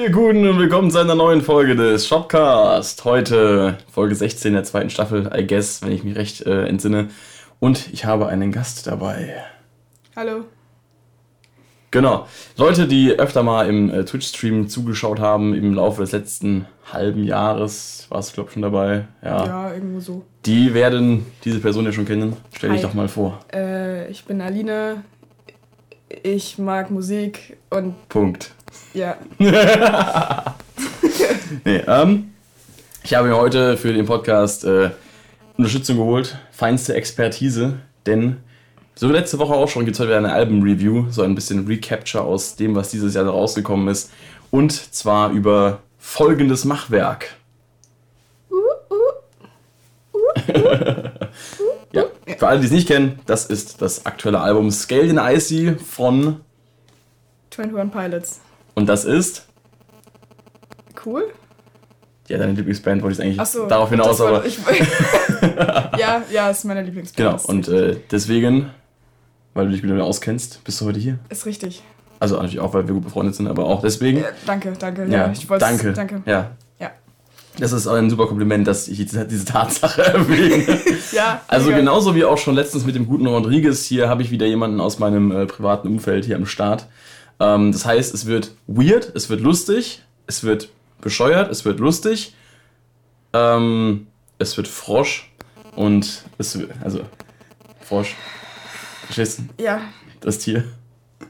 Ihr Guten und willkommen zu einer neuen Folge des Shopcast. Heute Folge 16 der zweiten Staffel, I guess, wenn ich mich recht äh, entsinne. Und ich habe einen Gast dabei. Hallo. Genau. Leute, die öfter mal im äh, Twitch-Stream zugeschaut haben im Laufe des letzten halben Jahres, war es, glaube ich, schon dabei. Ja. Ja, irgendwo so. Die werden diese Person ja schon kennen. Stell dich Hi. doch mal vor. Äh, ich bin Aline. Ich mag Musik und Punkt. Ja. Nee, ähm, ich habe mir heute für den Podcast äh, Unterstützung geholt, feinste Expertise, denn so wie letzte Woche auch schon gibt es heute wieder eine Album-Review, so ein bisschen Recapture aus dem, was dieses Jahr rausgekommen ist. Und zwar über folgendes Machwerk. ja, für alle, die es nicht kennen, das ist das aktuelle Album Scale in Icy von, 21 Pilots. Und das ist, Cool. ja, deine Lieblingsband wollte ich eigentlich Achso. darauf hinaus, aber. Ich, ja, ja, ist meine Lieblingsband. Genau, und äh, deswegen, weil du dich mit mir auskennst, bist du heute hier. Ist richtig. Also natürlich auch, weil wir gut befreundet sind, aber auch deswegen. Ja, danke, danke. Ja, Ja, ich wollte danke. Danke. Ja. Ja. Das ist ein super Kompliment, dass ich diese, diese Tatsache erwähne. Ja. Also mega. genauso wie auch schon letztens mit dem guten Rodriguez, hier habe ich wieder jemanden aus meinem äh, privaten Umfeld hier am Start. Ähm, das heißt, es wird weird, es wird lustig, es wird bescheuert, es wird lustig, ähm, es wird Frosch und es wird, also Frosch, verstehst du? Ja, Das Tier.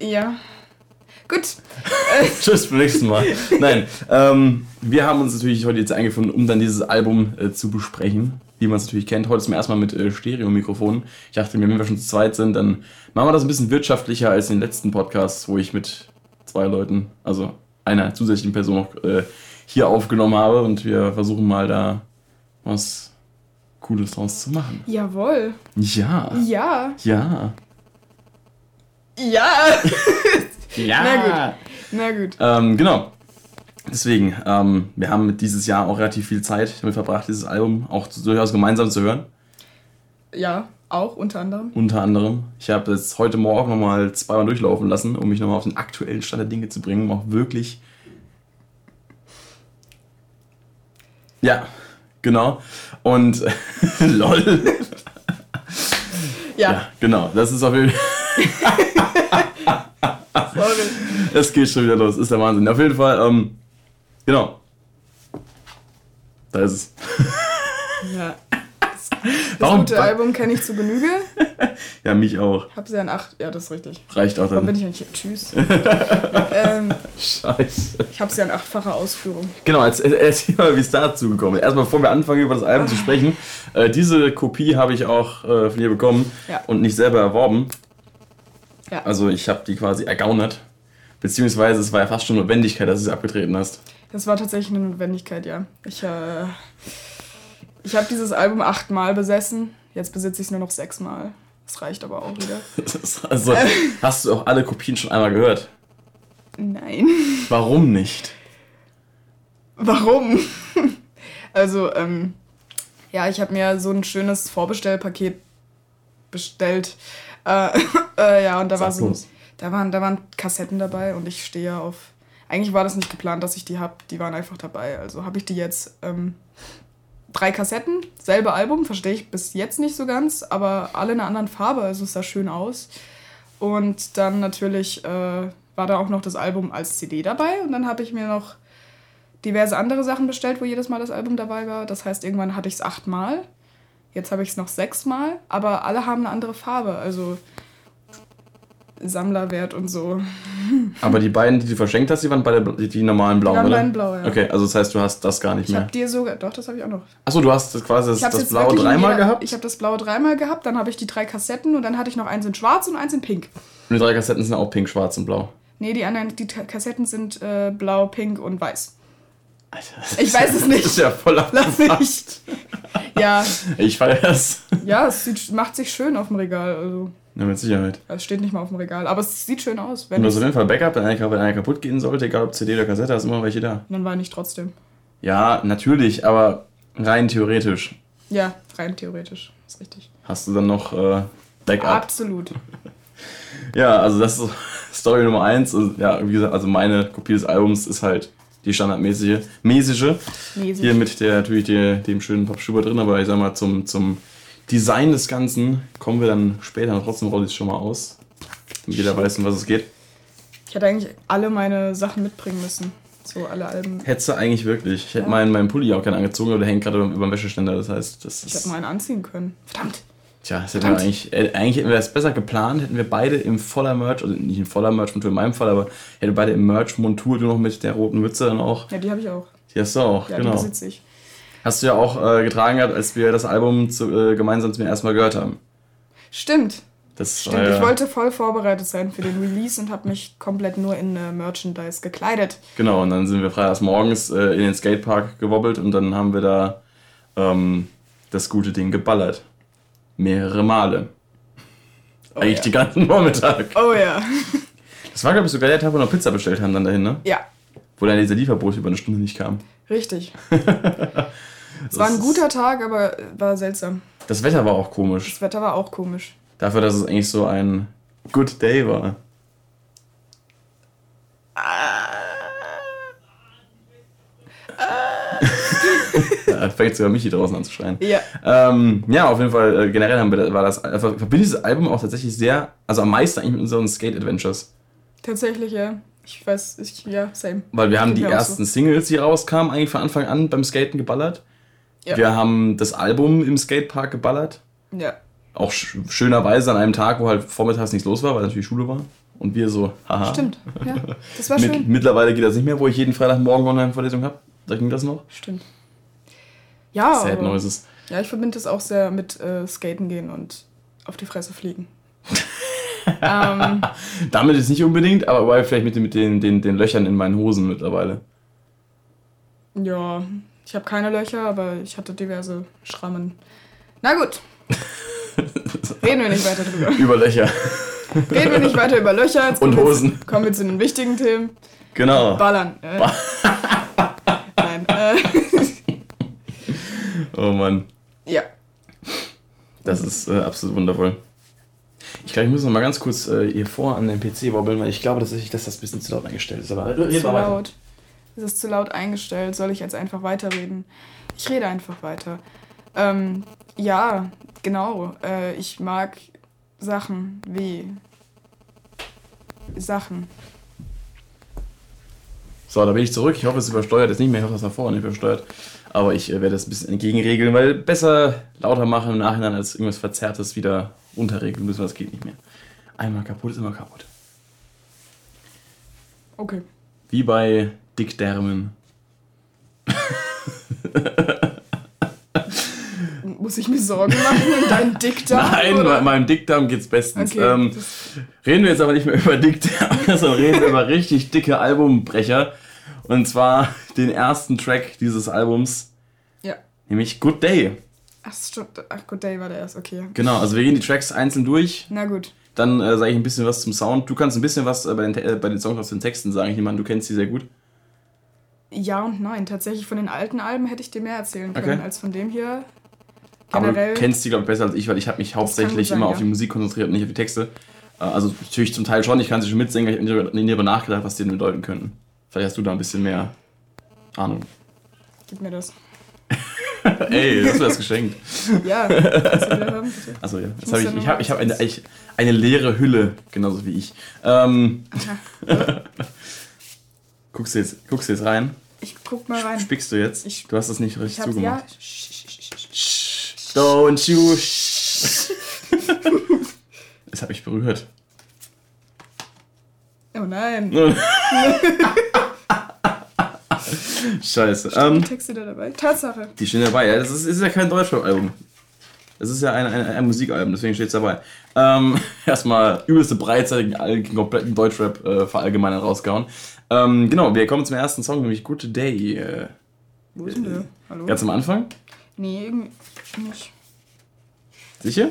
ja. Gut. Tschüss, beim nächsten Mal. Nein, ähm, wir haben uns natürlich heute jetzt eingefunden, um dann dieses Album äh, zu besprechen, wie man es natürlich kennt. Heute zum ersten Mal mit äh, Stereo-Mikrofonen. Ich dachte mir, wenn wir schon zu zweit sind, dann machen wir das ein bisschen wirtschaftlicher als in den letzten Podcasts, wo ich mit zwei Leuten, also einer zusätzlichen Person noch äh, hier aufgenommen habe und wir versuchen mal da was Cooles draus zu machen. Jawohl. Ja, Ja. ja, Ja. ja. Na gut. Na gut. Ähm, genau. Deswegen, ähm, wir haben dieses Jahr auch relativ viel Zeit damit verbracht, dieses Album auch durchaus gemeinsam zu hören. Ja, auch unter anderem. Unter anderem. Ich habe es heute Morgen nochmal zweimal durchlaufen lassen, um mich nochmal auf den aktuellen Stand der Dinge zu bringen, um auch wirklich. Ja, genau. Und lol. Ja, Ja, genau. Das ist auf jeden Fall. sorry. Es geht schon wieder los, ist der Wahnsinn. Auf jeden Fall, ähm, genau. Da ist es. Ja. Das, das gute Album kenne ich zu Genüge. Ja, mich auch. Hab sie an acht. Ja, das ist richtig. Reicht auch Warum bin dann. ich eigentlich? Tschüss. ähm, Scheiße. ich habe sie an achtfacher Ausführung. Genau, äh, erzähl mal, wie es dazu gekommen ist. Erstmal, bevor wir anfangen, über das Album zu sprechen. Äh, diese Kopie habe ich auch äh, von dir bekommen Ja. und nicht selber erworben. Ja. Also, ich habe die quasi ergaunert. Beziehungsweise, es war ja fast schon Notwendigkeit, dass du sie abgetreten hast. Das war tatsächlich eine Notwendigkeit, ja. Ich, äh, ich habe dieses Album achtmal besessen. Jetzt besitze ich es nur noch sechsmal. Das reicht aber auch wieder. Also, hast du auch alle Kopien schon einmal gehört? Nein. Warum nicht? Warum? also, ähm, ja, ich habe mir so ein schönes Vorbestellpaket bestellt. Äh, äh, ja, und da Sag war so, da waren, da waren Kassetten dabei und ich stehe auf. Eigentlich war das nicht geplant, dass ich die habe. Die waren einfach dabei. Also habe ich die jetzt. Ähm, drei Kassetten, selbe Album, verstehe ich bis jetzt nicht so ganz, aber alle in einer anderen Farbe, also es sah schön aus. Und dann natürlich äh, war da auch noch das Album als CD dabei und dann habe ich mir noch diverse andere Sachen bestellt, wo jedes Mal das Album dabei war. Das heißt, irgendwann hatte ich es achtmal. Jetzt habe ich es noch sechsmal, aber alle haben eine andere Farbe. Also Sammlerwert und so. Aber die beiden, die du verschenkt hast, die waren beide die, die normalen blauen, Die oder? beiden blau, ja. Okay, also das heißt, du hast das gar nicht Ich mehr. habe dir sogar, doch, das habe ich auch noch. Achso, du hast quasi das, Ich das blaue dreimal jeder- gehabt? Ich habe das blaue dreimal gehabt, dann habe ich die drei Kassetten und dann hatte ich noch eins in schwarz und eins in pink. Und die drei Kassetten sind auch pink, schwarz und blau. Nee, die anderen, die Kassetten sind äh, blau, pink und weiß. Alter, Ich weiß es nicht. Das ist ja voll abgefasst. Ja, Ich feier's. ja, es sieht, macht sich schön auf dem Regal. Also, Ja, mit Sicherheit. es steht nicht mal auf dem Regal, aber es sieht schön aus. Und Wenn du hast auf jeden Fall Backup, wenn einer, wenn einer kaputt gehen sollte, egal ob CD oder Kassette, hast immer welche da. dann weine ich trotzdem. Ja, natürlich, aber rein theoretisch Ja, rein theoretisch. Ist richtig. hast du dann noch äh, Backup. Absolut. Ja, also das ist Story Nummer eins. Und ja, wie gesagt, also meine Kopie des Albums ist halt die standardmäßige, mäßige. Mäßig. Hier mit der, natürlich der, dem schönen Pop Schubert drin, aber ich sag mal, zum, zum Design des Ganzen kommen wir dann später noch. Trotzdem rolle ich es schon mal aus. Damit jeder weiß, um was es geht. Ich hätte eigentlich alle meine Sachen mitbringen müssen. So alle Alben. Hättest du eigentlich wirklich. Ich hätte Ja. meinen, meinen Pulli auch gerne angezogen, aber der hängt gerade über über dem Wäscheständer. Das heißt, das Ich ist. hätte mal einen anziehen können. Verdammt. Tja, das hätten wir eigentlich, äh, eigentlich hätten wir das besser geplant, hätten wir beide im voller Merch, also nicht in voller Merch-Montur in meinem Fall, aber hätten beide im Merch-Montur, du noch mit der roten Mütze dann auch. Ja, die habe ich auch. Die hast du auch, Ja, die genau. besitze ich. Hast du ja auch äh, getragen gehabt, als wir das Album zu, äh, gemeinsam zum ersten Mal gehört haben. Stimmt. Das Stimmt. war ja, Ich wollte voll vorbereitet sein für den Release und habe mich komplett nur in äh, Merchandise gekleidet. Genau, und dann sind wir freitags morgens äh, in den Skatepark gewobbelt und dann haben wir da ähm, das gute Ding geballert. Mehrere Male. Oh, Eigentlich ja. den ganzen Vormittag. Oh ja. Das war, glaube ich, sogar der Tag, wo wir noch Pizza bestellt haben dann dahin, ne? Ja, Wo dann dieser Lieferboot über eine Stunde nicht kam. richtig. Es war ein guter Tag, aber war seltsam. Das Wetter war auch komisch. Das Wetter war auch komisch. Dafür, dass es eigentlich so ein Good Day war. Da fängt sogar Michi draußen an zu schreien. Ja. Ähm, ja, auf jeden Fall, äh, generell haben wir, war das einfach, verbinde dieses Album auch tatsächlich sehr, also am meisten eigentlich mit unseren Skate-Adventures. Tatsächlich, ja. Ich weiß, ich, ja, same. Weil wir haben die ersten Singles, die rauskamen, eigentlich von Anfang an beim Skaten geballert. Ja. Wir haben das Album im Skatepark geballert. Ja. Auch sch schönerweise an einem Tag, wo halt vormittags nichts los war, weil natürlich Schule war. Und wir so, haha. Stimmt. Ja. Das war Mit, schön. mittlerweile geht das nicht mehr, wo ich jeden Freitagmorgen Online-Vorlesung habe. Da ging das noch. Stimmt. Ja, Sad aber, Noises. ja, ich verbinde das auch sehr mit äh, Skaten gehen und auf die Fresse fliegen. ähm, Damit ist nicht unbedingt, aber vielleicht mit, den, mit den, den, den Löchern in meinen Hosen mittlerweile. ja, ich habe keine Löcher, aber ich hatte diverse Schrammen. Na gut. Reden wir nicht weiter drüber. Über Löcher. Reden wir nicht weiter über Löcher. Jetzt Und Hosen. Zu, kommen wir zu den wichtigen Themen. Genau. Ballern. Äh. Nein. Äh, Oh Mann. ja. Das ist äh, absolut wundervoll. Ich glaube, ich muss noch mal ganz kurz äh, hier vor an den PC wobbeln, weil ich glaube tatsächlich, dass das ein bisschen zu laut eingestellt ist. Aber red Zu weiter. laut. Es ist zu laut eingestellt. Soll ich jetzt einfach weiterreden? Ich rede einfach weiter. Ähm, ja, genau. Äh, ich mag Sachen wie Sachen. So, da bin ich zurück. Ich hoffe, es übersteuert jetzt nicht mehr. Ich hoffe, das nach vorne nicht übersteuert. Aber ich äh, werde das ein bisschen entgegenregeln, weil besser lauter machen im Nachhinein als irgendwas Verzerrtes wieder runterregeln müssen. Das geht nicht mehr. Einmal kaputt ist immer kaputt. Okay. Wie bei Dickdärmen. Muss ich mir Sorgen machen um deinen Dickdarm? Nein, oder? bei meinem Dickdarm geht's bestens. Okay. Ähm, reden wir jetzt aber nicht mehr über Dickdarm, sondern reden wir über richtig dicke Albumbrecher. Und zwar den ersten Track dieses Albums, ja. nämlich Good Day. Ach, stimmt. Ach, Good Day war der erst. Okay. Genau, also wir gehen die Tracks einzeln durch. Na gut. Dann äh, sage ich ein bisschen was zum Sound. Du kannst ein bisschen was äh, bei, den, äh, bei den Songs aus den Texten sagen. Ich nehme an, du kennst sie sehr gut. Ja und nein. Tatsächlich von den alten Alben hätte ich dir mehr erzählen können Okay. als von dem hier. Aber Generell. du kennst sie, glaube ich, besser als ich, weil ich habe mich hauptsächlich sein, immer ja. auf die Musik konzentriert und nicht auf die Texte. Äh, also natürlich zum Teil schon, ich kann sie schon mitsingen, ich habe nie darüber nachgedacht, was die denn bedeuten könnten. Vielleicht hast du da ein bisschen mehr Ahnung. Gib mir das. Ey, das wäre das geschenkt. Ja. Du? Also ja, jetzt hab ich, ich habe ich hab eine, ich, eine leere Hülle, genauso wie ich. Ähm, guckst, du jetzt, guckst du jetzt rein? Ich guck mal rein. Spickst du jetzt? Ich- du hast das nicht Ich richtig zugemacht. ja. Don't you. shh. Das habe ich berührt. Oh nein. Scheiße. Die Ähm, Texte da dabei. Tatsache. die stehen dabei. Ja, das ist, ist ja kein Deutschrap-Album. Es ist ja ein, ein, ein Musikalbum, deswegen steht es dabei. Ähm, erstmal übelste Breitseite gegen kompletten Deutschrap äh, verallgemeinert rausgehauen. Ähm, genau, wir kommen zum ersten Song, nämlich Good Day. Äh, Wo ist denn der? Hallo? ganz am Anfang. Nee, irgendwie nicht. Sicher?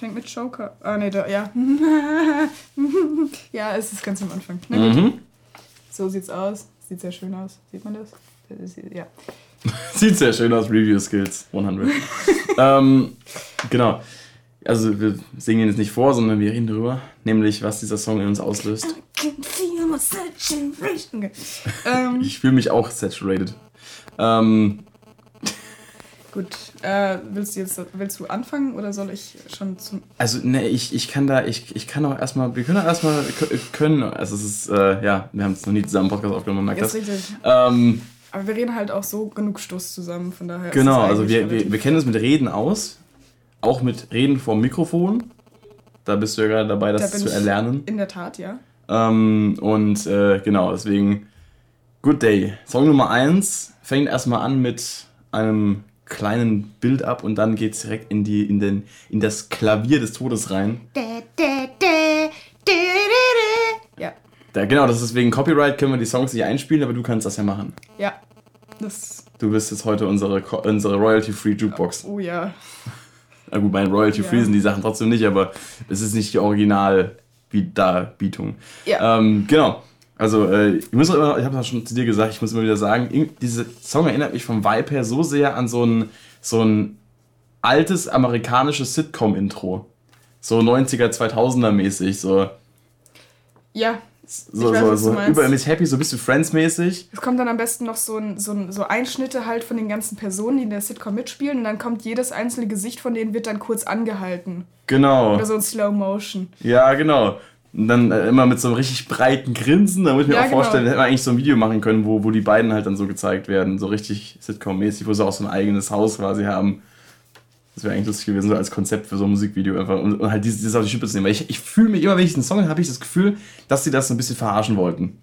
Fängt mit Joker. Ah, nee, da, ja. ja, es ist ganz am Anfang. Na gut. Mhm. So sieht's aus. Sieht sehr schön aus. Sieht man das? Das ist- Ja. Sieht sehr schön aus, Review Skills 100. ähm, genau. Also wir singen ihn jetzt nicht vor, sondern wir reden drüber. Nämlich, was dieser Song in uns auslöst. Ähm, ich fühle mich auch saturated. Ähm, Gut, äh, willst du jetzt willst du anfangen oder soll ich schon zum. Also, ne, ich, ich kann da, ich, ich kann auch erstmal, wir können auch erstmal können, also es ist, äh, ja, wir haben es noch nie zusammen Podcast aufgenommen, merkt das. Richtig. Ähm, Aber wir reden halt auch so genug Stoß zusammen, von daher. Genau, also wir, wir, wir kennen es mit Reden aus, auch mit Reden vor Mikrofon. Da bist du ja gerade dabei, das da zu erlernen. In der Tat, ja. Ähm, und äh, genau, deswegen, Good Day. Song Nummer 1 fängt erstmal an mit einem kleinen Bild ab und dann geht es direkt in, die, in, den, in das Klavier des Todes rein. Ja. Da, genau, das ist wegen Copyright, können wir die Songs nicht einspielen, aber du kannst das ja machen. Ja. Das du bist jetzt heute unsere, unsere Royalty-Free Jukebox. Oh ja. Na gut, mein Royalty-Free ja. sind die Sachen trotzdem nicht, aber es ist nicht die Original-Darbietung. Ja. Ähm, genau. Also, äh, ich muss immer, ich habe es schon zu dir gesagt, ich muss immer wieder sagen, dieser Song erinnert mich vom Vibe her so sehr an so ein, so ein altes amerikanisches Sitcom-Intro. So 90er, 2000er mäßig, so. Ja. So, weiß, so, so über Miss Happy, so ein bisschen Friends-mäßig. Es kommt dann am besten noch so, ein, so, ein, so Einschnitte halt von den ganzen Personen, die in der Sitcom mitspielen und dann kommt jedes einzelne Gesicht von denen wird dann kurz angehalten. Genau. Oder so in Slow Motion. Ja, genau. Und dann äh, immer mit so einem richtig breiten Grinsen. Da muss ich mir ja, auch genau. vorstellen, hätte man eigentlich so ein Video machen können, wo, wo die beiden halt dann so gezeigt werden. So richtig Sitcom-mäßig, wo sie auch so ein eigenes Haus quasi haben. Das wäre eigentlich lustig gewesen, so als Konzept für so ein Musikvideo einfach. Und, und halt dieses, dieses auf die Schippe zu nehmen. Weil ich, ich fühle mich immer, wenn ich den Song habe, ich das Gefühl, dass sie das so ein bisschen verarschen wollten.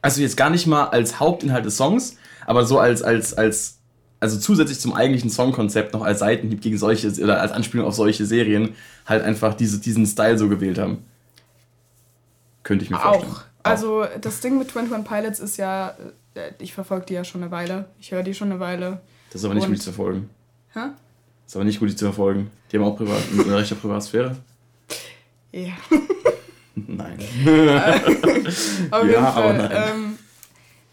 Also jetzt gar nicht mal als Hauptinhalt des Songs, aber so als, als, als, also zusätzlich zum eigentlichen Songkonzept noch als Seitenhieb gegen solche, oder als Anspielung auf solche Serien, halt einfach diese, diesen Style so gewählt haben. Könnte ich mir vorstellen. Auch. Also das Ding mit 21 Pilots ist ja, äh, ich verfolge die ja schon eine Weile. Ich höre die schon eine Weile. Das ist aber nicht gut, die zu verfolgen. Hä? Das ist aber nicht gut, die zu verfolgen. Die haben auch privat, eine rechte Privatsphäre. Ja. nein. Auf jeden ja, Fall, aber nein. Ähm,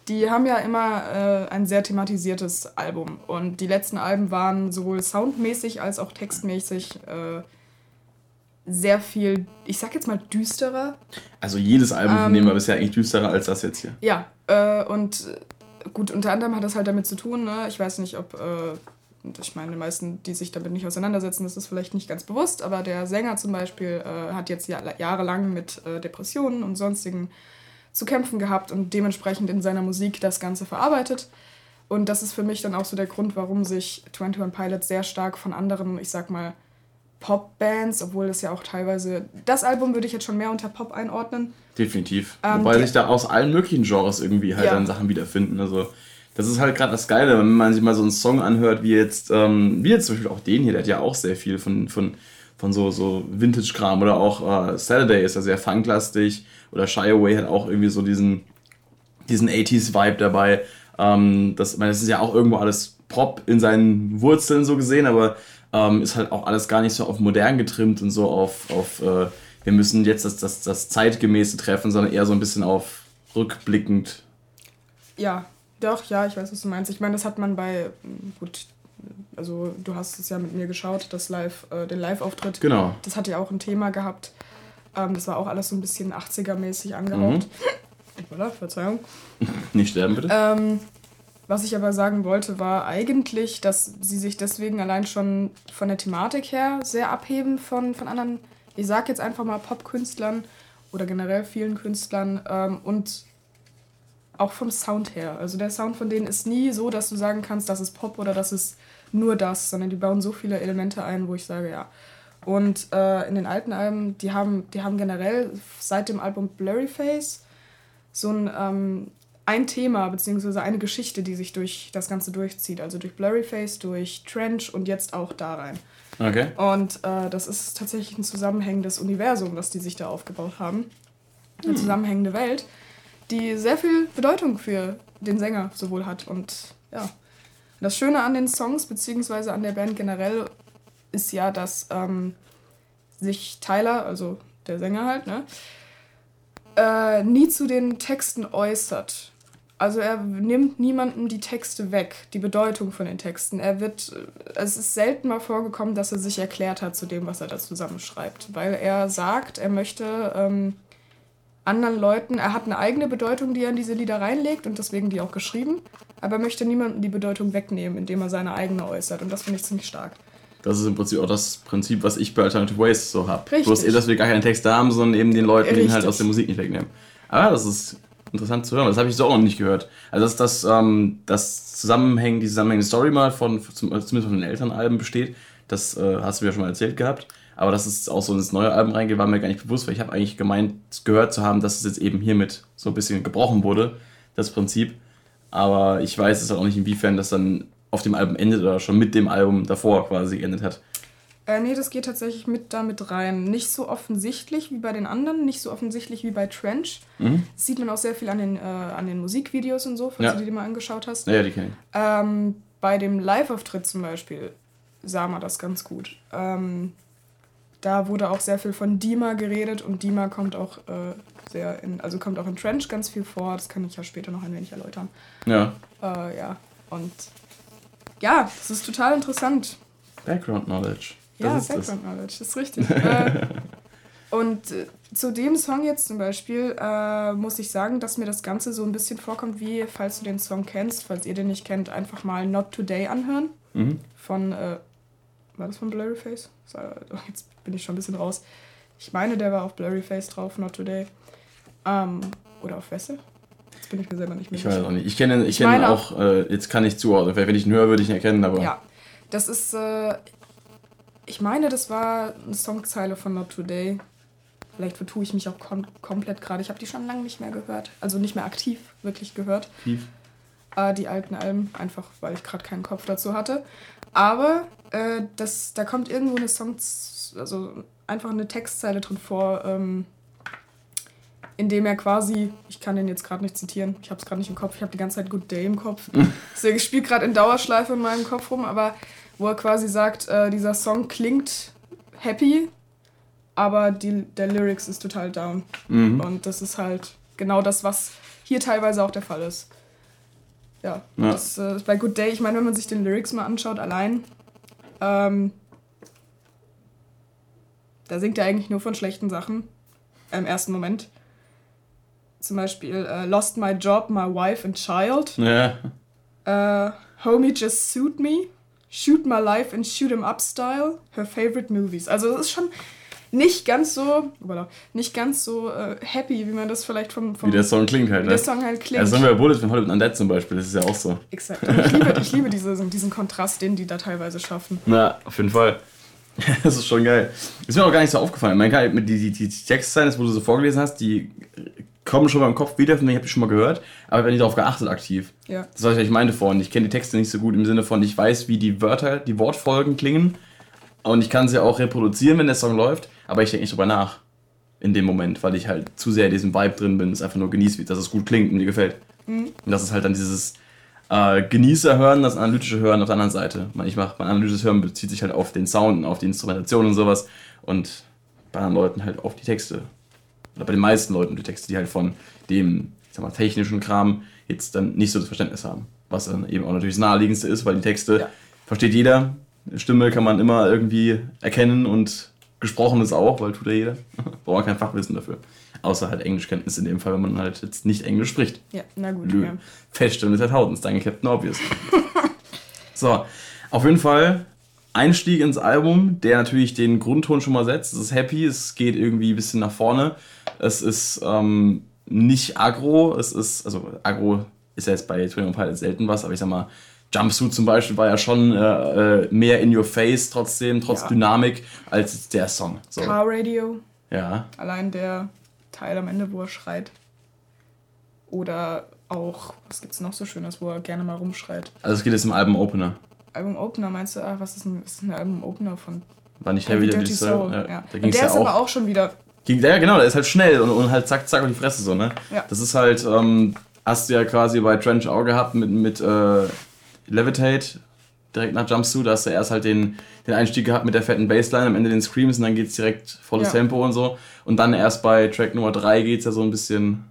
die haben ja immer äh, ein sehr thematisiertes Album. Und die letzten Alben waren sowohl soundmäßig als auch textmäßig äh, sehr viel, ich sag jetzt mal düsterer. Also jedes Album ähm, nehmen wir bisher eigentlich düsterer als das jetzt hier. Ja, äh, und äh, gut, unter anderem hat das halt damit zu tun, ne? ich weiß nicht, ob, äh, ich meine, die meisten, die sich damit nicht auseinandersetzen, das ist vielleicht nicht ganz bewusst, aber der Sänger zum Beispiel äh, hat jetzt jahrelang mit äh, Depressionen und sonstigen zu kämpfen gehabt und dementsprechend in seiner Musik das Ganze verarbeitet. Und das ist für mich dann auch so der Grund, warum sich 21 Pilots sehr stark von anderen, ich sag mal, Popbands, obwohl das ja auch teilweise. Das Album würde ich jetzt schon mehr unter Pop einordnen. Definitiv. Ähm, Wobei sich da aus allen möglichen Genres irgendwie halt ja. dann Sachen wiederfinden. Also, das ist halt gerade das Geile, wenn man sich mal so einen Song anhört, wie jetzt, ähm, wie jetzt zum Beispiel auch den hier, der hat ja auch sehr viel von, von, von so, so Vintage-Kram oder auch äh, Saturday ist ja sehr funklastig oder Shy Away hat auch irgendwie so diesen, diesen 80s-Vibe dabei. Ähm, das, ich meine, das ist ja auch irgendwo alles Pop in seinen Wurzeln so gesehen, aber ähm, ist halt auch alles gar nicht so auf modern getrimmt und so auf, auf äh, wir müssen jetzt das, das, das zeitgemäße treffen, sondern eher so ein bisschen auf rückblickend. Ja, doch, ja, ich weiß, was du meinst. Ich meine, das hat man bei, gut, also du hast es ja mit mir geschaut, das Live, äh, den Live-Auftritt. Genau. Das hat ja auch ein Thema gehabt. Ähm, das war auch alles so ein bisschen 80er-mäßig angehaucht. Mhm. Oder? Verzeihung. Nicht sterben, bitte. Ähm, was ich aber sagen wollte, war eigentlich, dass sie sich deswegen allein schon von der Thematik her sehr abheben von, von anderen, ich sag jetzt einfach mal Popkünstlern oder generell vielen Künstlern ähm, und auch vom Sound her. Also der Sound von denen ist nie so, dass du sagen kannst, das ist Pop oder das ist nur das, sondern die bauen so viele Elemente ein, wo ich sage, ja. Und äh, in den alten Alben, die haben, die haben generell seit dem Album Blurry Face so ein ähm, ein Thema bzw. eine Geschichte, die sich durch das Ganze durchzieht. Also durch Blurryface, durch Trench und jetzt auch da rein. Okay. Und äh, das ist tatsächlich ein zusammenhängendes Universum, das die sich da aufgebaut haben. Eine hm. zusammenhängende Welt, die sehr viel Bedeutung für den Sänger sowohl hat. Und ja, das Schöne an den Songs bzw. an der Band generell ist ja, dass ähm, sich Tyler, also der Sänger halt, ne, äh, nie zu den Texten äußert. Also er nimmt niemandem die Texte weg, die Bedeutung von den Texten. Er wird, es ist selten mal vorgekommen, dass er sich erklärt hat zu dem, was er da zusammenschreibt, weil er sagt, er möchte ähm, anderen Leuten, er hat eine eigene Bedeutung, die er in diese Lieder reinlegt und deswegen die auch geschrieben, aber er möchte niemandem die Bedeutung wegnehmen, indem er seine eigene äußert und das finde ich ziemlich stark. Das ist im Prinzip auch das Prinzip, was ich bei Alternative Ways so habe. Bloß eh, dass wir gar keine Texte haben, sondern eben den Leuten den halt aus der Musik nicht wegnehmen. Aber das ist interessant zu hören. Das habe ich so auch noch nicht gehört. Also dass das, ähm, das Zusammenhängen, die zusammenhängende Story mal von, zumindest von den Elternalben besteht, das äh, hast du mir ja schon mal erzählt gehabt. Aber dass es auch so ins neue Album reingeht, war mir gar nicht bewusst, weil ich habe eigentlich gemeint, gehört zu haben, dass es jetzt eben hiermit so ein bisschen gebrochen wurde, das Prinzip. Aber ich weiß es auch nicht, inwiefern das dann auf dem Album endet oder schon mit dem Album davor quasi geendet hat. Äh, nee, das geht tatsächlich mit damit rein. Nicht so offensichtlich wie bei den anderen, nicht so offensichtlich wie bei Trench. Mhm. Das sieht man auch sehr viel an den, äh, an den Musikvideos und so, falls ja. du die mal angeschaut hast. Ja, die kenne ich. Ähm, bei dem Live-Auftritt zum Beispiel sah man das ganz gut. Ähm, da wurde auch sehr viel von Dima geredet und Dima kommt auch äh, sehr in, also kommt auch in Trench ganz viel vor. Das kann ich ja später noch ein wenig erläutern. Ja. Äh, ja. Und ja, das ist total interessant. Background Knowledge. Das ja, Background das. Knowledge, das ist richtig. äh, und äh, zu dem Song jetzt zum Beispiel äh, muss ich sagen, dass mir das Ganze so ein bisschen vorkommt, wie, falls du den Song kennst, falls ihr den nicht kennt, einfach mal Not Today anhören. Mhm. Von, äh, war das von Blurryface? Jetzt bin ich schon ein bisschen raus. Ich meine, der war auf Blurryface drauf, Not Today. Ähm, oder auf Wessel? Jetzt bin ich mir selber nicht mehr Ich weiß auch nicht. Ich kenne ich, ich kenn auch, auch äh, jetzt kann ich zuordnen. Wenn ich ihn höre, würde ich ihn erkennen, aber. Ja, das ist. Äh, ich meine, das war eine Songzeile von Not Today. Vielleicht vertue ich mich auch kom komplett gerade. Ich habe die schon lange nicht mehr gehört. Also nicht mehr aktiv wirklich gehört. Aktiv? Äh, die alten Alben, einfach weil ich gerade keinen Kopf dazu hatte. Aber äh, das, da kommt irgendwo eine Song, also einfach eine Textzeile drin vor. Ähm, indem er quasi, ich kann den jetzt gerade nicht zitieren, ich habe es gerade nicht im Kopf, ich habe die ganze Zeit Good Day im Kopf. Deswegen spielt gerade in Dauerschleife in meinem Kopf rum, aber wo er quasi sagt, äh, dieser Song klingt happy, aber die, der Lyrics ist total down. Mhm. Und das ist halt genau das, was hier teilweise auch der Fall ist. Ja, ja. das äh, bei Good Day, ich meine, wenn man sich den Lyrics mal anschaut, allein, ähm, da singt er eigentlich nur von schlechten Sachen im ersten Moment zum Beispiel uh, Lost My Job, My Wife and Child. Ja. Uh, Homie Just Suit Me. Shoot My Life and Shoot 'em Up Style. Her Favorite Movies. Also es ist schon nicht ganz so, nicht ganz so uh, happy, wie man das vielleicht vom, vom Wie der Song klingt halt, ne? der Song halt klingt. Also wir Bullet von Hollywood Undead zum Beispiel, das ist ja auch so. Exakt. Und ich liebe, ich liebe diese, diesen Kontrast, den die da teilweise schaffen. Na, auf jeden Fall. das ist schon geil. Ist mir auch gar nicht so aufgefallen. Man kann die, die, die Textzeilen, wo du so vorgelesen hast, die kommen schon mal im Kopf wieder, von denen habe ich schon mal gehört, aber ich darauf geachtet aktiv. Ja. Das was ich meinte vorhin. Ich kenne die Texte nicht so gut im Sinne von, ich weiß, wie die Wörter, die Wortfolgen klingen und ich kann sie auch reproduzieren, wenn der Song läuft, aber ich denke nicht drüber nach in dem Moment, weil ich halt zu sehr in diesem Vibe drin bin, es einfach nur genieße, dass es gut klingt und mir gefällt. Mhm. Und das ist halt dann dieses äh, Genießer hören, das analytische Hören auf der anderen Seite. Ich mache mein analytisches Hören bezieht sich halt auf den Sound, auf die Instrumentation und sowas und bei anderen Leuten halt auf die Texte oder bei den meisten Leuten die Texte, die halt von dem, ich sag mal, technischen Kram jetzt dann nicht so das Verständnis haben. Was dann eben auch natürlich das naheliegendste ist, weil die Texte ja. versteht jeder. Stimme kann man immer irgendwie erkennen und gesprochen ist auch, weil tut ja jeder. Braucht man kein Fachwissen dafür. Außer halt Englischkenntnis in dem Fall, wenn man halt jetzt nicht Englisch spricht. Ja, na gut. Lö. Ja. Feststellen ist halt Hautens, danke Captain Obvious. so, auf jeden Fall Einstieg ins Album, der natürlich den Grundton schon mal setzt. Es ist happy, es geht irgendwie ein bisschen nach vorne. Es ist ähm, nicht aggro, es ist, also aggro ist ja jetzt bei 21 Pilots selten was, aber ich sag mal, Jumpsuit zum Beispiel war ja schon äh, äh mehr in your face trotzdem, trotz ja. Dynamik, als der Song. So. Car Radio. Ja. Allein der Teil am Ende, wo er schreit. Oder auch, was gibt's noch so Schönes, wo er gerne mal rumschreit. Also es geht jetzt im Album Opener. Album Opener meinst du, ach, was ist ein, ist ein Album Opener von War nicht Heavy Dirty Soul? Ja. ja. Da der ja ist auch, aber auch schon wieder Ja, genau, der ist halt schnell und, und halt zack, zack auf die Fresse so, ne? Ja. Das ist halt, ähm, hast du ja quasi bei Trench auch gehabt mit, mit äh, Levitate, direkt nach Jumpsuit, da hast du erst halt den, den Einstieg gehabt mit der fetten Bassline, am Ende den Screams und dann geht's direkt volles ja. Tempo und so. Und dann erst bei Track Nummer 3 geht's ja so ein bisschen.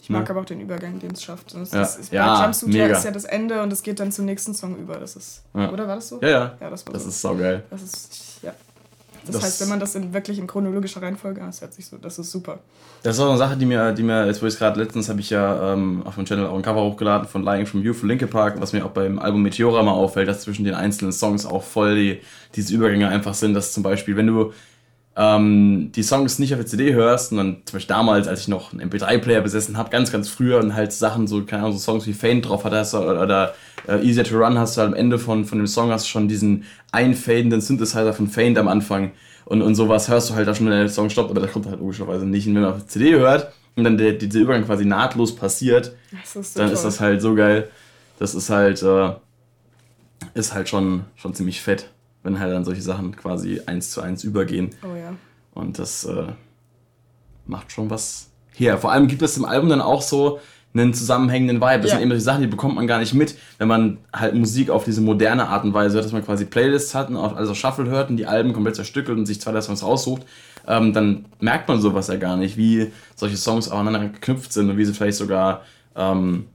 Ich mag ne? aber auch den Übergang, den es schafft. Das ja. Ist, ja, bei Jumpsuit mega. ist ja das Ende und es geht dann zum nächsten Song über. Das ist. Ja. Oder war das so? Ja, ja. ja das war das so. ist saugeil. Das ist. Ja. Das, das heißt, wenn man das in, wirklich in chronologischer Reihenfolge, das hört sich so, das ist super. Das ist auch eine Sache, die mir, die mir jetzt wo ich gerade letztens habe ich ja ähm, auf dem Channel auch ein Cover hochgeladen von Lying from You von Linkin Park, was mir auch beim Album Meteora mal auffällt, dass zwischen den einzelnen Songs auch voll die, diese Übergänge einfach sind, dass zum Beispiel, wenn du ähm, die Songs nicht auf der CD hörst und dann zum Beispiel damals, als ich noch einen MP3-Player besessen habe, ganz, ganz früher und halt Sachen, so, keine Ahnung, so Songs wie Faint drauf hattest oder, oder äh, Easier to Run hast du halt am Ende von, von dem Song hast du schon diesen einfadenden Synthesizer von Faint am Anfang und, und sowas hörst du halt da schon, wenn der Song stoppt, aber das kommt halt logischerweise nicht. Und wenn man auf der CD hört und dann der, dieser Übergang quasi nahtlos passiert, ist so dann toll. ist das halt so geil. Das ist halt, äh, ist halt schon, schon ziemlich fett wenn halt dann solche Sachen quasi eins zu eins übergehen. Oh ja. Und das äh, macht schon was her. Vor allem gibt es im Album dann auch so einen zusammenhängenden Vibe. Das ja. sind eben solche Sachen, die bekommt man gar nicht mit, wenn man halt Musik auf diese moderne Art und Weise hört, dass man quasi Playlists hat und also Shuffle hört und die Alben komplett zerstückelt und sich zwei, drei Songs raussucht. Ähm, dann merkt man sowas ja gar nicht, wie solche Songs aufeinander geknüpft sind und wie sie vielleicht sogar ähm,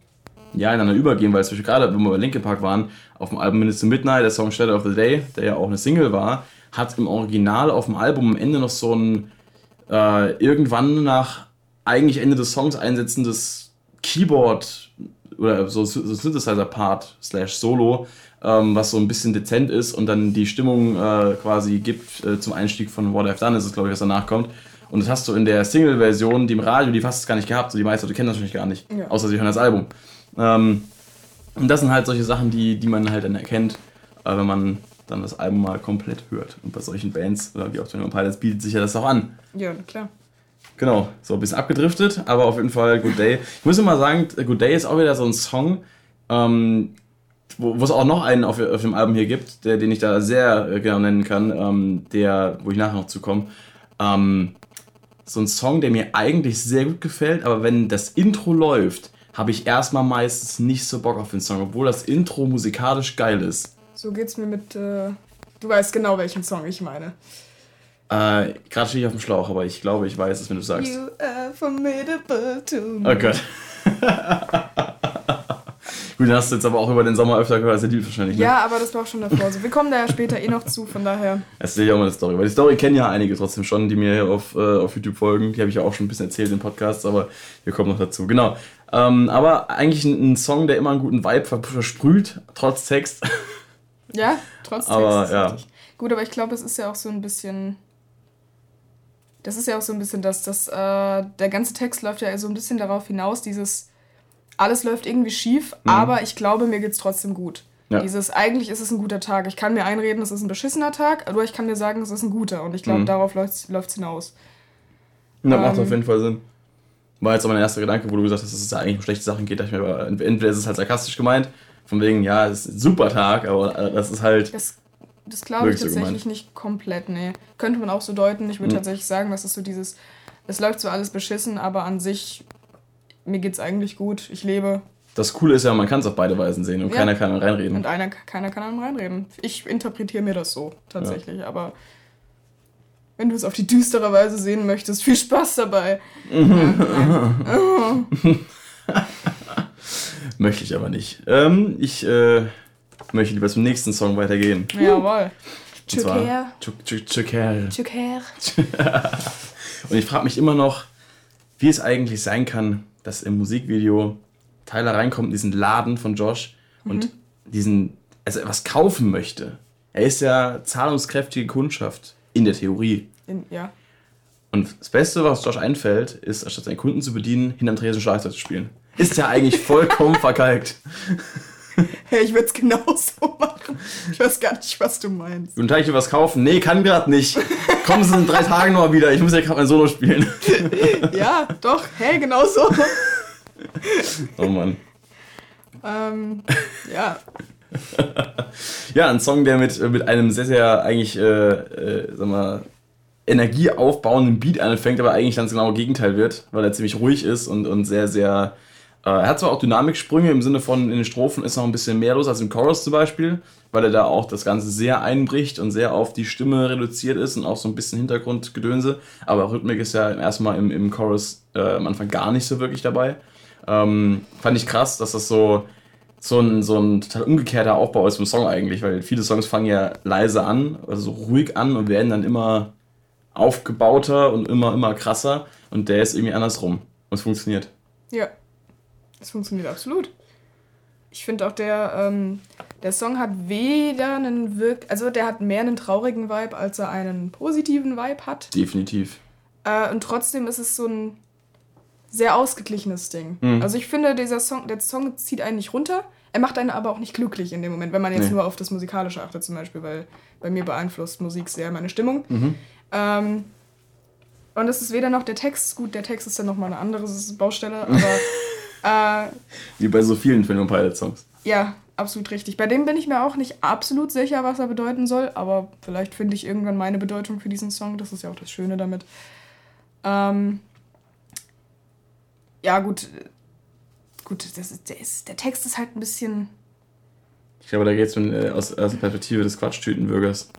ja, ineinander übergehen, weil zum Beispiel gerade, wenn wir bei Linkin Park waren, auf dem Album Minutes to Midnight, der Song Shadow of the Day, der ja auch eine Single war, hat im Original auf dem Album am Ende noch so ein äh, irgendwann nach eigentlich Ende des Songs einsetzendes Keyboard oder so, so Synthesizer-Part slash Solo, ähm, was so ein bisschen dezent ist und dann die Stimmung äh, quasi gibt äh, zum Einstieg von What I've Done, ist es glaube ich, was danach kommt. Und das hast du in der Single-Version, die im Radio, die fast gar nicht gehabt, so die meisten Leute kennen das natürlich gar nicht, ja. außer sie hören das Album. Ähm, und das sind halt solche Sachen, die, die man halt dann erkennt, äh, wenn man dann das Album mal komplett hört. Und bei solchen Bands, oder wie auch Tony Pilots, bietet sich ja das auch an. Ja, klar. Genau, so ein bisschen abgedriftet, aber auf jeden Fall Good Day. Ich muss immer sagen, Good Day ist auch wieder so ein Song, ähm, wo, es auch noch einen auf, auf, dem Album hier gibt, der, den ich da sehr äh, genau nennen kann, ähm, der, wo ich nachher noch zukomme. Ähm, so ein Song, der mir eigentlich sehr gut gefällt, aber wenn das Intro läuft, habe ich erstmal meistens nicht so Bock auf den Song, obwohl das Intro musikalisch geil ist. So geht's mir mit. Äh, du weißt genau, welchen Song ich meine. Äh, Gerade stehe ich auf dem Schlauch, aber ich glaube, ich weiß es, wenn du sagst. You are formidable to me. Oh Gott. Gut, den hast du jetzt aber auch über den Sommer öfter gehört als der Lied wahrscheinlich. Ne? Ja, aber das war auch schon davor so. Wir kommen da ja später eh noch zu, von daher. Erzähl ich auch mal eine Story. Weil die Story kennen ja einige trotzdem schon, die mir hier auf, äh, auf YouTube folgen. Die habe ich ja auch schon ein bisschen erzählt in Podcasts, aber wir kommen noch dazu. Genau. Ähm, aber eigentlich ein, ein, Song, der immer einen guten Vibe versprüht, trotz Text. Ja, trotz Text. Aber, ja. Gut, aber ich glaube, es ist ja auch so ein bisschen. Das ist ja auch so ein bisschen das, das, äh, der ganze Text läuft ja so ein bisschen darauf hinaus, dieses alles läuft irgendwie schief, mhm. aber ich glaube, mir geht's trotzdem gut. Ja. Dieses, eigentlich ist es ein guter Tag. Ich kann mir einreden, es ist ein beschissener Tag, aber ich kann mir sagen, es ist ein guter. Und ich glaube, mhm. darauf läuft es hinaus. Ja, ähm, macht auf jeden Fall Sinn. War jetzt auch mein erster Gedanke, wo du gesagt hast, dass es ja eigentlich um schlechte Sachen geht. Da ich mir aber, entweder ist es halt sarkastisch gemeint, von wegen, ja, es ist ein super Tag, aber äh, das ist halt. Das, das glaube ich tatsächlich so nicht komplett, nee. Könnte man auch so deuten. Ich würde mhm. tatsächlich sagen, dass es so dieses, es läuft so alles beschissen, aber an sich mir geht's eigentlich gut, ich lebe. Das Coole ist ja, man kann es auf beide Weisen sehen und ja. keiner kann reinreden. Und einer, keiner kann einem reinreden. Ich interpretiere mir das so, tatsächlich. Ja. Aber wenn du es auf die düstere Weise sehen möchtest, viel Spaß dabei. möchte ich aber nicht. Ähm, ich äh, möchte lieber zum nächsten Song weitergehen. Jawohl. Chuker. Chuker. Chuker. Und ich frage mich immer noch, wie es eigentlich sein kann, dass im Musikvideo Tyler reinkommt in diesen Laden von Josh mhm. und diesen, also was kaufen möchte. Er ist ja zahlungskräftige Kundschaft in der Theorie. In, ja. Und das Beste, was Josh einfällt, ist, anstatt seinen Kunden zu bedienen, hinterm Tresen Schlagzeug zu spielen. Ist ja eigentlich vollkommen verkalkt. Hey, ich würde es genauso machen. Ich weiß gar nicht, was du meinst. Guten Tag, ich will was kaufen. Nee, kann gerade nicht. Kommen Sie in drei Tagen noch mal wieder. Ich muss ja gerade mein Solo spielen. ja, doch. Hey, genau so. Oh Mann. Ähm, ja. ja, ein Song, der mit, mit einem sehr, sehr eigentlich, äh, äh, sag mal, energieaufbauenden Beat anfängt, aber eigentlich ganz genau Gegenteil wird, weil er ziemlich ruhig ist und, und sehr, sehr äh, er hat zwar auch Dynamiksprünge im Sinne von in den Strophen ist noch ein bisschen mehr los als im Chorus zum Beispiel, weil er da auch das Ganze sehr einbricht und sehr auf die Stimme reduziert ist und auch so ein bisschen Hintergrundgedönse. Aber Rhythmik ist ja erstmal im, im Chorus äh, am Anfang gar nicht so wirklich dabei. Ähm, fand ich krass, dass das so so ein, so ein total umgekehrter Aufbau ist im Song eigentlich, weil viele Songs fangen ja leise an, also so ruhig an und werden dann immer aufgebauter und immer, immer krasser und der ist irgendwie andersrum und es funktioniert. Ja, es funktioniert absolut. Ich finde auch, der, ähm, der Song hat weder einen Wirk... Also der hat mehr einen traurigen Vibe, als er einen positiven Vibe hat. Definitiv. Äh, und trotzdem ist es so ein sehr ausgeglichenes Ding. Mhm. Also ich finde, dieser Song, der Song zieht einen nicht runter. Er macht einen aber auch nicht glücklich in dem Moment, wenn man jetzt nee. nur auf das Musikalische achtet zum Beispiel, weil bei mir beeinflusst Musik sehr meine Stimmung. Mhm. Ähm, und es ist weder noch der Text, gut, der Text ist ja nochmal eine andere Baustelle, aber... äh, Wie bei so vielen Film- und Pilot-Songs. Ja, absolut richtig. Bei dem bin ich mir auch nicht absolut sicher, was er bedeuten soll, aber vielleicht finde ich irgendwann meine Bedeutung für diesen Song. Das ist ja auch das Schöne damit. Ähm, ja, gut. Gut, das ist, der, ist, der Text ist halt ein bisschen. Ich glaube, da geht es äh, aus, aus der Perspektive des Quatschtütenbürgers.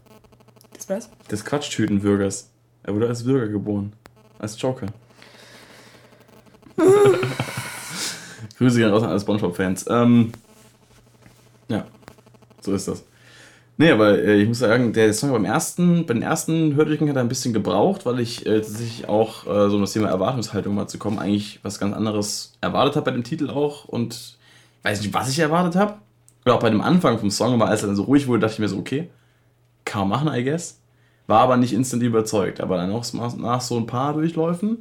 Das was? Des Quatschtütenbürgers. Er wurde als Bürger geboren. Als Joker. Grüße gehen raus an alle Spongebob-Fans. Ähm, ja, so ist das. Nee, aber äh, ich muss sagen, der Song beim ersten, bei ersten Hörtücken hat er ein bisschen gebraucht, weil ich äh, tatsächlich auch äh, so um das Thema Erwartungshaltung mal zu kommen, eigentlich was ganz anderes erwartet habe bei dem Titel auch und weiß nicht, was ich erwartet habe. Oder auch bei dem Anfang vom Song, aber als er dann so ruhig wurde, dachte ich mir so, okay, kann man machen, I guess. War aber nicht instant überzeugt. Aber dann auch nach so ein paar Durchläufen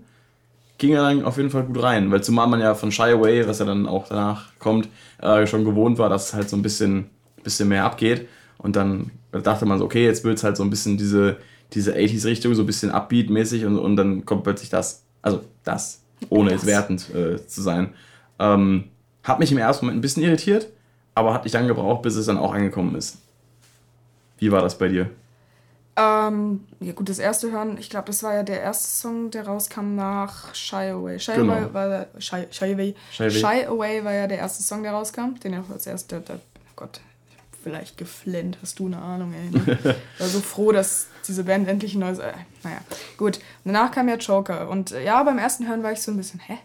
ging er dann auf jeden Fall gut rein. Weil zumal man ja von Shy Away, was ja dann auch danach kommt, äh, schon gewohnt war, dass es halt so ein bisschen, bisschen mehr abgeht. Und dann dachte man so, okay, jetzt wird es halt so ein bisschen diese, diese 80s-Richtung, so ein bisschen Upbeat-mäßig und, und dann kommt plötzlich das. Also das, ohne jetzt wertend äh, zu sein. Ähm, hat mich im ersten Moment ein bisschen irritiert, aber hat nicht dann gebraucht, bis es dann auch angekommen ist. Wie war das bei dir? Ähm, ja gut, das erste Hören, ich glaube, das war ja der erste Song, der rauskam nach Shy Away. Shy genau. Away war Shy, Shy, Away. Shy, Shy Away war ja der erste Song, der rauskam, den er als erster, der, oh Gott, vielleicht geflennt, hast du eine Ahnung, ey. Ne? war so froh, dass diese Band endlich ein neues. Äh, naja, gut. Und danach kam ja Joker. Und äh, ja, beim ersten Hören war ich so ein bisschen, hä?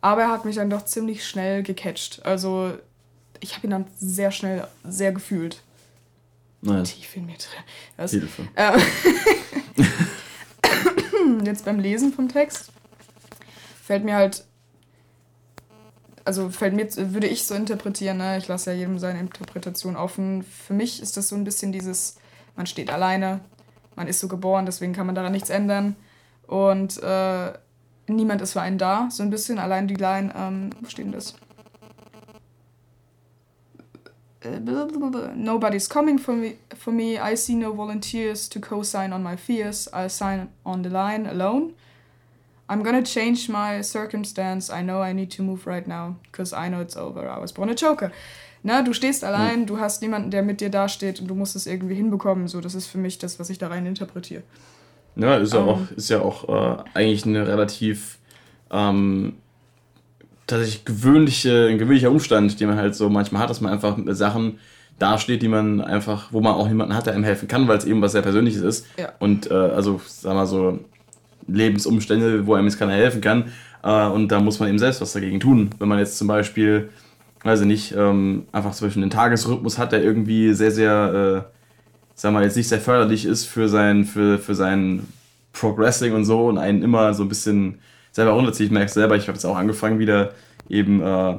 Aber er hat mich dann doch ziemlich schnell gecatcht. Also, ich habe ihn dann sehr schnell sehr gefühlt. Nein. Tief in mir drin. Was? Hilfe. Ähm, jetzt beim Lesen vom Text fällt mir halt also fällt mir, würde ich so interpretieren, ne? ich lasse ja jedem seine Interpretation offen. Für mich ist das so ein bisschen dieses, man steht alleine, man ist so geboren, deswegen kann man daran nichts ändern. Und äh, niemand ist für einen da, so ein bisschen. Allein die Line, ähm, wo steht denn das? Nobody's coming for me, for me. I see no volunteers to co-sign on my fears. I'll sign on the line alone. I'm gonna change my circumstance. I know I need to move right now, because I know it's over. I was born a Joker. Na, du stehst allein, mhm. du hast niemanden, der mit dir dasteht und du musst es irgendwie hinbekommen. So, das ist für mich das, was ich da rein interpretiere. Ja, ist ja um, auch, ist ja auch äh, eigentlich eine relativ ähm, tatsächlich gewöhnliche, ein gewöhnlicher Umstand, den man halt so manchmal hat, dass man einfach mit Sachen dasteht, die man einfach, wo man auch niemanden hat, der einem helfen kann, weil es eben was sehr Persönliches ist. Ja. Und äh, also, sag mal so, Lebensumstände, wo einem jetzt keiner helfen kann. Äh, und da muss man eben selbst was dagegen tun. Wenn man jetzt zum Beispiel, weiß ich nicht, ähm, einfach zum Beispiel einen Tagesrhythmus hat, der irgendwie sehr, sehr, äh, sag mal, jetzt nicht sehr förderlich ist für sein, für, für sein Progressing und so und einen immer so ein bisschen selber runterzieht. Ich merke selber, ich habe jetzt auch angefangen, wieder eben äh,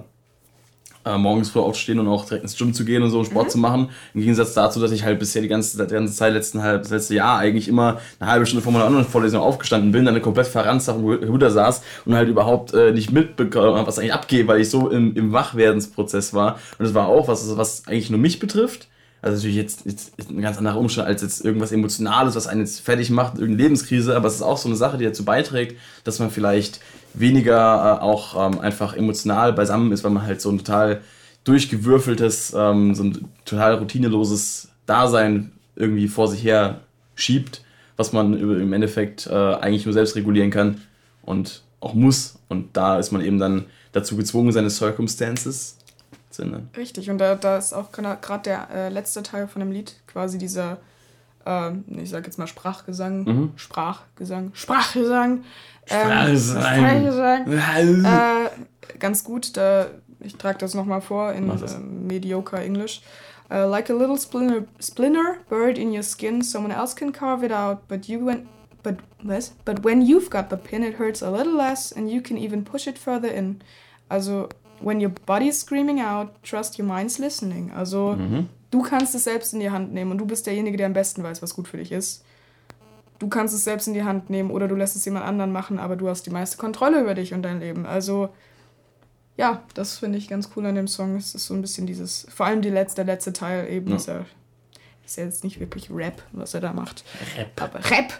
äh, morgens früh aufstehen und auch direkt ins Gym zu gehen und so Sport mhm. zu machen. Im Gegensatz dazu, dass ich halt bisher die ganze, die ganze Zeit, letzten halb, das letzte Jahr eigentlich immer eine halbe Stunde vor meiner anderen Vorlesung aufgestanden bin, dann eine komplett verranzt auf dem Computer saß und halt überhaupt äh, nicht mitbekommen habe, was eigentlich abgeht, weil ich so im, im Wachwerdensprozess war. Und das war auch was, was eigentlich nur mich betrifft. Also natürlich jetzt, jetzt ein ganz anderer Umstand als jetzt irgendwas Emotionales, was einen jetzt fertig macht, irgendeine Lebenskrise, aber es ist auch so eine Sache, die dazu beiträgt, dass man vielleicht weniger äh, auch ähm, einfach emotional beisammen ist, weil man halt so ein total durchgewürfeltes, ähm, so ein total routineloses Dasein irgendwie vor sich her schiebt, was man im Endeffekt äh, eigentlich nur selbst regulieren kann und auch muss. Und da ist man eben dann dazu gezwungen, seine Circumstances zu ändern. Richtig, und da, da ist auch gerade der äh, letzte Teil von dem Lied, quasi dieser, äh, ich sag jetzt mal Sprachgesang, mhm. Sprachgesang, Sprachgesang, ähm, Sprachgesang, Sprachgesang äh, ganz gut. Da ich trage das nochmal vor in uh, mediocre English. Uh, like a little splinter, splinter bird in your skin, someone else can carve it out, but you went, but was, but when you've got the pin, it hurts a little less, and you can even push it further in. Also, when your body's screaming out, trust your mind's listening. Also, mhm. du kannst es selbst in die Hand nehmen und du bist derjenige, der am besten weiß, was gut für dich ist. Du kannst es selbst in die Hand nehmen oder du lässt es jemand anderen machen, aber du hast die meiste Kontrolle über dich und dein Leben. Also, ja, das finde ich ganz cool an dem Song. Es ist so ein bisschen dieses, vor allem die letzte, der letzte Teil eben, ja. ist, ja, ist ja jetzt nicht wirklich Rap, was er da macht. Rap. Aber Rap!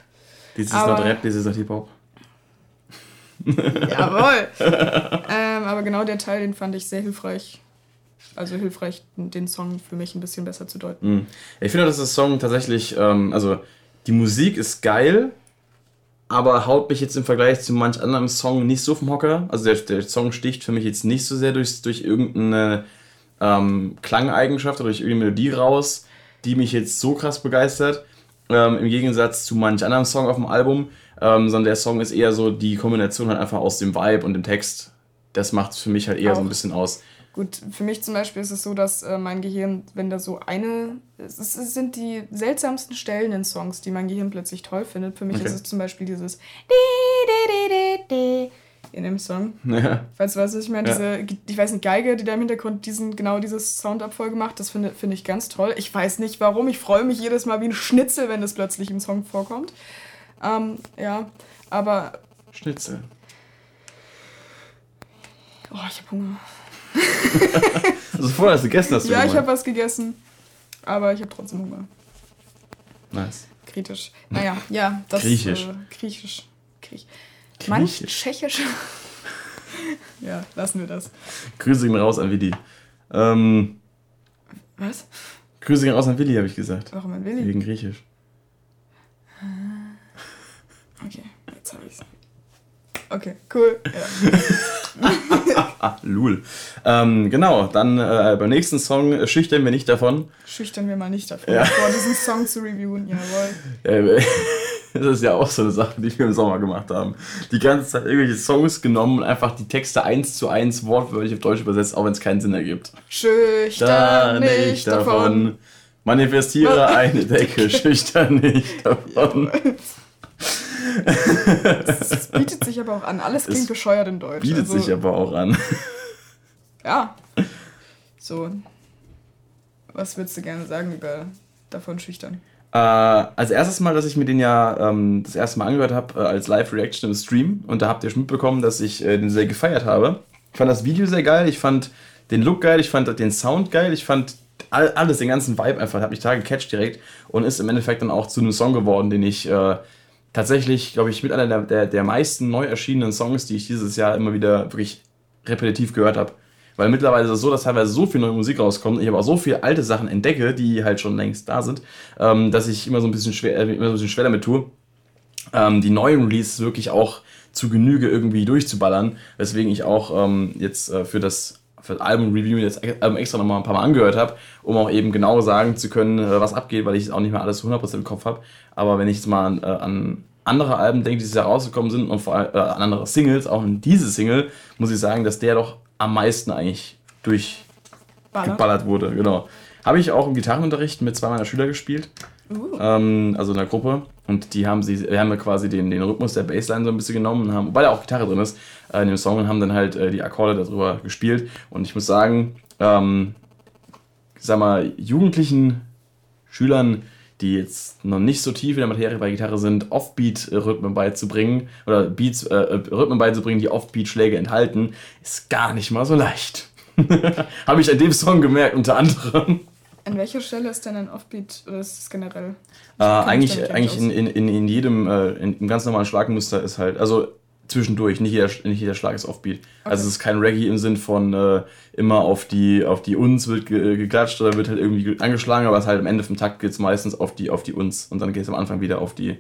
Dies ist aber, not Rap, dies ist not Hip-Hop. Jawohl! ähm, aber genau der Teil, den fand ich sehr hilfreich. Also hilfreich, den Song für mich ein bisschen besser zu deuten. Mhm. Ich finde, dass das Song tatsächlich, ähm, also die Musik ist geil, aber haut mich jetzt im Vergleich zu manch anderem Song nicht so vom Hocker. Also der, der Song sticht für mich jetzt nicht so sehr durch, durch irgendeine ähm, Klangeigenschaft oder durch irgendeine Melodie raus, die mich jetzt so krass begeistert. Ähm, Im Gegensatz zu manch anderem Song auf dem Album, ähm, sondern der Song ist eher so die Kombination halt einfach aus dem Vibe und dem Text. Das macht es für mich halt eher Auch. so ein bisschen aus. Gut, für mich zum Beispiel ist es so, dass äh, mein Gehirn, wenn da so eine. Es, es, sind die seltsamsten Stellen in Songs, die mein Gehirn plötzlich toll findet. Für mich okay. ist es zum Beispiel dieses. In dem Song. Ja. Weißt du was? Ich meine, ja. diese, ich weiß nicht, Geige, die da im Hintergrund diesen, genau dieses Soundabfolge macht, das finde find ich ganz toll. Ich weiß nicht warum. Ich freue mich jedes Mal wie ein Schnitzel, wenn das plötzlich im Song vorkommt. Ähm, ja, aber. Schnitzel. Oh, ich habe Hunger. also vorher hast du gegessen, hast du Ja, ich habe was gegessen. Aber ich habe trotzdem Hunger. Nice. Kritisch. Naja, ja, das Griechisch. Äh, Griechisch. Griech. Manch Tschechisch. ja, lassen wir das. Grüße gehen raus an Willi. Ähm, Was? Grüße gehen raus an Willi, habe ich gesagt. Warum an Willi? Wegen Griechisch. Okay, jetzt habe ich's. Okay, cool. Ja. Lul. Ähm, genau, dann äh, beim nächsten Song schüchtern wir nicht davon. Schüchtern wir mal nicht davon, ja. vor diesen Song zu reviewen, jawohl. Das ist ja auch so eine Sache, die wir im Sommer gemacht haben. Die ganze Zeit irgendwelche Songs genommen und einfach die Texte eins zu eins wortwörtlich auf Deutsch übersetzt, auch wenn es keinen Sinn ergibt. Schüchtern nicht davon. davon. Manifestiere eine Decke, schüchtern nicht davon. Es bietet sich aber auch an. Alles klingt es bescheuert in Deutsch. Bietet also, sich aber auch an. Ja. So. Was würdest du gerne sagen über davon schüchtern? Äh, als erstes Mal, dass ich mir den ja ähm, das erste Mal angehört habe, äh, als Live-Reaction im Stream. Und da habt ihr schon mitbekommen, dass ich äh, den sehr gefeiert habe. Ich fand das Video sehr geil, ich fand den Look geil, ich fand den Sound geil, ich fand all, alles, den ganzen Vibe einfach, hat mich da gecatcht direkt und ist im Endeffekt dann auch zu einem Song geworden, den ich äh, tatsächlich, glaube ich, mit einer der, der, der meisten neu erschienenen Songs, die ich dieses Jahr immer wieder wirklich repetitiv gehört habe. Weil mittlerweile ist es so, dass teilweise so viel neue Musik rauskommt, ich aber auch so viele alte Sachen entdecke, die halt schon längst da sind, ähm, dass ich immer so ein bisschen schwer, äh, immer so ein bisschen schwer damit tue, ähm, die neuen Releases wirklich auch zu Genüge irgendwie durchzuballern. Weswegen ich auch ähm, jetzt äh, für das für das Album-Review das Album extra nochmal ein paar Mal angehört habe, um auch eben genau sagen zu können, äh, was abgeht, weil ich auch nicht mehr alles 100% im Kopf habe. Aber wenn ich jetzt mal an, äh, an andere Alben denke, die dieses Jahr rausgekommen sind und vor allem äh, an andere Singles, auch in diese Single, muss ich sagen, dass der doch am meisten eigentlich durchgeballert wurde. Genau. Habe ich auch im Gitarrenunterricht mit zwei meiner Schüler gespielt. Uh. Ähm, also in der Gruppe. Und die haben sie, wir haben ja quasi den, den Rhythmus der Bassline so ein bisschen genommen und haben, weil da auch Gitarre drin ist, äh, in dem Song und haben dann halt äh, die Akkorde darüber gespielt. Und ich muss sagen, ähm, sag mal, jugendlichen Schülern, die jetzt noch nicht so tief in der Materie bei Gitarre sind, Offbeat-Rhythmen beizubringen oder Beats, äh, äh Rhythmen beizubringen, die Offbeat-Schläge enthalten, ist gar nicht mal so leicht. Habe ich an dem Song gemerkt, unter anderem. An welcher Stelle ist denn ein Offbeat oder ist das generell? Äh, eigentlich eigentlich in, in, in jedem, äh, in, im ganz normalen Schlagmuster ist halt, also zwischendurch, nicht jeder, nicht jeder Schlag ist Offbeat. Okay. Also es ist kein Reggae im Sinn von äh, immer auf die, auf die Uns wird ge geklatscht oder wird halt irgendwie angeschlagen, aber es halt am Ende vom Takt geht es meistens auf die, auf die Uns und dann geht es am Anfang wieder auf die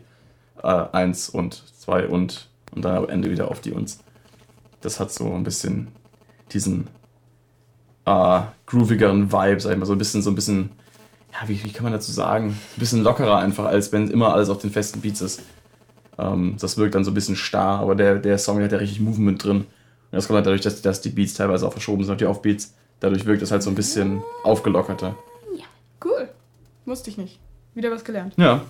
äh, 1 und 2 und und dann am Ende wieder auf die Uns. Das hat so ein bisschen diesen äh, groovigeren Vibe, sag ich mal, so ein bisschen, so ein bisschen, ja, wie, wie kann man dazu sagen? Ein bisschen lockerer einfach, als wenn immer alles auf den festen Beats ist. Ähm, das wirkt dann so ein bisschen starr, aber der, der Song hat ja richtig Movement drin. Und das kommt halt dadurch, dass, dass die Beats teilweise auch verschoben sind auf die Offbeats. Dadurch wirkt es halt so ein bisschen aufgelockerter. Cool. Wusste ich nicht. Wieder was gelernt. Ja.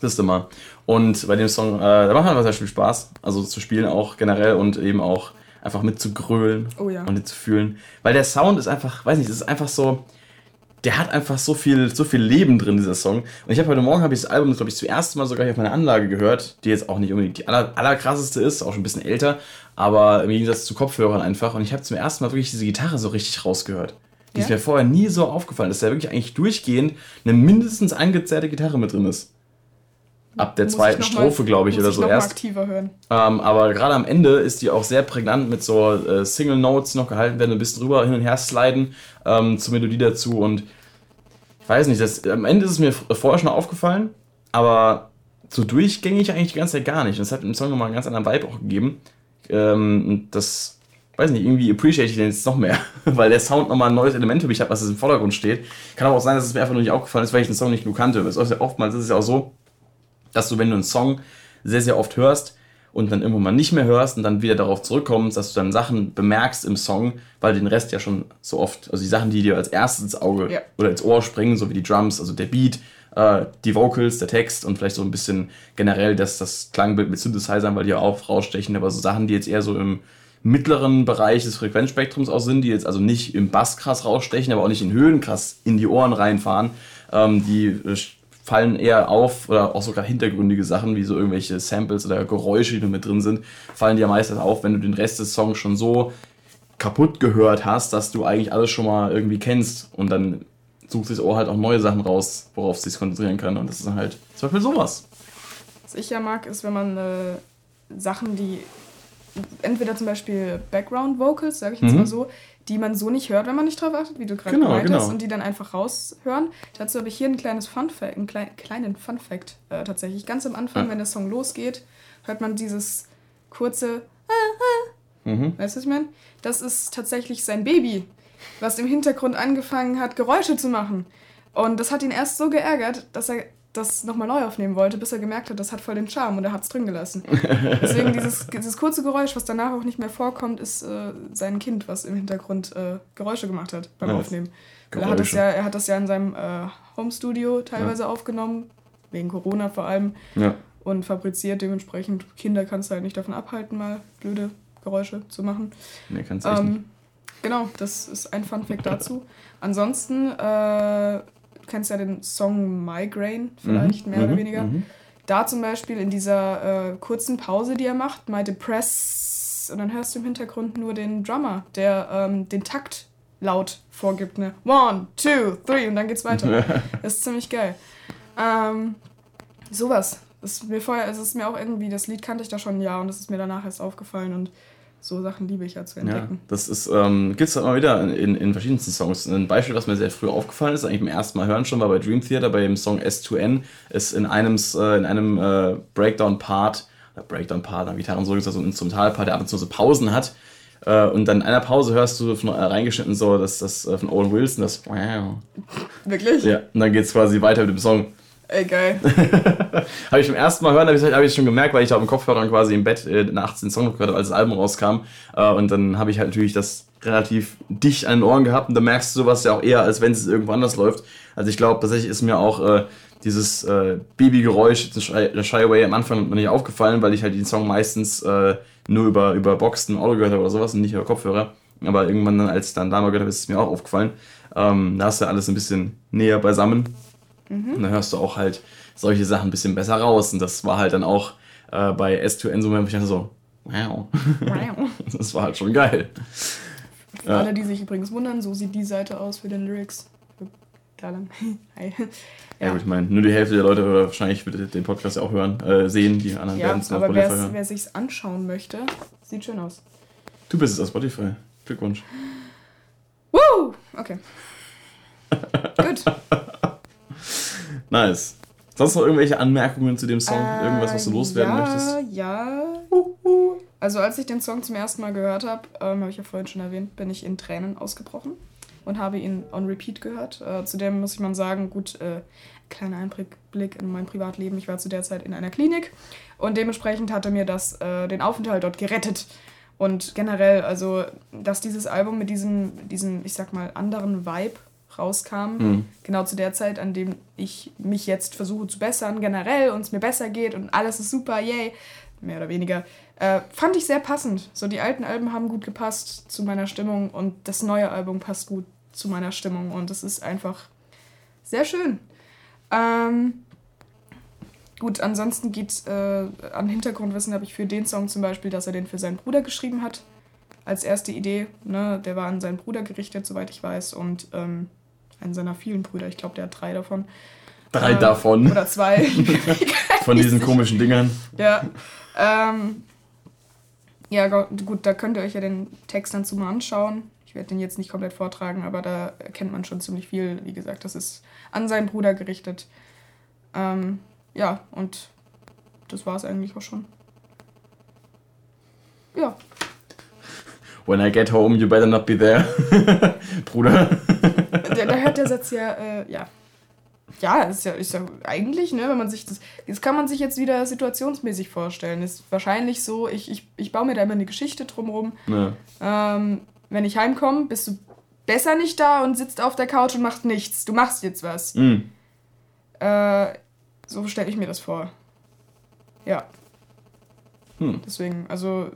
Das ist immer. Und bei dem Song, äh, da macht einfach sehr viel Spaß. Also zu spielen auch generell und eben auch einfach mitzugrölen Oh ja. und mitzufühlen. Weil der Sound ist einfach, weiß nicht, das ist einfach so, der hat einfach so viel, so viel Leben drin, dieser Song. Und ich habe heute Morgen habe ich das Album, glaube ich, zum ersten Mal sogar hier auf meiner Anlage gehört, die jetzt auch nicht unbedingt die aller, allerkrasseste ist, auch schon ein bisschen älter, aber im Gegensatz zu Kopfhörern einfach. Und ich habe zum ersten Mal wirklich diese Gitarre so richtig rausgehört. Die ist Ja? mir vorher nie so aufgefallen, dass da wirklich eigentlich durchgehend eine mindestens angezerrte Gitarre mit drin ist. Ab der Muss zweiten Strophe, glaube ich, oder ich so erst. Ähm, aber gerade am Ende ist die auch sehr prägnant mit so äh, Single Notes, noch gehalten werden, ein bisschen drüber hin und her sliden ähm, zur Melodie dazu. Und ich weiß nicht, das, am Ende ist es mir vorher schon aufgefallen, aber so durchgängig eigentlich die ganze Zeit gar nicht. Und das hat dem Song nochmal einen ganz anderen Vibe auch gegeben. Ähm, das, weiß nicht, irgendwie appreciate ich den jetzt noch mehr, weil der Sound nochmal ein neues Element für mich hat, was jetzt im Vordergrund steht. Kann aber auch sein, dass es mir einfach nur nicht aufgefallen ist, weil ich den Song nicht genug kannte. Es oftmals ist es ja auch so, dass du, wenn du einen Song sehr, sehr oft hörst und dann irgendwann mal nicht mehr hörst und dann wieder darauf zurückkommst, dass du dann Sachen bemerkst im Song, weil den Rest ja schon so oft, also die Sachen, die dir als erstes ins Auge Ja. oder ins Ohr springen, so wie die Drums, also der Beat, äh, die Vocals, der Text und vielleicht so ein bisschen generell das, das Klangbild mit Synthesizern, weil die ja auch rausstechen, aber so Sachen, die jetzt eher so im mittleren Bereich des Frequenzspektrums auch sind, die jetzt also nicht im Bass krass rausstechen, aber auch nicht in Höhen krass in die Ohren reinfahren, ähm, die äh, fallen eher auf, oder auch sogar hintergründige Sachen, wie so irgendwelche Samples oder Geräusche, die da mit drin sind, fallen dir meistens auf, wenn du den Rest des Songs schon so kaputt gehört hast, dass du eigentlich alles schon mal irgendwie kennst und dann sucht sich das Ohr halt auch neue Sachen raus, worauf es sich konzentrieren kann und das ist dann halt zum Beispiel sowas. Was ich ja mag, ist, wenn man äh, Sachen, die entweder zum Beispiel Background Vocals, sage ich jetzt Mhm. mal so, die man so nicht hört, wenn man nicht drauf achtet, wie du gerade Genau, gemeint hast, genau. und die dann einfach raushören. Dazu habe ich hier ein kleines Fun Fact, einen klei kleinen Fun Fact äh, tatsächlich. Ganz am Anfang, Ja. wenn der Song losgeht, hört man dieses kurze, Mhm. weißt du, was ich meine? Das ist tatsächlich sein Baby, was im Hintergrund angefangen hat, Geräusche zu machen. Und das hat ihn erst so geärgert, dass er das nochmal neu aufnehmen wollte, bis er gemerkt hat, das hat voll den Charme und er hat es drin gelassen. Deswegen dieses, dieses kurze Geräusch, was danach auch nicht mehr vorkommt, ist äh, sein Kind, was im Hintergrund äh, Geräusche gemacht hat beim Nice. Aufnehmen. Er, hat das ja, er hat das ja in seinem äh, Homestudio teilweise aufgenommen, wegen Corona vor allem, Ja. und fabriziert. Dementsprechend, Kinder kannst du halt nicht davon abhalten, mal blöde Geräusche zu machen. Nee, kannst du echt nicht. Ähm, genau, das ist ein Fun Fact dazu. Ansonsten, äh, kennst ja den Song Migraine vielleicht, Mhm, mehr oder mhm, weniger. mhm. Da zum Beispiel in dieser äh, kurzen Pause, die er macht, My Depress, und dann hörst du im Hintergrund nur den Drummer, der ähm, den Takt laut vorgibt. Ne? One, two, three, und dann geht's weiter. das ist ziemlich geil. Ähm, sowas. Das ist mir vorher, also es ist mir auch irgendwie, das Lied kannte ich da schon ein Jahr und das ist mir danach erst aufgefallen und so Sachen liebe ich ja zu Ja, entdecken. das ist, ähm, gibt es immer wieder in, in verschiedensten Songs. Ein Beispiel, was mir sehr früh aufgefallen ist, eigentlich beim ersten Mal hören schon, war bei Dream Theater, bei dem Song S2N, ist in einem, äh, in einem äh, Breakdown-Part, oder Breakdown-Part, einer Gitarrensolo ist das so ein Instrumentalpart, der ab und zu so Pausen hat. Äh, und dann in einer Pause hörst du von, äh, reingeschnitten so, dass das äh, von Owen Wilson, das Wow. Wirklich? Ja, und dann geht es quasi weiter mit dem Song. Ey, geil. Habe ich beim ersten Mal hören, habe ich hab ich schon gemerkt, weil ich da auf dem Kopfhörer quasi im Bett äh, nachts den Song noch gehört habe, als das Album rauskam. Äh, und dann habe ich halt natürlich das relativ dicht an den Ohren gehabt und da merkst du sowas ja auch eher, als wenn es irgendwo anders läuft. Also ich glaube, tatsächlich ist mir auch äh, dieses äh, Babygeräusch, das Shy, Away am Anfang noch nicht aufgefallen, weil ich halt den Song meistens äh, nur über, über Boxen Auto gehört habe oder sowas und nicht über Kopfhörer. Aber irgendwann dann, als ich dann da mal gehört habe, ist es mir auch aufgefallen. Ähm, da hast du alles ein bisschen näher beisammen. Und dann hörst du auch halt solche Sachen ein bisschen besser raus. Und das war halt dann auch äh, bei S2N so, wo ich dachte so, wow, Wow. das war halt schon geil. Für Ja. alle, die sich übrigens wundern, so sieht die Seite aus für den Lyrics. Klar dann. Hi. Ja, Ja, gut, ich meine, nur die Hälfte der Leute oder wahrscheinlich wird den Podcast ja auch hören, äh, sehen, die anderen ja werden es aber hören. wer sich's anschauen möchte, sieht schön aus. Du bist es auf Spotify. Glückwunsch. Woo! Okay. Gut. Nice. Sonst noch irgendwelche Anmerkungen zu dem Song? Irgendwas, was du loswerden Äh, ja, möchtest? Ja. Also als ich den Song zum ersten Mal gehört habe, ähm, habe ich ja vorhin schon erwähnt, bin ich in Tränen ausgebrochen und habe ihn on repeat gehört. Äh, zudem muss ich mal sagen, gut, äh, kleiner Einblick in mein Privatleben. Ich war zu der Zeit in einer Klinik und dementsprechend hatte mir das äh, den Aufenthalt dort gerettet. Und generell, also, dass dieses Album mit diesem, diesem ich sag mal, anderen Vibe rauskam, mhm. genau zu der Zeit, an dem ich mich jetzt versuche zu bessern, generell und es mir besser geht und alles ist super, yay, mehr oder weniger, äh, fand ich sehr passend. So, die alten Alben haben gut gepasst zu meiner Stimmung und das neue Album passt gut zu meiner Stimmung und es ist einfach sehr schön. Ähm, Gut, ansonsten geht äh, an Hintergrundwissen habe ich für den Song zum Beispiel, dass er den für seinen Bruder geschrieben hat. Als erste Idee. Ne? Der war an seinen Bruder gerichtet, soweit ich weiß. Und ähm, einen seiner vielen Brüder. Ich glaube, der hat drei davon. Drei ähm, davon? Oder zwei. Von diesen komischen Dingern. Ja. Ähm, ja, gut, da könnt ihr euch ja den Text dann zu mal anschauen. Ich werde den jetzt nicht komplett vortragen, aber da erkennt man schon ziemlich viel. Wie gesagt, das ist an seinen Bruder gerichtet. Ähm, ja, und das war es eigentlich auch schon. Ja. When I get home, you better not be there. Bruder. Da, da hört der Satz ja, äh, ja. Ja, ist ja, ist ja eigentlich, ne, wenn man sich das. Das kann man sich jetzt wieder situationsmäßig vorstellen. Ist wahrscheinlich so, ich, ich, ich baue mir da immer eine Geschichte drumherum. Ja. Ähm, wenn ich heimkomme, bist du besser nicht da und sitzt auf der Couch und machst nichts. Du machst jetzt was. Mhm. Äh, so stelle ich mir das vor. Ja. Hm. Deswegen, also,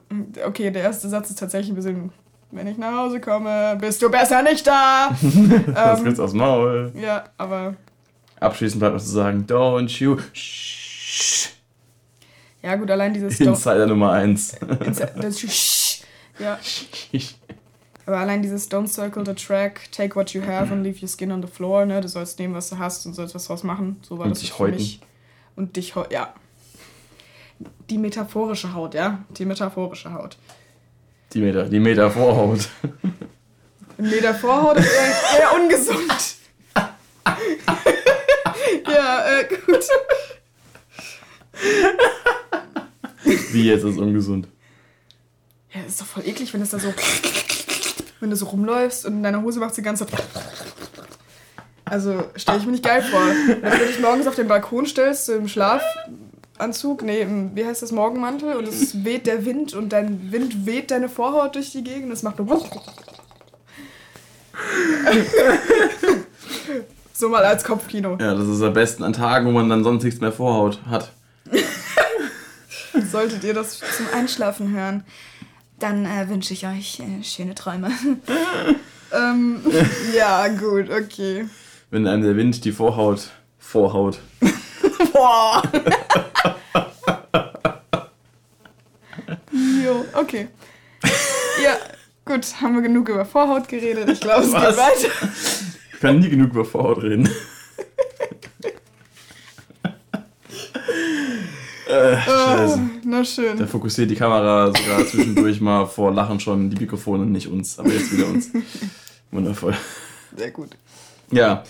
okay, der erste Satz ist tatsächlich ein bisschen, wenn ich nach Hause komme, bist du besser nicht da. das ähm, aus dem Maul. Ja, aber. Abschließend bleibt noch zu sagen, don't you. Shh. Ja, gut, allein dieses. Insider Nummer 1. ja. Aber allein dieses Don't circle the track, take what you have and leave your skin on the floor, ne? Du sollst nehmen, was du hast und sollst was draus machen. So war und das dich für mich. Und dich heute, ja. Die metaphorische Haut, ja? Die metaphorische Haut. Die, Meta die Metaphorhaut. Metaphorhaut ist eher, eher ungesund. ja, äh, gut. Wie jetzt ist ungesund? Ja, das ist doch voll eklig, wenn es da so wenn du so rumläufst und in deiner Hose macht die ganze. Also stelle ich mir nicht geil vor. Wenn du dich morgens auf den Balkon stellst, so im Schlafanzug, nee, wie heißt das, Morgenmantel und es weht der Wind und dein Wind weht deine Vorhaut durch die Gegend, das macht nur. so mal als Kopfkino. Ja, das ist am besten an Tagen, wo man dann sonst nichts mehr Vorhaut hat. Solltet ihr das zum Einschlafen hören. Dann äh, wünsche ich euch äh, schöne Träume. ähm, ja, gut, okay. Wenn einem der Wind die Vorhaut vorhaut. Boah! jo, okay. Ja, gut, haben wir genug über Vorhaut geredet. Ich glaube, es geht weiter. Ich kann nie genug über Vorhaut reden. Äh, oh, na schön. Da fokussiert die Kamera sogar zwischendurch mal vor Lachen schon die Mikrofone, nicht uns, aber jetzt wieder uns. Wundervoll. Sehr gut. Ja,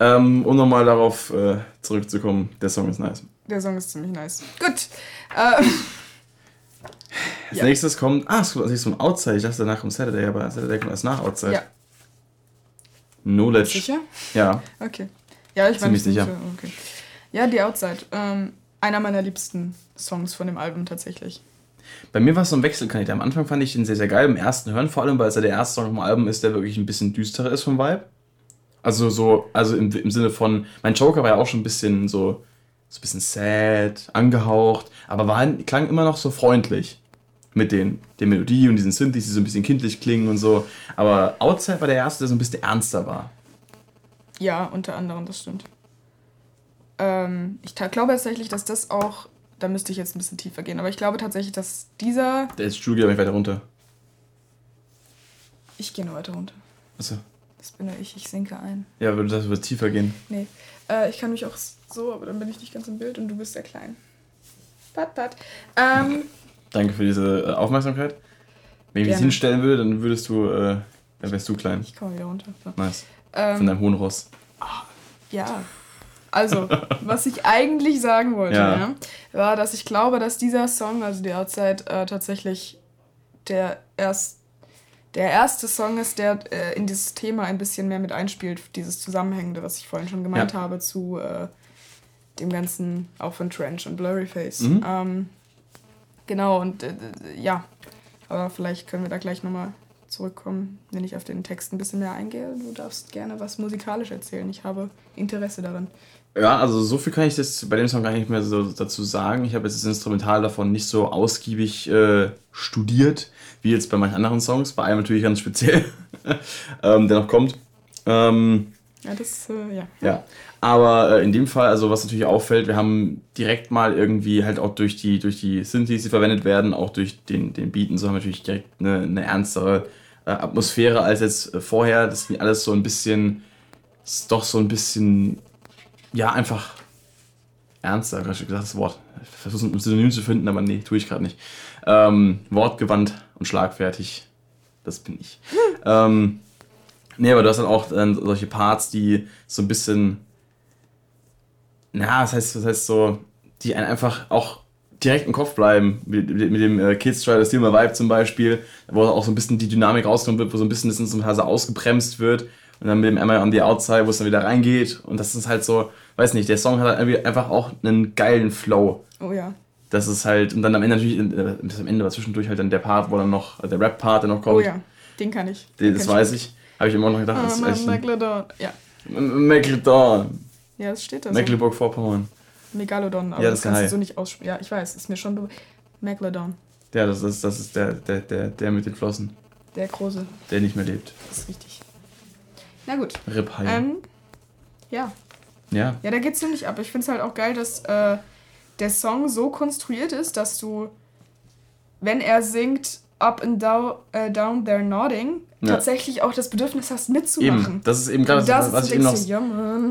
ähm, um nochmal darauf äh, zurückzukommen, der Song ist nice. Der Song ist ziemlich nice. Gut. Ähm, als ja. nächstes kommt, ah, es kommt als nächstes Outside. Ich dachte, danach kommt Saturday, aber Saturday kommt erst nach Outside. Ja. Knowledge. Sicher? Ja. Okay. Ja, ich Ziemlich sicher. Okay. Ja, die Outside. Ähm, einer meiner liebsten Songs von dem Album tatsächlich. Bei mir war es so ein Wechselkandidat. Am Anfang fand ich ihn sehr, sehr geil im ersten Hören, vor allem weil es ja der erste Song vom Album ist, der wirklich ein bisschen düsterer ist vom Vibe. Also so, also im, im Sinne von, mein Joker war ja auch schon ein bisschen so, so ein bisschen sad, angehaucht, aber war, klang immer noch so freundlich mit den, der Melodie und diesen Synthes, die so ein bisschen kindlich klingen und so. Aber Outside war der erste, der so ein bisschen ernster war. Ja, unter anderem, das stimmt. Ähm, ich glaube tatsächlich, dass das auch, da müsste ich jetzt ein bisschen tiefer gehen, aber ich glaube tatsächlich, dass dieser. Der ist Studio aber nicht weiter runter. Ich gehe nur weiter runter. Achso. Das bin nur ich, ich sinke ein. Ja, würde das wird tiefer gehen. Nee. Äh, ich kann mich auch so, aber dann bin ich nicht ganz im Bild und du bist sehr klein. Pat, pat. Ähm, Danke für diese äh, Aufmerksamkeit. Wenn ich mich hinstellen würde, dann würdest du, äh, dann wärst du klein. Ich komme wieder runter. So. Nice. Ähm, Von deinem hohen Ross. Ja, also, was ich eigentlich sagen wollte, ja. Ja, war, dass ich glaube, dass dieser Song, also die Outside, äh, tatsächlich der, erst, der erste Song ist, der äh, in dieses Thema ein bisschen mehr mit einspielt, dieses Zusammenhängende, was ich vorhin schon gemeint ja. habe, zu äh, dem ganzen, auch von Trench und Blurryface. Mhm. Ähm, genau, und äh, ja, Aber vielleicht können wir da gleich nochmal zurückkommen, wenn ich auf den Text ein bisschen mehr eingehe. Du darfst gerne was musikalisch erzählen. Ich habe Interesse daran. Ja, also so viel kann ich jetzt bei dem Song gar nicht mehr so dazu sagen. Ich habe jetzt das Instrumental davon nicht so ausgiebig äh, studiert, wie jetzt bei manchen anderen Songs. Bei einem natürlich ganz speziell, ähm, der noch kommt. Ähm, ja, das, äh, ja. Ja, aber äh, in dem Fall, also was natürlich auffällt, wir haben direkt mal irgendwie halt auch durch die, durch die Synthes, die verwendet werden, auch durch den, den Beat und so, haben wir natürlich direkt eine, eine ernstere äh, Atmosphäre als jetzt äh, vorher. Das ist alles so ein bisschen, ist doch so ein bisschen, ja, einfach ernster, gerade gesagt das Wort. Ich versuche ein Synonym zu finden, aber nee, tue ich gerade nicht. Ähm, wortgewandt und schlagfertig, das bin ich. ähm, nee, aber du hast dann auch äh, solche Parts, die so ein bisschen na, das heißt, das heißt so, die einen einfach auch direkt im Kopf bleiben. Mit, mit dem äh, Kids Try to Steal My Vibe zum Beispiel, wo auch so ein bisschen die Dynamik rauskommen wird, wo so ein bisschen das Instrumental ausgebremst wird. Und dann mit dem Emma on the Outside, wo es dann wieder reingeht. Und das ist halt so, weiß nicht, der Song hat halt einfach auch einen geilen Flow. Oh ja. Das ist halt, und dann am Ende natürlich, äh, bis am Ende war zwischendurch halt dann der Part, wo dann noch, der Rap-Part, der noch kommt. Oh ja, den kann ich. Den, das weiß ich. Habe ich immer noch gedacht. Oh, das ist Megalodon, ja. Megalodon. Ja, es steht da. Mecklenburg-Vorpommern. Megalodon, aber ja, das, das kannst du so nicht aussprechen. Ja, ich weiß, ist mir schon Megalodon. Ja, das ist, das ist der, der, der, der mit den Flossen. Der große. Der nicht mehr lebt. Das ist richtig. Na gut. Rip ähm, Ja. Ja. Ja, da geht's ziemlich ab. Ich finde es halt auch geil, dass äh, der Song so konstruiert ist, dass du, wenn er singt, up and down, uh, down there nodding, ja. tatsächlich auch das Bedürfnis hast, mitzumachen. Eben. Das ist eben gerade das, was, ich eben noch, ja,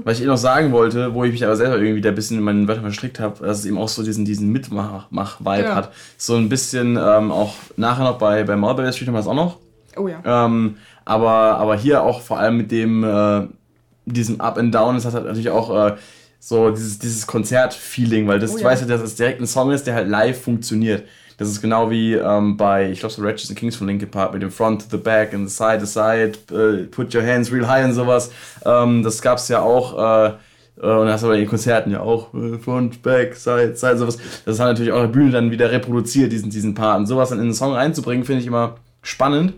was ich eben noch sagen wollte, wo ich mich aber selber irgendwie wieder ein bisschen in meinen Wörtern verstrickt habe, dass es eben auch so diesen, diesen Mitmach-Vibe ja. hat. So ein bisschen ähm, auch nachher noch bei, bei Marlboro Street haben wir das auch noch. Oh ja. Ähm, aber, aber hier auch vor allem mit dem äh, diesem Up and Down, das hat halt natürlich auch äh, so dieses, dieses Konzert-Feeling, weil das, oh, ja. weißt du, dass es direkt ein Song ist, der halt live funktioniert. Das ist genau wie ähm, bei, ich glaube, so and Kings von Linkin Park mit dem Front to the Back and the Side to Side, uh, Put Your Hands Real High und sowas. Ähm, das gab es ja auch. Äh, äh, und das aber in den Konzerten ja auch. Äh, Front, Back, Side, Side, sowas. Das hat natürlich auch der Bühne dann wieder reproduziert, diesen, diesen Part. Und sowas dann in den Song reinzubringen, finde ich immer spannend.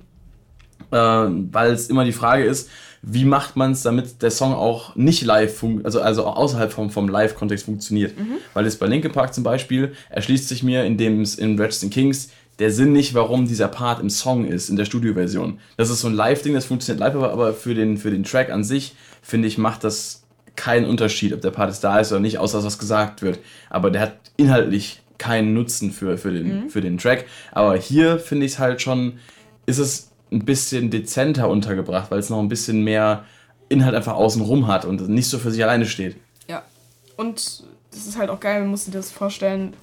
Äh, weil es immer die Frage ist, wie macht man es, damit der Song auch nicht live, also, also außerhalb vom, vom Live-Kontext funktioniert. Mhm. Weil es bei Linkin Park zum Beispiel erschließt sich mir in dem in Ratchet Kings der Sinn nicht, warum dieser Part im Song ist, in der Studioversion. Das ist so ein Live-Ding, das funktioniert live, aber, aber für, den, für den Track an sich, finde ich, macht das keinen Unterschied, ob der Part jetzt da ist oder nicht, außer dass was gesagt wird. Aber der hat inhaltlich keinen Nutzen für, für, den, mhm. für den Track. Aber hier finde ich es halt schon, ist es ein bisschen dezenter untergebracht, weil es noch ein bisschen mehr Inhalt einfach außenrum hat und nicht so für sich alleine steht. Ja. Und das ist halt auch geil, man muss sich das vorstellen.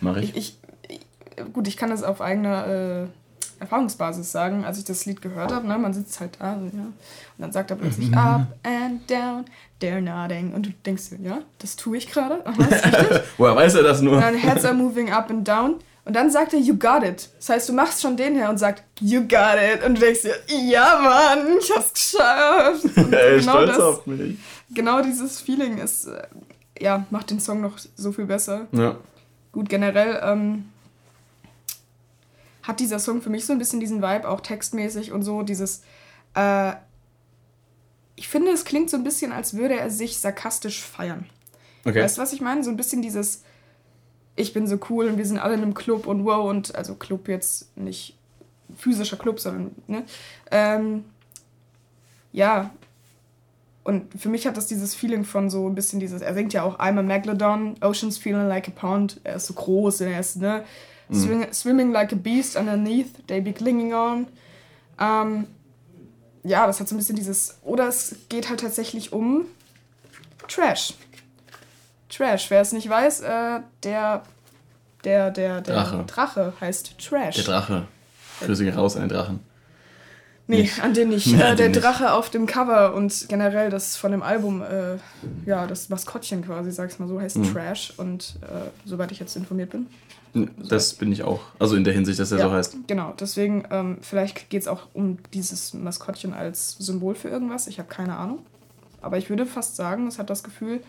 Mach ich. ich, ich gut, ich kann das auf eigener äh, Erfahrungsbasis sagen, als ich das Lied gehört habe. Ne, man sitzt halt da, so, ja, und dann sagt er plötzlich up and down, they're nodding. Und du denkst dir, ja, das tue ich gerade. Woher weiß er das nur? Und dann Heads are moving up and down. Und dann sagt er, you got it. Das heißt, du machst schon den her und sagst, you got it. Und du denkst dir, ja, Mann, ich hab's geschafft. Und Ey, genau stolz das, auf mich. Genau dieses Feeling ist, äh, ja, macht den Song noch so viel besser. Ja. Gut, generell ähm, hat dieser Song für mich so ein bisschen diesen Vibe, auch textmäßig und so, dieses, äh, ich finde, es klingt so ein bisschen, als würde er sich sarkastisch feiern. Okay. Weißt du, was ich meine? So ein bisschen dieses, ich bin so cool und wir sind alle in einem Club und wow und also Club jetzt nicht physischer Club, sondern ne? Ähm, ja. Und für mich hat das dieses Feeling von so ein bisschen dieses, er singt ja auch I'm a Megalodon, Oceans feeling like a pond, er ist so groß, er ist, ne? Mhm. Swing, swimming like a beast underneath, they be clinging on. Ähm, ja, das hat so ein bisschen dieses, oder es geht halt tatsächlich um Trash. Trash. Wer es nicht weiß, äh, der, der, der, der Drache. Drache heißt Trash. Der Drache. Grüße raus an den Drachen. Nee, nicht. an den nicht. Äh, der Drache nicht. auf dem Cover und generell das von dem Album, äh, ja, das Maskottchen quasi, sag's mal so, heißt mhm. Trash. Und äh, soweit ich jetzt informiert bin. Das bin ich auch. Also in der Hinsicht, dass er ja, so heißt. Genau, deswegen, ähm, vielleicht geht es auch um dieses Maskottchen als Symbol für irgendwas. Ich habe keine Ahnung. Aber ich würde fast sagen, es hat das Gefühl,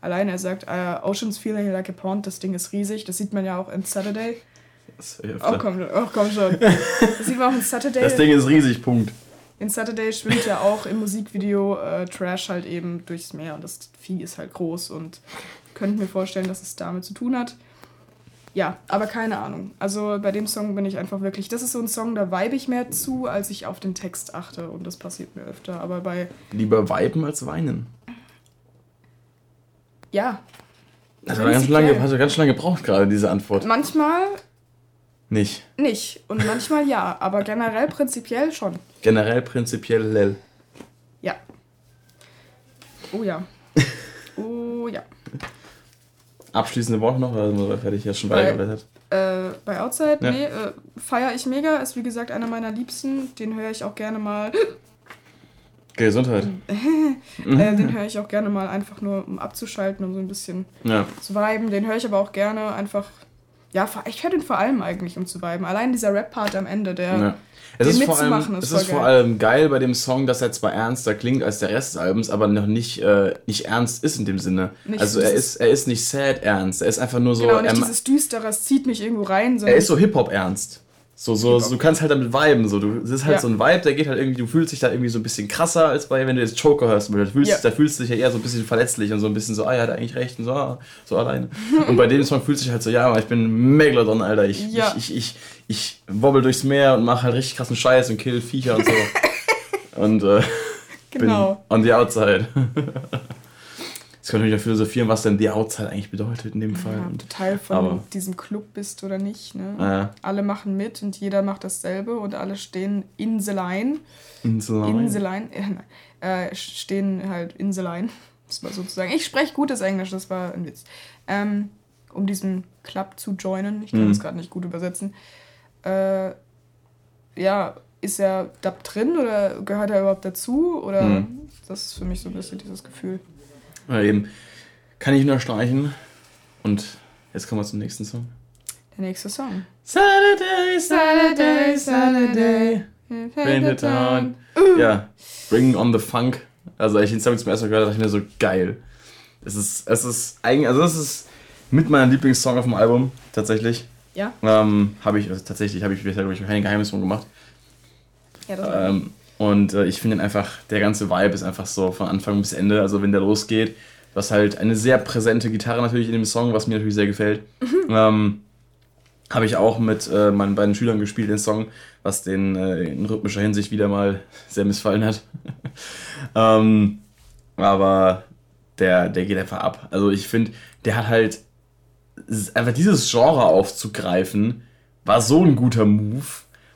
Allein er sagt, uh, Oceans feeling like a pond, das Ding ist riesig. Das sieht man ja auch in Saturday. Das, oh, komm, oh, komm schon. Das sieht man auch in Saturday. Das Ding ist riesig, Punkt. In Saturday schwimmt ja auch im Musikvideo äh, Trash halt eben durchs Meer und das Vieh ist halt groß und könnte mir vorstellen, dass es damit zu tun hat. Ja, aber keine Ahnung. Also bei dem Song bin ich einfach wirklich. Das ist so ein Song, da vibe ich mehr zu, als ich auf den Text achte. Und das passiert mir öfter. Aber bei. Lieber viben als weinen. Ja. Das war ganz lange, hast du ganz lange gebraucht gerade, diese Antwort. Manchmal. Nicht. Nicht. Und manchmal ja. Aber generell prinzipiell schon. Generell prinzipiell lel. Ja. Oh ja. Oh ja. Abschließende Worte noch, oder sind wir fertig? Ja, schon weitergeleitet. Äh, bei Outside, ja. nee, äh, feiere ich mega. Ist wie gesagt einer meiner Liebsten. Den höre ich auch gerne mal. Gesundheit. äh, den höre ich auch gerne mal einfach nur, um abzuschalten, um so ein bisschen ja. zu viben. Den höre ich aber auch gerne einfach. Ja, ich höre den vor allem eigentlich, um zu viben. Allein dieser Rap-Part am Ende, der. Ja. Es ist, vor allem, ist es ist vor allem geil bei dem Song, dass er zwar ernster klingt als der Rest des Albums, aber noch nicht, äh, nicht ernst ist in dem Sinne. Nicht also er ist, er ist nicht sad ernst, er ist einfach nur so. Genau, nicht dieses Düstere, es zieht mich irgendwo rein. er ist so Hip-Hop ernst. So, so, so, du kannst halt damit viben. So. Du, das ist halt ja. so ein Vibe, der geht halt irgendwie, du fühlst dich da irgendwie so ein bisschen krasser, als bei, wenn du jetzt Joker hörst. Da fühlst, ja. da fühlst du dich ja eher so ein bisschen verletzlich und so ein bisschen so, ah, er hat eigentlich recht und so, ah, so alleine. und bei dem Song fühlst du dich halt so, ja, ich bin Megalodon, Alter. Ich, ja. ich, ich, ich, ich wobbel durchs Meer und mach halt richtig krassen Scheiß und kill Viecher und so. und äh, genau. bin on the outside. Jetzt können wir philosophieren, was denn die Outside eigentlich bedeutet in dem Fall. Ja, du Teil von aber, diesem Club bist oder nicht. Ne? Ja. Alle machen mit und jeder macht dasselbe und alle stehen Inselein. Inselein? Inselein. Äh, stehen halt Inselein. Das war sozusagen. Ich spreche gutes Englisch, das war ein Witz. Ähm, um diesen Club zu joinen. Ich kann mhm. das gerade nicht gut übersetzen. Äh, ja, ist er da drin oder gehört er überhaupt dazu? Oder mhm. das ist für mich so ein bisschen dieses Gefühl. Ja, eben. Kann ich nur streichen. Und jetzt kommen wir zum nächsten Song. Der nächste Song. Saturday, Saturday, Saturday. Bring it on. Uh. Ja, Bring on the Funk. Also, als ich den Song zum ersten Mal gehört habe, dachte ich mir so geil. Es ist, es ist eigentlich, also, es ist mit meinem Lieblingssong auf dem Album, tatsächlich. Ja. Ähm, habe ich, also tatsächlich habe ich glaube ich, kein Geheimnis von gemacht. Ja, das ähm, und äh, ich finde einfach, der ganze Vibe ist einfach so von Anfang bis Ende. Also wenn der losgeht, was halt eine sehr präsente Gitarre natürlich in dem Song, was mir natürlich sehr gefällt. Mhm. Ähm, habe ich auch mit äh, meinen beiden Schülern gespielt, den Song, was den äh, in rhythmischer Hinsicht wieder mal sehr missfallen hat. ähm, aber der, der geht einfach ab. Also ich finde, der hat halt einfach dieses Genre aufzugreifen, war so ein guter Move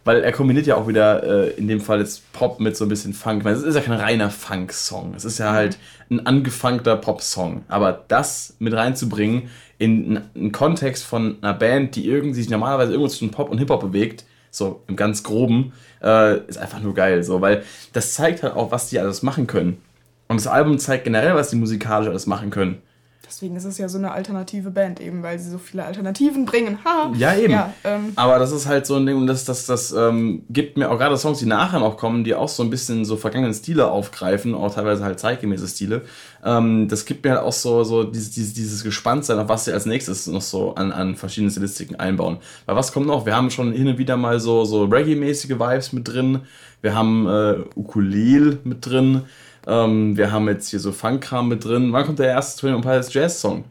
weil er kombiniert ja auch wieder äh, in dem Fall jetzt Pop mit so ein bisschen Funk. Weil es ist ja kein reiner Funk-Song. Es ist ja halt ein angefangter Pop-Song. Aber das mit reinzubringen in einen Kontext von einer Band, die irgendwie sich normalerweise irgendwo zwischen Pop und Hip-Hop bewegt, so im ganz groben, äh, ist einfach nur geil. So, weil das zeigt halt auch, was die alles machen können. Und das Album zeigt generell, was die musikalisch alles machen können. Deswegen ist es ja so eine alternative Band, eben weil sie so viele Alternativen bringen. Ha! Ja, eben. Ja, ähm. Aber das ist halt so ein Ding, und das, das, das ähm, gibt mir auch gerade Songs, die nachher noch kommen, die auch so ein bisschen so vergangene Stile aufgreifen, auch teilweise halt zeitgemäße Stile. Ähm, das gibt mir halt auch so, so dieses, dieses, dieses Gespanntsein, auf was sie als nächstes noch so an, an verschiedene Stilistiken einbauen. Weil was kommt noch? Wir haben schon hin und wieder mal so, so Reggae-mäßige Vibes mit drin. Wir haben äh, Ukulele mit drin. Ähm, wir haben jetzt hier so Funkkram mit drin. Wann kommt der erste Twin Empires Jazz Song?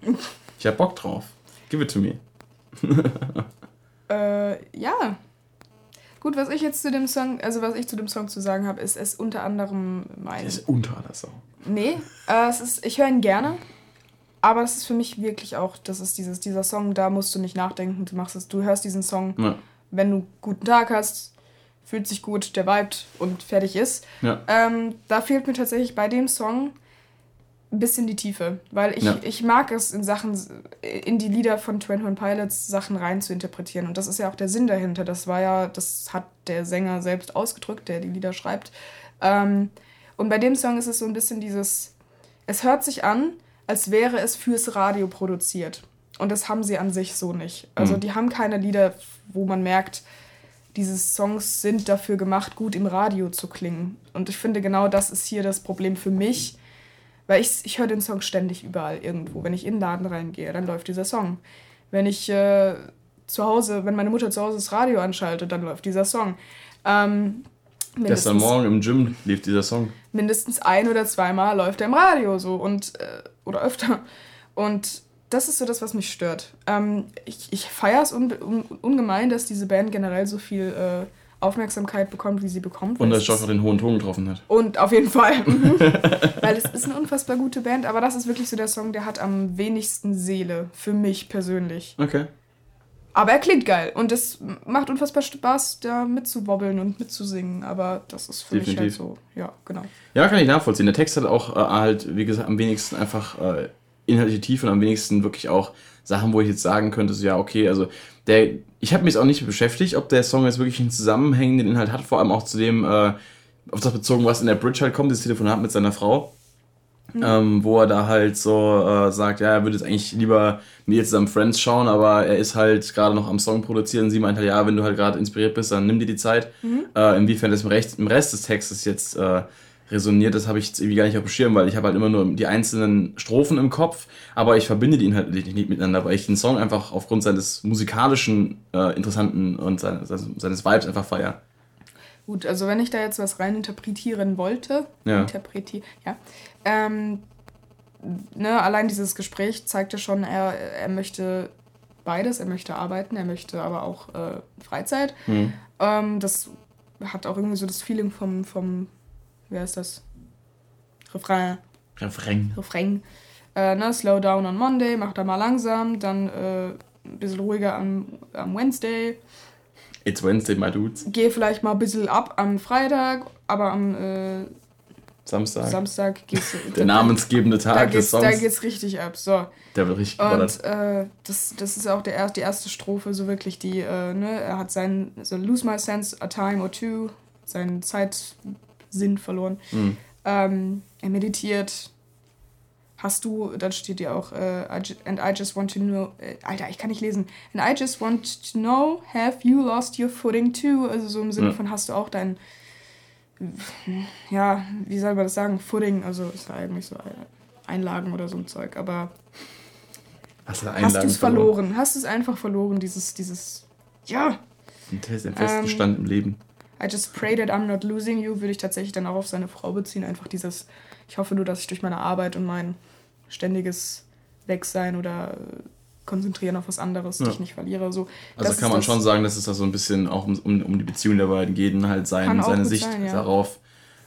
Ich hab Bock drauf. Give it to me. äh, ja. Gut, was ich jetzt zu dem Song, also was ich zu dem Song zu sagen habe, ist es unter anderem mein. ist unter anderem Song. Nee, äh, es ist, ich höre ihn gerne. Aber das ist für mich wirklich auch, das ist dieses, dieser Song, da musst du nicht nachdenken, du machst es, du hörst diesen Song, ja. wenn du guten Tag hast, fühlt sich gut, der vibet und fertig ist. Ja. Ähm, da fehlt mir tatsächlich bei dem Song ein bisschen die Tiefe, weil ich, ja. ich mag es in Sachen, in die Lieder von Twin One Pilots Sachen rein zu interpretieren und das ist ja auch der Sinn dahinter. Das war ja, das hat der Sänger selbst ausgedrückt, der die Lieder schreibt. Ähm, und bei dem Song ist es so ein bisschen dieses, es hört sich an, als wäre es fürs Radio produziert. Und das haben sie an sich so nicht. Also mhm. die haben keine Lieder, wo man merkt, diese Songs sind dafür gemacht, gut im Radio zu klingen. Und ich finde, genau das ist hier das Problem für mich, weil ich, ich höre den Song ständig überall irgendwo. Wenn ich in den Laden reingehe, dann läuft dieser Song. Wenn ich äh, zu Hause, wenn meine Mutter zu Hause das Radio anschaltet, dann läuft dieser Song. Ähm, Gestern Morgen im Gym lief dieser Song. Mindestens ein oder zweimal läuft er im Radio so und äh, oder öfter. Und das ist so das, was mich stört. Ähm, ich ich feiere es un, un, ungemein, dass diese Band generell so viel äh, Aufmerksamkeit bekommt, wie sie bekommt. Und dass Josh auch den hohen Ton getroffen hat. Und auf jeden Fall. Weil es ist eine unfassbar gute Band, aber das ist wirklich so der Song, der hat am wenigsten Seele, für mich persönlich. Okay. Aber er klingt geil und es macht unfassbar Spaß, da mitzuwobbeln und mitzusingen. Aber das ist für Definitiv. mich halt so, ja, genau. Ja, kann ich nachvollziehen. Der Text hat auch äh, halt, wie gesagt, am wenigsten einfach äh, inhaltliche Tiefe und am wenigsten wirklich auch Sachen, wo ich jetzt sagen könnte, so ja, okay, also der, ich habe mich jetzt auch nicht beschäftigt, ob der Song jetzt wirklich einen zusammenhängenden Inhalt hat, vor allem auch zu dem, äh, auf das bezogen, was in der Bridge halt kommt, das Telefonat mit seiner Frau. Mhm. Ähm, wo er da halt so äh, sagt, ja, er würde jetzt eigentlich lieber mit ihr zusammen Friends schauen, aber er ist halt gerade noch am Song produzieren. Sie meint halt, ja, wenn du halt gerade inspiriert bist, dann nimm dir die Zeit. Mhm. Äh, inwiefern das im, Recht, im Rest des Textes jetzt äh, resoniert, das habe ich jetzt irgendwie gar nicht auf dem Schirm, weil ich habe halt immer nur die einzelnen Strophen im Kopf, aber ich verbinde die inhaltlich nicht miteinander, weil ich den Song einfach aufgrund seines musikalischen, äh, interessanten und seines, seines Vibes einfach feiere. Gut, also wenn ich da jetzt was rein interpretieren wollte, ja. interpretieren, ja, ähm, ne, allein dieses Gespräch zeigte schon, er, er möchte beides, er möchte arbeiten, er möchte aber auch äh, Freizeit. Mhm. Ähm, das hat auch irgendwie so das Feeling vom, vom wie heißt das? Refrain. Refrain. Refrain. Äh, ne, slow down on Monday, mach da mal langsam, dann äh, ein bisschen ruhiger am, am Wednesday. It's Wednesday, my dudes. Geh vielleicht mal ein bisschen ab am Freitag, aber am äh, Samstag. Samstag geht's. Der namensgebende Tag des Songs. Da geht's richtig ab. So. Der wird richtig Und äh, das, das ist auch der, die erste Strophe, so wirklich die, äh, ne, er hat seinen, so lose my sense a time or two, seinen Zeit, Sinn verloren. Mhm. Ähm, er meditiert. Hast du, dann steht dir auch, äh, and I just want to know, äh, Alter, ich kann nicht lesen. And I just want to know, have you lost your footing too? Also so im Sinne ja. von, hast du auch dein, ja, wie soll man das sagen, Footing, also ist ja eigentlich so Einlagen oder so ein Zeug, aber hast du es verloren? Hast du es einfach verloren, dieses, dieses, ja. Ein festen ähm, Stand im Leben. I just pray that I'm not losing you, würde ich tatsächlich dann auch auf seine Frau beziehen. Einfach dieses, ich hoffe nur, dass ich durch meine Arbeit und mein ständiges Wegsein oder konzentrieren auf was anderes, ja. dich nicht verliere. So, also kann man schon sagen, dass es da so ein bisschen auch um, um, um die Beziehung der beiden geht und halt sein, seine Sicht sein, ja. darauf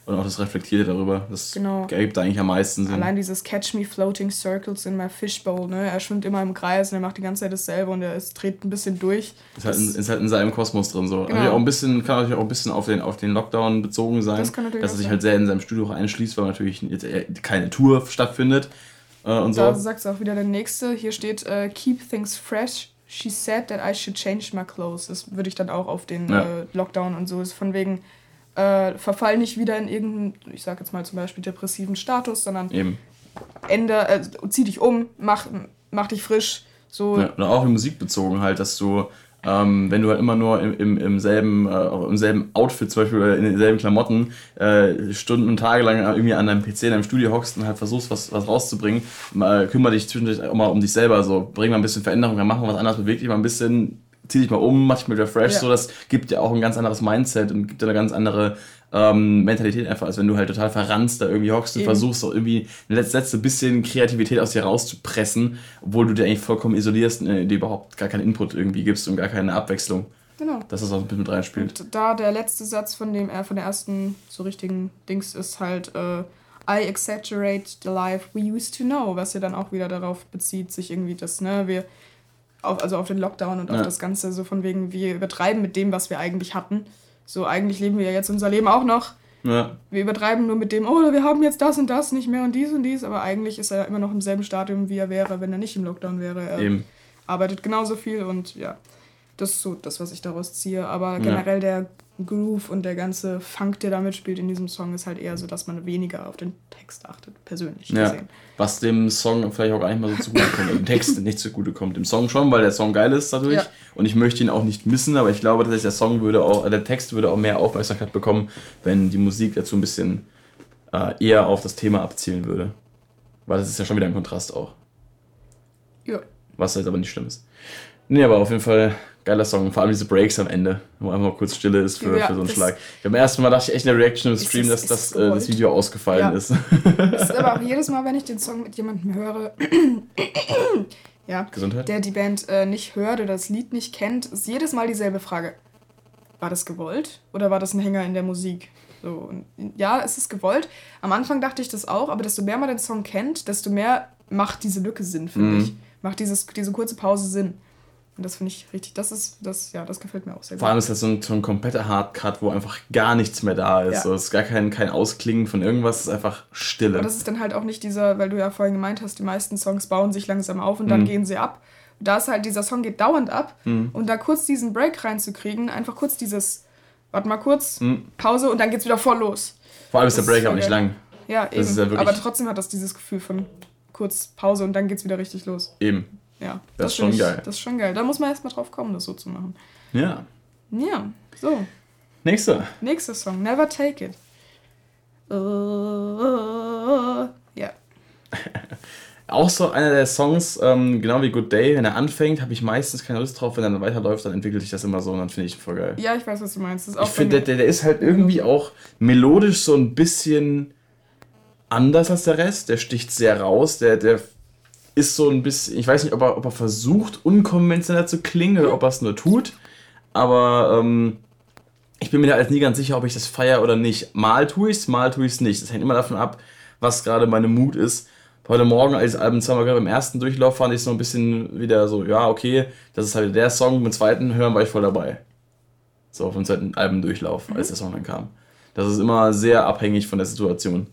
und auch das Reflektierte darüber. Das genau. ergibt eigentlich am meisten Sinn. Allein dieses Catch me floating circles in my fishbowl, ne? Er schwimmt immer im Kreis und er macht die ganze Zeit dasselbe und er ist, dreht ein bisschen durch. Ist halt, in, ist halt in seinem Kosmos drin so. Genau. auch ein bisschen, kann natürlich auch ein bisschen auf den, auf den Lockdown bezogen sein. Das kann natürlich dass er sich halt sehr in seinem Studio einschließt, weil natürlich jetzt keine Tour stattfindet. Äh, und da so. sagst du auch wieder der nächste. Hier steht, uh, keep things fresh. She said that I should change my clothes. Das würde ich dann auch auf den ja. äh, Lockdown und so. Ist von wegen, äh, verfall nicht wieder in irgendeinen, ich sag jetzt mal zum Beispiel depressiven Status, sondern Eben. Ende, äh, zieh dich um, mach, mach dich frisch. So. Ja, und auch in Musik bezogen halt, dass du, ähm, wenn du halt immer nur im, im, im, selben, äh, im selben Outfit, zum Beispiel in denselben Klamotten, äh, Stunden und Tage lang irgendwie an deinem PC in deinem Studio hockst und halt versuchst, was, was rauszubringen, mal, kümmere dich zwischendurch auch mal um dich selber. So, bring mal ein bisschen Veränderung, dann mach mal was anderes, beweg dich mal ein bisschen zieh dich mal um, mach dich mal wieder fresh. Ja. So, das gibt ja auch ein ganz anderes Mindset und gibt ja eine ganz andere ähm, Mentalität einfach, als wenn du halt total verranzt da irgendwie hockst und Eben. versuchst auch irgendwie ein letzte, letzte bisschen Kreativität aus dir rauszupressen, obwohl du dir eigentlich vollkommen isolierst und äh, dir überhaupt gar keinen Input irgendwie gibst und gar keine Abwechslung. Genau. Dass das auch ein bisschen mit reinspielt. Und da der letzte Satz von dem äh, von der ersten so richtigen Dings ist halt äh, I exaggerate the life we used to know, was ja dann auch wieder darauf bezieht, sich irgendwie das, ne, wir auf, also auf den Lockdown und ja. auf das Ganze, so von wegen, wir übertreiben mit dem, was wir eigentlich hatten. So, eigentlich leben wir ja jetzt unser Leben auch noch. Ja. Wir übertreiben nur mit dem, oh, wir haben jetzt das und das nicht mehr und dies und dies, aber eigentlich ist er immer noch im selben Stadium, wie er wäre, wenn er nicht im Lockdown wäre. Er Eben. arbeitet genauso viel und ja, das ist so das, was ich daraus ziehe. Aber generell ja. der Groove und der ganze Funk, der da mitspielt in diesem Song, ist halt eher so, dass man weniger auf den Text achtet, persönlich ja. gesehen. Was dem Song vielleicht auch gar nicht mal so zugute kommt, dem Text nicht zugute kommt. Dem Song schon, weil der Song geil ist dadurch ja. und ich möchte ihn auch nicht missen, aber ich glaube, dass der Song würde auch, der Text würde auch mehr Aufmerksamkeit bekommen, wenn die Musik dazu ein bisschen äh, eher auf das Thema abzielen würde. Weil das ist ja schon wieder ein Kontrast auch. Ja. Was jetzt aber nicht schlimm ist. Nee, aber auf jeden Fall geiler Song. Vor allem diese Breaks am Ende, wo einfach mal kurz Stille ist für, Ja, für so einen Schlag. Beim ersten Mal dachte ich echt in der Reaction im Ist Stream, das- dass ist das, äh, das? Video ausgefallen Ja. ist. Das ist aber auch jedes Mal, wenn ich den Song mit jemandem höre, ja, Gesundheit? der die Band äh, nicht hört oder das Lied nicht kennt, ist jedes Mal dieselbe Frage. War das gewollt oder war das ein Hänger in der Musik? So, ja, es ist gewollt. Am Anfang dachte ich das auch, aber desto mehr man den Song kennt, desto mehr macht diese Lücke Sinn, finde Mhm. ich. Macht dieses, diese kurze Pause Sinn. Und das finde ich richtig, das ist, das, ja, das gefällt mir auch sehr Vor gut. allem ist das so ein, so ein kompletter Hardcut, wo einfach gar nichts mehr da ist. Ja. So, es ist gar kein, kein Ausklingen von irgendwas, es ist einfach Stille. Aber das ist dann halt auch nicht dieser, weil du ja vorhin gemeint hast, die meisten Songs bauen sich langsam auf und dann Mhm. gehen sie ab. Da ist halt, dieser Song geht dauernd ab und da kurz diesen Break reinzukriegen, einfach kurz dieses, warte mal kurz, Mhm. Pause und dann geht's wieder voll los. Vor allem ist der das ist Break auch nicht lang. Ja, eben. Ja Aber trotzdem hat das dieses Gefühl von kurz Pause und dann geht's wieder richtig los. Eben. Ja. Das ist find schon ich, geil. Das ist schon geil. Da muss man erstmal drauf kommen, das so zu machen. Ja. Ja, so. Nächster. Nächster Song, Never Take It. Uh, ja. Auch so einer der Songs, ähm, genau wie Good Day, wenn er anfängt, habe ich meistens keine Lust drauf. Wenn er dann weiterläuft, dann entwickelt sich das immer so und dann finde ich ihn voll geil. Ja, ich weiß, was du meinst. Das ist Ich finde, der, der ist halt irgendwie auch melodisch so ein bisschen anders als der Rest. Der sticht sehr raus. Der, der ist so ein bisschen, ich weiß nicht, ob er, ob er versucht, unkonventioneller zu klingen oder ob er es nur tut. Aber ähm, ich bin mir da halt nie ganz sicher, ob ich das feiere oder nicht. Mal tue ich es, mal tue ich es nicht. Das hängt immer davon ab, was gerade meine Mut ist. Heute Morgen, als ich das Album zweimal gehört im ersten Durchlauf fand ich es so ein bisschen wieder so, ja, okay, das ist halt der Song. Beim zweiten Hören war ich voll dabei. So vom zweiten Albendurchlauf, als der Song dann kam. Das ist immer sehr abhängig von der Situation.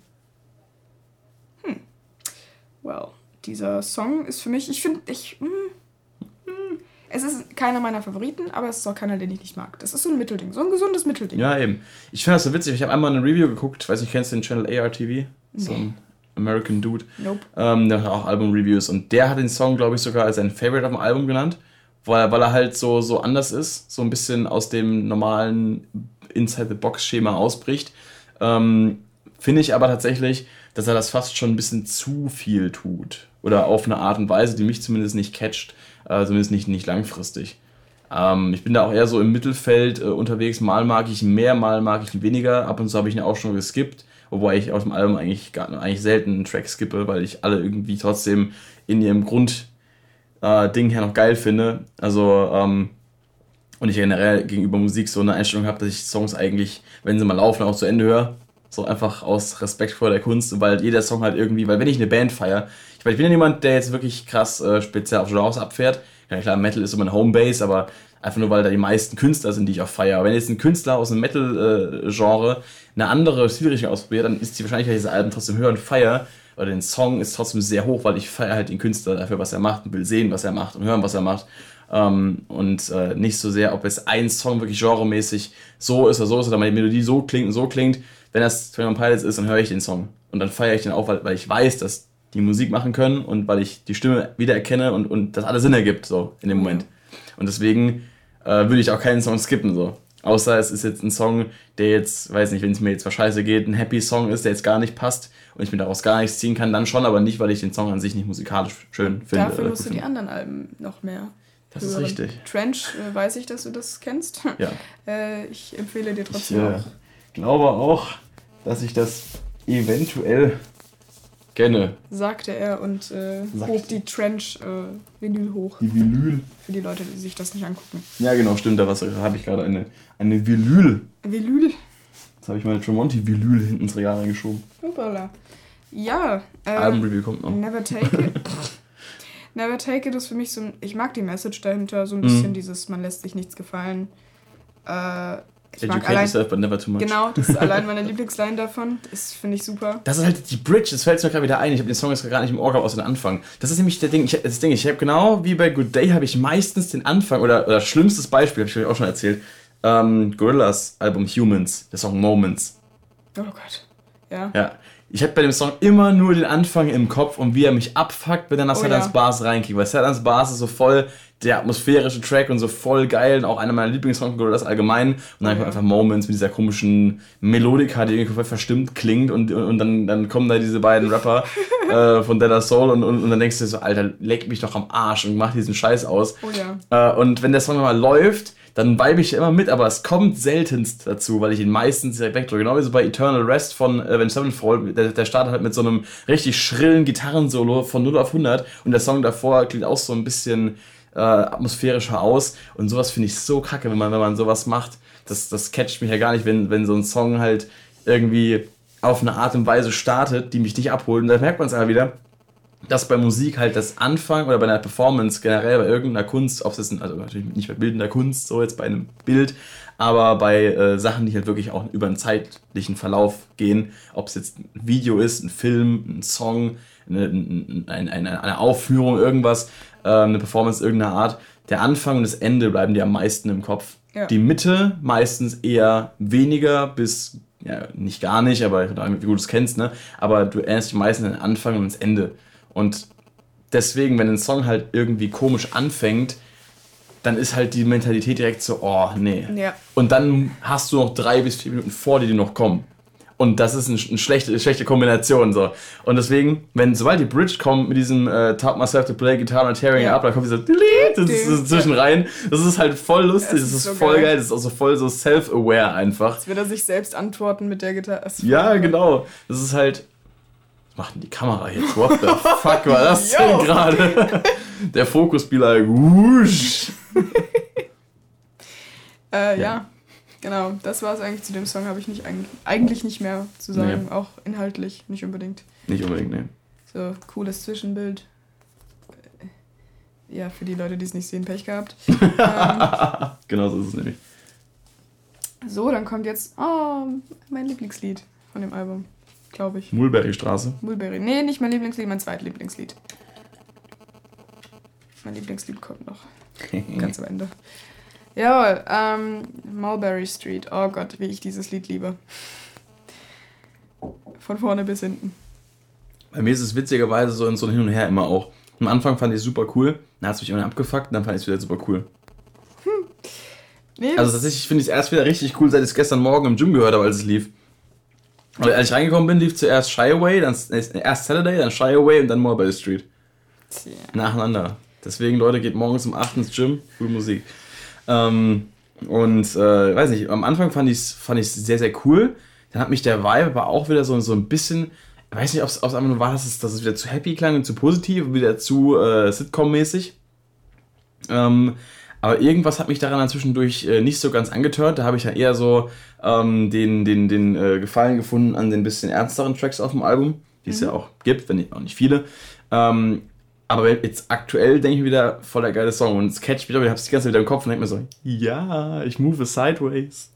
Well, dieser Song ist für mich, ich finde, ich. mm, mm, es ist keiner meiner Favoriten, aber es ist auch keiner, den ich nicht mag. Das ist so ein Mittelding, so ein gesundes Mittelding. Ja, eben. Ich finde das so witzig. Ich habe einmal eine Review geguckt, weiß nicht, kennst du den Channel ARTV? So ein American Dude. Nope. Ähm, der hat auch Album-Reviews und der hat den Song, glaube ich, sogar als sein Favorite auf dem Album genannt, weil, weil er halt so, so anders ist, so ein bisschen aus dem normalen Inside-the-Box-Schema ausbricht. Ähm, Finde ich aber tatsächlich, dass er das fast schon ein bisschen zu viel tut. Oder auf eine Art und Weise, die mich zumindest nicht catcht, äh, zumindest nicht, nicht langfristig. Ähm, ich bin da auch eher so im Mittelfeld äh, unterwegs. Mal mag ich mehr, mal mag ich weniger. Ab und zu habe ich ihn auch schon geskippt. Wobei ich auf dem Album eigentlich, gar, eigentlich selten einen Track skippe, weil ich alle irgendwie trotzdem in ihrem Grundding äh, her noch geil finde. Also, ähm, und ich generell gegenüber Musik so eine Einstellung habe, dass ich Songs eigentlich, wenn sie mal laufen, auch zu Ende höre. So einfach aus Respekt vor der Kunst, weil jeder Song halt irgendwie, weil wenn ich eine Band feiere, ich, meine, ich bin ja niemand, der jetzt wirklich krass äh, speziell auf Genres abfährt. Ja klar, Metal ist so mein Homebase, aber einfach nur, weil da die meisten Künstler sind, die ich auch feiere. Wenn jetzt ein Künstler aus dem Metal-Genre eine andere Stilrichtung ausprobiert, dann ist die Wahrscheinlichkeit, dass ich diese Alben trotzdem höre und feiere, oder den Song ist trotzdem sehr hoch, weil ich feiere halt den Künstler dafür, was er macht und will sehen, was er macht und hören, was er macht. Ähm, und äh, nicht so sehr, ob es ein Song wirklich genremäßig so ist oder so ist oder meine Melodie so klingt und so klingt. Wenn das Twenty One Pilots ist, dann höre ich den Song. Und dann feiere ich den auch, weil, weil ich weiß, dass die Musik machen können und weil ich die Stimme wiedererkenne und, und das alles Sinn ergibt, so in dem Moment. Und deswegen äh, würde ich auch keinen Song skippen, so. Außer es ist jetzt ein Song, der jetzt, weiß nicht, wenn es mir jetzt was scheiße geht, ein Happy Song ist, der jetzt gar nicht passt und ich mir daraus gar nichts ziehen kann, dann schon, aber nicht, weil ich den Song an sich nicht musikalisch schön finde. Dafür oder musst du die anderen Alben noch mehr. Das ist richtig. Trench, äh, weiß ich, dass du das kennst. Ja. äh, ich empfehle dir Ich trotzdem äh, auch. Glaube auch, dass ich das eventuell kenne. Sagte er und äh, Sagt- hob die Trench-Vinyl hoch. Die Vinyl. Für die Leute, die sich das nicht angucken. Ja, genau, stimmt. Da habe ich gerade eine, eine Vinyl. Vinyl? Jetzt habe ich meine Tremonti-Vinyl hinten ins Regal reingeschoben. Hoppala. Ja, äh, Album-Review kommt noch. Never Take It. Never Take It ist für mich so ein. Ich mag die Message dahinter, so ein bisschen Mhm. dieses, man lässt sich nichts gefallen. Äh, ich Educate allein. yourself, but never too much. Genau, das ist allein meine Lieblingsline davon. Das finde ich super. Das ist halt die Bridge, das fällt mir gerade wieder ein. Ich habe den Song jetzt gar nicht im Ohr gehabt, außer den Anfang. Das ist nämlich der Ding, ich, das Ding, ich habe genau wie bei Good Day habe ich meistens den Anfang, oder, oder schlimmstes Beispiel, habe ich euch auch schon erzählt, ähm, Gorillaz Album Humans, der Song Moments. Oh Gott. Ja. Ja. Ich habe bei dem Song immer nur den Anfang im Kopf und wie er mich abfuckt, wenn er nach Oh Satans ja. Bars reinkriegt. Weil Satans Bars ist so voll der atmosphärische Track und so voll geil und auch einer meiner Lieblingssongs oder das allgemein. Und dann ja. einfach Moments mit dieser komischen Melodika, die irgendwie voll verstimmt klingt und, und, und dann, dann kommen da diese beiden Rapper äh, von Dead Soul und, und, und dann denkst du so, Alter, leck mich doch am Arsch und mach diesen Scheiß aus. Oh ja. Äh, und wenn der Song mal läuft, dann vibe ich immer mit, aber es kommt seltenst dazu, weil ich ihn meistens direkt wegdrücke. Genau wie so bei Eternal Rest von Avenged Sevenfold, der, der startet halt mit so einem richtig schrillen Gitarrensolo von 0 auf 100 und der Song davor klingt auch so ein bisschen äh, atmosphärischer aus und sowas finde ich so kacke, wenn man, wenn man sowas macht. Das, das catcht mich ja gar nicht, wenn, wenn so ein Song halt irgendwie auf eine Art und Weise startet, die mich nicht abholt. Und da merkt man es aber wieder, dass bei Musik halt das Anfang oder bei einer Performance generell bei irgendeiner Kunst, ob es also natürlich nicht bei bildender Kunst, so jetzt bei einem Bild, aber bei äh, Sachen, die halt wirklich auch über einen zeitlichen Verlauf gehen, ob es jetzt ein Video ist, ein Film, ein Song, eine, eine, eine, eine Aufführung, irgendwas, äh, eine Performance irgendeiner Art, der Anfang und das Ende bleiben dir am meisten im Kopf. Ja. Die Mitte meistens eher weniger bis, ja, nicht gar nicht, aber wie du es kennst, ne? Aber du erinnerst dich meistens an den Anfang und das Ende. Und deswegen, wenn ein Song halt irgendwie komisch anfängt, dann ist halt die Mentalität direkt so, oh, nee. Ja. Und dann hast du noch drei bis vier Minuten vor dir, die noch kommen. Und das ist eine, eine schlechte, schlechte Kombination. So. Und deswegen, wenn sobald die Bridge kommt mit diesem äh, Taught myself to play guitar and tearing ja. up, dann kommt dieser das ist zwischen rein. Das ist halt voll lustig, das ist, so voll geil. geil. das ist auch so voll so self-aware einfach. Jetzt wird er sich selbst antworten mit der Gitarre. Ja, genau. Das ist halt. Was macht denn die Kamera jetzt? What the fuck war das denn gerade? Der Fokusspieler, wusch. äh, ja. ja. Genau, das war es eigentlich zu dem Song, habe ich nicht eigentlich nicht mehr zu sagen, nee. auch inhaltlich nicht unbedingt. Nicht unbedingt, ne. So, cooles Zwischenbild. Ja, für die Leute, die es nicht sehen, Pech gehabt. ähm, genau so ist es nämlich. So, dann kommt jetzt oh, mein Lieblingslied von dem Album, glaube ich. Mulberry Straße. Mulberry. Nee, nicht mein Lieblingslied, mein zweitlieblingslied. Mein Lieblingslied kommt noch. Ganz am Ende. Jawohl, ähm, Mulberry Street. Oh Gott, wie ich dieses Lied liebe. Von vorne bis hinten. Bei mir ist es witzigerweise so in so ein Hin und Her immer auch. Am Anfang fand ich es super cool, dann hat es mich immer abgefuckt, dann fand ich es wieder super cool. Hm. Nee, also tatsächlich finde ich es erst wieder richtig cool, seit ich es gestern Morgen im Gym gehört habe, als es lief. Und als ich reingekommen bin, lief zuerst Shy Away, dann erst Saturday, dann Shy Away und dann Mulberry Street. Tja. Nacheinander. Deswegen, Leute, geht morgens um 8 ins Gym, cool Musik. Ähm, und äh, weiß nicht, am Anfang fand ich es fand sehr, sehr cool. Dann hat mich der Vibe aber auch wieder so, so ein bisschen, ich weiß nicht, ob es einfach nur war, dass es, dass es wieder zu happy klang und zu positiv, wieder zu äh, Sitcom-mäßig. Ähm, aber irgendwas hat mich daran dann zwischendurch äh, nicht so ganz angetört. Da habe ich ja eher so ähm, den, den, den äh, Gefallen gefunden an den bisschen ernsteren Tracks auf dem Album, die es mhm. ja auch gibt, wenn nicht, auch nicht viele. Ähm, aber jetzt aktuell denke ich mir wieder, voll der geile Song. Und mich, aber ich habe es die ganze Zeit wieder im Kopf und denke mir so, ja, ich move sideways.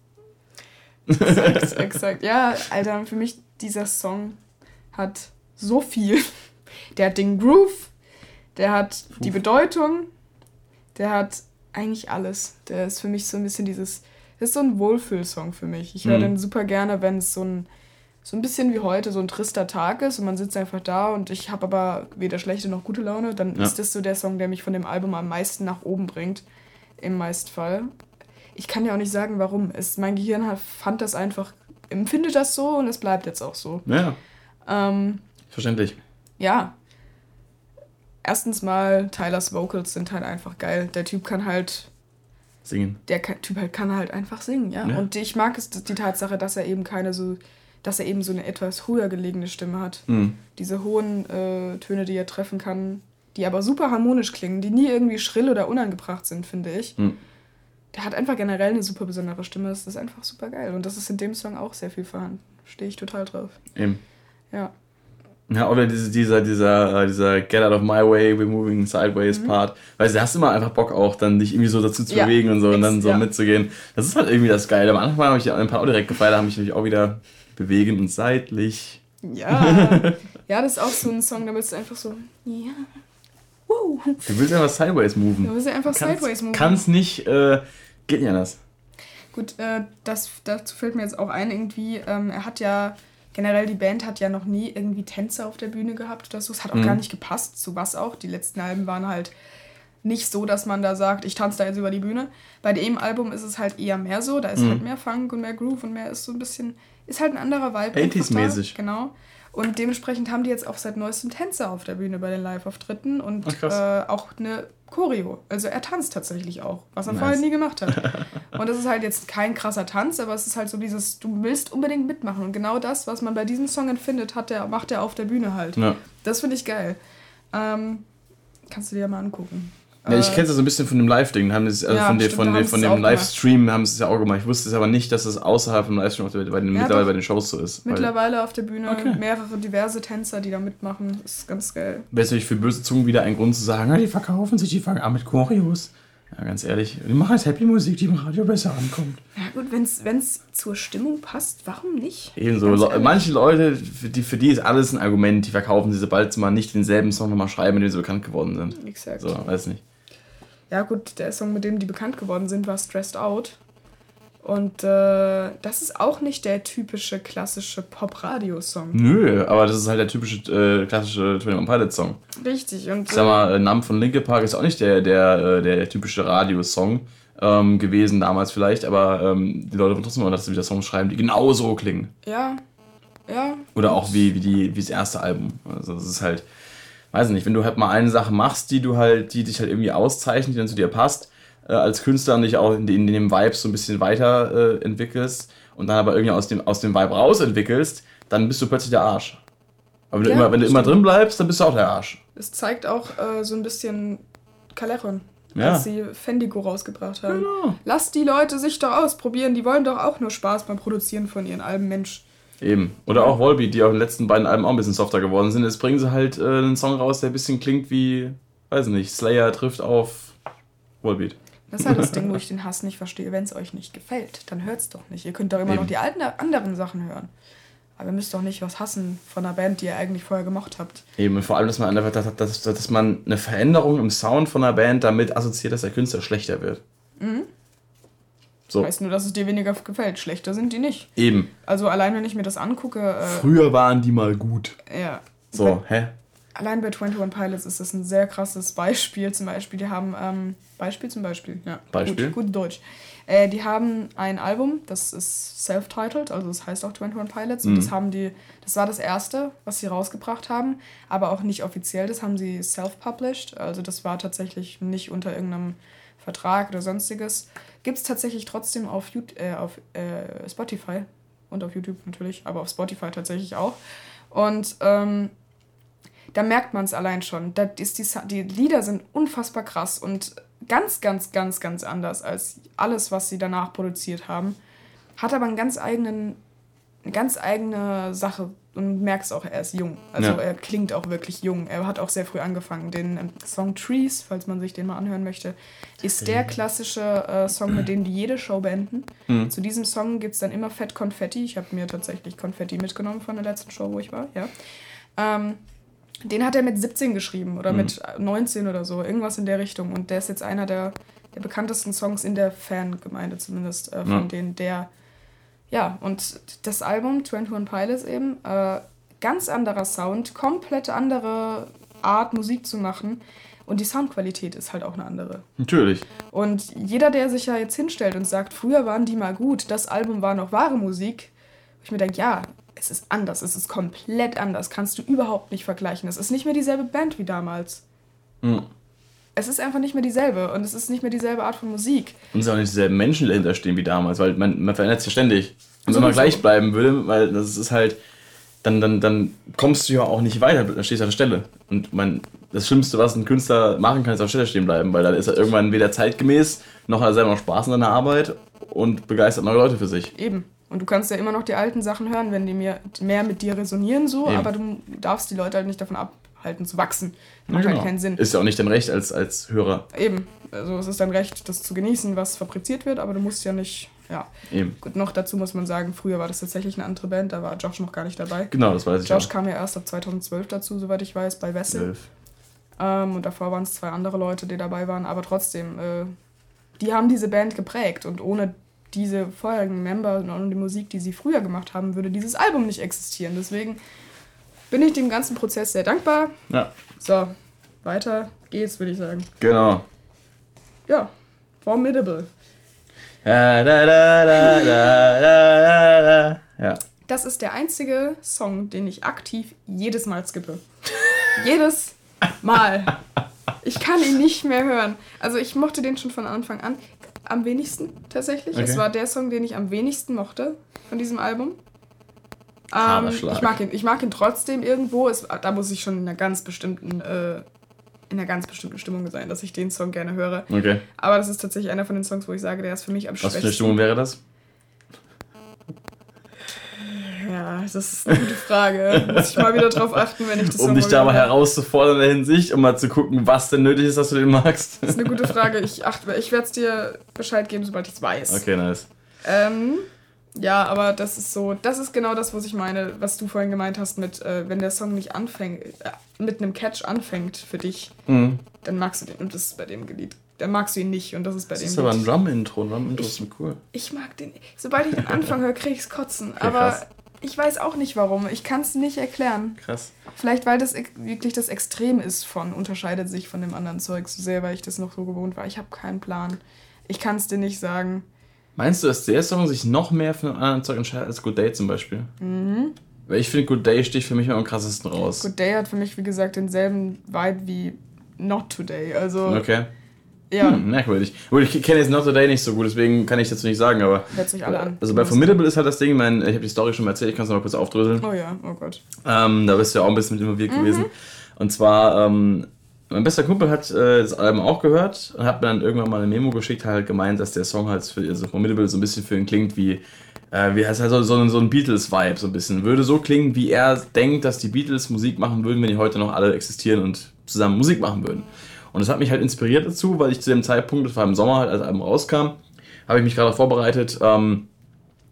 Exakt, exakt. Ja, Alter, für mich, dieser Song hat so viel. Der hat den Groove, der hat Puh. die Bedeutung, der hat eigentlich alles. Der ist für mich so ein bisschen dieses, das ist so ein Wohlfühlsong für mich. Ich höre mhm. den super gerne, wenn es so ein so ein bisschen wie heute so ein trister Tag ist und man sitzt einfach da und ich habe aber weder schlechte noch gute Laune, dann ja. ist das so der Song, der mich von dem Album am meisten nach oben bringt. Im Meistfall. Ich kann ja auch nicht sagen, warum. Es, mein Gehirn hat, fand das einfach, empfindet das so und es bleibt jetzt auch so. Ja. Ähm, Verständlich. Ja. Erstens mal, Tylers Vocals sind halt einfach geil. Der Typ kann halt singen. Der Typ halt kann halt einfach singen, ja. ja. Und ich mag es die Tatsache, dass er eben keine so dass er eben so eine etwas höher gelegene Stimme hat. Mhm. Diese hohen äh, Töne, die er treffen kann, die aber super harmonisch klingen, die nie irgendwie schrill oder unangebracht sind, finde ich. Mhm. Der hat einfach generell eine super besondere Stimme. Das ist einfach super geil. Und das ist in dem Song auch sehr viel vorhanden. Stehe ich total drauf. Eben. Ja. Ja, oder diese, dieser, dieser, äh, dieser Get out of my way, we're moving sideways mhm. Part. Weil du hast immer einfach Bock auch, dann dich irgendwie so dazu zu ja, bewegen und so und dann so ja. mitzugehen. Das ist halt irgendwie das Geile. Am Anfang habe ich ein paar auch direkt gefeiert, da habe ich mich auch wieder bewegen und seitlich. Ja, ja, das ist auch so ein Song, da willst du einfach so, ja. Woo. Du willst einfach sideways moven. Du willst einfach kannst, sideways moven. Kannst nicht, äh, geht nicht anders. Gut, äh, das, dazu fällt mir jetzt auch ein, irgendwie, ähm, er hat ja, generell die Band hat ja noch nie irgendwie Tänzer auf der Bühne gehabt oder so. Es hat auch mhm. gar nicht gepasst, zu was auch. Die letzten Alben waren halt nicht so, dass man da sagt, ich tanze da jetzt über die Bühne. Bei dem Album ist es halt eher mehr so, da ist Mhm. halt mehr Funk und mehr Groove und mehr ist so ein bisschen, ist halt ein anderer Vibe. 80s-mäßig. einfach da, Genau. Und dementsprechend haben die jetzt auch seit neuestem Tänzer auf der Bühne bei den Live-Auftritten und äh, auch eine Choreo. Also er tanzt tatsächlich auch, was er Nice. vorher nie gemacht hat. und das ist halt jetzt kein krasser Tanz, aber es ist halt so dieses, du willst unbedingt mitmachen. Und genau das, was man bei diesem Song empfindet, hat der, macht er auf der Bühne halt. Ja. Das finde ich geil. Ähm, kannst du dir ja mal angucken. Ja, ich Äh, kenne es ja so ein bisschen von dem Live-Ding. Haben das- Also Ja, von, dem- stimmt, von, haben von dem. Livestream haben sie es ja auch gemacht. Ich wusste es aber nicht, dass es außerhalb vom Livestream bei den, Ja, mittlerweile bei den Shows so ist. Weil- Mittlerweile auf der Bühne Okay. mehrere diverse Tänzer, die da mitmachen. ist ganz geil. Wäre es natürlich für böse Zungen wieder ein Grund zu sagen, ja, die verkaufen sich, die fangen an mit Choreos. Ja, ganz ehrlich, die machen jetzt Happy-Musik, die im Radio besser ankommt. Ja gut, wenn es zur Stimmung passt, warum nicht? Ebenso. Le manche Leute, für die, für die ist alles ein Argument, die verkaufen sie, sobald sie mal nicht denselben Song nochmal schreiben, mit dem sie bekannt geworden sind. Exakt. So, weiß nicht. Ja gut, der Song, mit dem die bekannt geworden sind, war Stressed Out. Und äh, das ist auch nicht der typische klassische Pop-Radio-Song. Nö, aber das ist halt der typische äh, klassische 21 Pilot Song. Richtig. Und Ich sag mal, äh, Numb von Linkin Park ist auch nicht der, der, äh, der typische Radiosong ähm, gewesen damals vielleicht, aber ähm, die Leute wollen trotzdem mal, dass sie wieder Songs schreiben, die genauso klingen. äh, ja, ja, Oder auch wie, wie, die, wie das erste Album. Also das ist halt, weiß nicht, wenn du halt mal eine Sache machst, die du halt, die dich halt irgendwie auszeichnet, die dann zu dir passt, äh, als Künstler und dich auch in, in dem Vibe so ein bisschen weiter äh, entwickelst und dann aber irgendwie aus dem, aus dem Vibe rausentwickelst, dann bist du plötzlich der Arsch. Aber wenn du, Ja, immer, wenn du immer drin bleibst, dann bist du auch der Arsch. es zeigt auch äh, so ein bisschen Callejon, Ja. als sie Fendigo rausgebracht haben. Genau. Lass die Leute sich doch ausprobieren, die wollen doch auch nur Spaß beim Produzieren von ihren Alben, Mensch. Eben. Oder auch Volbeat, die auf den letzten beiden Alben auch ein bisschen softer geworden sind. Jetzt bringen sie halt äh, einen Song raus, der ein bisschen klingt wie, weiß nicht, Slayer trifft auf Volbeat. Das ist halt das Ding, wo ich den Hass nicht verstehe. Wenn es euch nicht gefällt, dann hört's doch nicht. Ihr könnt doch immer Eben. noch die alten anderen Sachen hören. Aber ihr müsst doch nicht was hassen von einer Band, die ihr eigentlich vorher gemocht habt. Eben, und vor allem, dass man, einfach- dass, dass, dass man eine Veränderung im Sound von einer Band damit assoziiert, dass der Künstler schlechter wird. So, Heißt nur, dass es dir weniger gefällt. Schlechter sind die nicht. eben. Also allein, wenn ich mir das angucke, äh, Früher waren die mal gut. ja. So, hä? Allein bei 21 Pilots ist das ein sehr krasses Beispiel. Zum Beispiel, die haben, ähm, Beispiel zum Beispiel, ja. Beispiel? Gut, gut Deutsch. Äh, die haben ein Album, das ist self-titled, also das heißt auch 21 Pilots. Und Mhm. das haben die, das war das erste, was sie rausgebracht haben, aber auch nicht offiziell. Das haben sie self-published. Also das war tatsächlich nicht unter irgendeinem Vertrag oder sonstiges. Gibt es tatsächlich trotzdem auf, Yout- äh, auf äh, Spotify und auf YouTube natürlich, aber auf Spotify tatsächlich auch. Und ähm, da merkt man es allein schon. Da ist die, die Lieder sind unfassbar krass und ganz, ganz, ganz, ganz anders als alles, was sie danach produziert haben. Hat aber einen ganz eigenen, eine ganz eigene Sache und merkst auch, er ist jung. Also Ja. er klingt auch wirklich jung. Er hat auch sehr früh angefangen. Den ähm, Song Trees, falls man sich den mal anhören möchte, ist der klassische äh, Song, mit dem die jede Show beenden. Mhm. Zu diesem Song gibt es dann immer Fett Konfetti. Ich habe mir tatsächlich Konfetti mitgenommen von der letzten Show, wo ich war. Ja. Ähm, den hat er mit 17 geschrieben oder Mhm. mit 19 oder so, irgendwas in der Richtung. Und der ist jetzt einer der, der bekanntesten Songs in der Fangemeinde zumindest, äh, von Ja. denen der. Ja, und das Album 21 Pilots eben, äh, ganz anderer Sound, komplett andere Art Musik zu machen. Und die Soundqualität ist halt auch eine andere. Natürlich. Und jeder, der sich ja jetzt hinstellt und sagt, früher waren die mal gut, das Album war noch wahre Musik, ich mir denke, ja, es ist anders, es ist komplett anders, kannst du überhaupt nicht vergleichen. Es ist nicht mehr dieselbe Band wie damals. Mhm. Es ist einfach nicht mehr dieselbe und es ist nicht mehr dieselbe Art von Musik. Und es sind auch nicht dieselben Menschen, die dahinter stehen wie damals, weil man, man verändert sich ja ständig. Und wenn man gleich bleiben würde, weil das ist halt, dann, dann, dann kommst du ja auch nicht weiter, dann stehst du auf der Stelle. Und man, das Schlimmste, was ein Künstler machen kann, ist auf der Stelle stehen bleiben, weil dann ist er irgendwann weder zeitgemäß, noch hat er selber noch Spaß an seiner Arbeit und begeistert neue Leute für sich. Eben. Und du kannst ja immer noch die alten Sachen hören, wenn die mir mehr mit dir resonieren, so, Eben. aber du darfst die Leute halt nicht davon abhalten zu wachsen. Ja, Macht genau. halt keinen Sinn. Ist ja auch nicht dein Recht als, als Hörer. Eben. Also es ist dein Recht, das zu genießen, was fabriziert wird, aber du musst ja nicht, ja. Eben. Gut, noch dazu muss man sagen, früher war das tatsächlich eine andere Band, da war Josh noch gar nicht dabei. Genau, das weiß ich Josh auch. kam ja erst ab 2012 dazu, soweit ich weiß, bei Wessel. Ähm, und davor waren es zwei andere Leute, die dabei waren, aber trotzdem, äh, die haben diese Band geprägt und ohne diese vorherigen Member und ohne die Musik, die sie früher gemacht haben, würde dieses Album nicht existieren. Deswegen bin ich dem ganzen Prozess sehr dankbar. Ja, So, weiter geht's, würde ich sagen. genau. ja, Formidable. Da, da, da, da, da, da, da. Ja. Das ist der einzige Song, den ich aktiv jedes Mal skippe. jedes Mal. Ich kann ihn nicht mehr hören. Also ich mochte den schon von Anfang an. Am wenigsten tatsächlich. Okay. Es war der Song, den ich am wenigsten mochte von diesem Album. Ähm, ich, mag ihn, ich mag ihn trotzdem irgendwo. Es, da muss ich schon in einer ganz bestimmten, äh, in einer ganz bestimmten Stimmung sein, dass ich den Song gerne höre. Okay. Aber das ist tatsächlich einer von den Songs, wo ich sage, der ist für mich am Was für eine schwächsten. Stimmung wäre das? Ja, das ist eine gute Frage. Muss ich mal wieder drauf achten, wenn ich das Um dich da mal herauszufordern in der Hinsicht, um mal zu gucken, was denn nötig ist, dass du den magst. Das ist eine gute Frage. Ich, achte- ich werde es dir Bescheid geben, sobald ich es weiß. Okay, nice. Ähm, ja, aber das ist so, das ist genau das, was ich meine, was du vorhin gemeint hast mit, äh, wenn der Song nicht anfängt, äh, mit einem Catch anfängt für dich, Mhm. dann magst du den und das ist bei dem Lied. Dann magst du ihn nicht und das ist bei Das dem ist aber ein Lied. Drum-Intro. Drum-Intro sind cool. Ich mag den, sobald ich den Anfang höre, krieg ich's kotzen. Okay, aber krass. ich weiß auch nicht warum. Ich kann es nicht erklären. Krass. Vielleicht, weil das ex- wirklich das Extrem ist von, unterscheidet sich von dem anderen Zeug so sehr, weil ich das noch so gewohnt war. Ich habe keinen Plan. Ich kann es dir nicht sagen. Meinst du, dass der Song sich noch mehr von einem anderen Zeug entscheidet als Good Day zum Beispiel? Mhm. Weil ich finde, Good Day sticht für mich immer am krassesten raus. Good Day hat für mich, wie gesagt, denselben Vibe wie Not Today. Also, Okay. ja, Hm, merkwürdig. Gut, ich kenne jetzt Not Today nicht so gut, deswegen kann ich dazu nicht sagen, aber. hört sich alle an. Also bei Formidable ist halt das Ding, ich, mein, ich habe die Story schon mal erzählt, ich kann es noch mal kurz aufdröseln. Oh ja, oh Gott. Ähm, da bist du ja auch ein bisschen mit involviert gewesen. Und zwar, ähm, mein bester Kumpel hat äh, das Album auch gehört und hat mir dann irgendwann mal eine Memo geschickt, halt gemeint, dass der Song halt für also Formidable so ein bisschen für ihn klingt wie, äh, wie heißt halt so, so, ein- so ein Beatles-Vibe, so ein bisschen. Würde so klingen, wie er denkt, dass die Beatles Musik machen würden, wenn die heute noch alle existieren und zusammen Musik machen würden. Und das hat mich halt inspiriert dazu, weil ich zu dem Zeitpunkt, das war im Sommer halt, als das Album rauskam, habe ich mich gerade vorbereitet, ähm,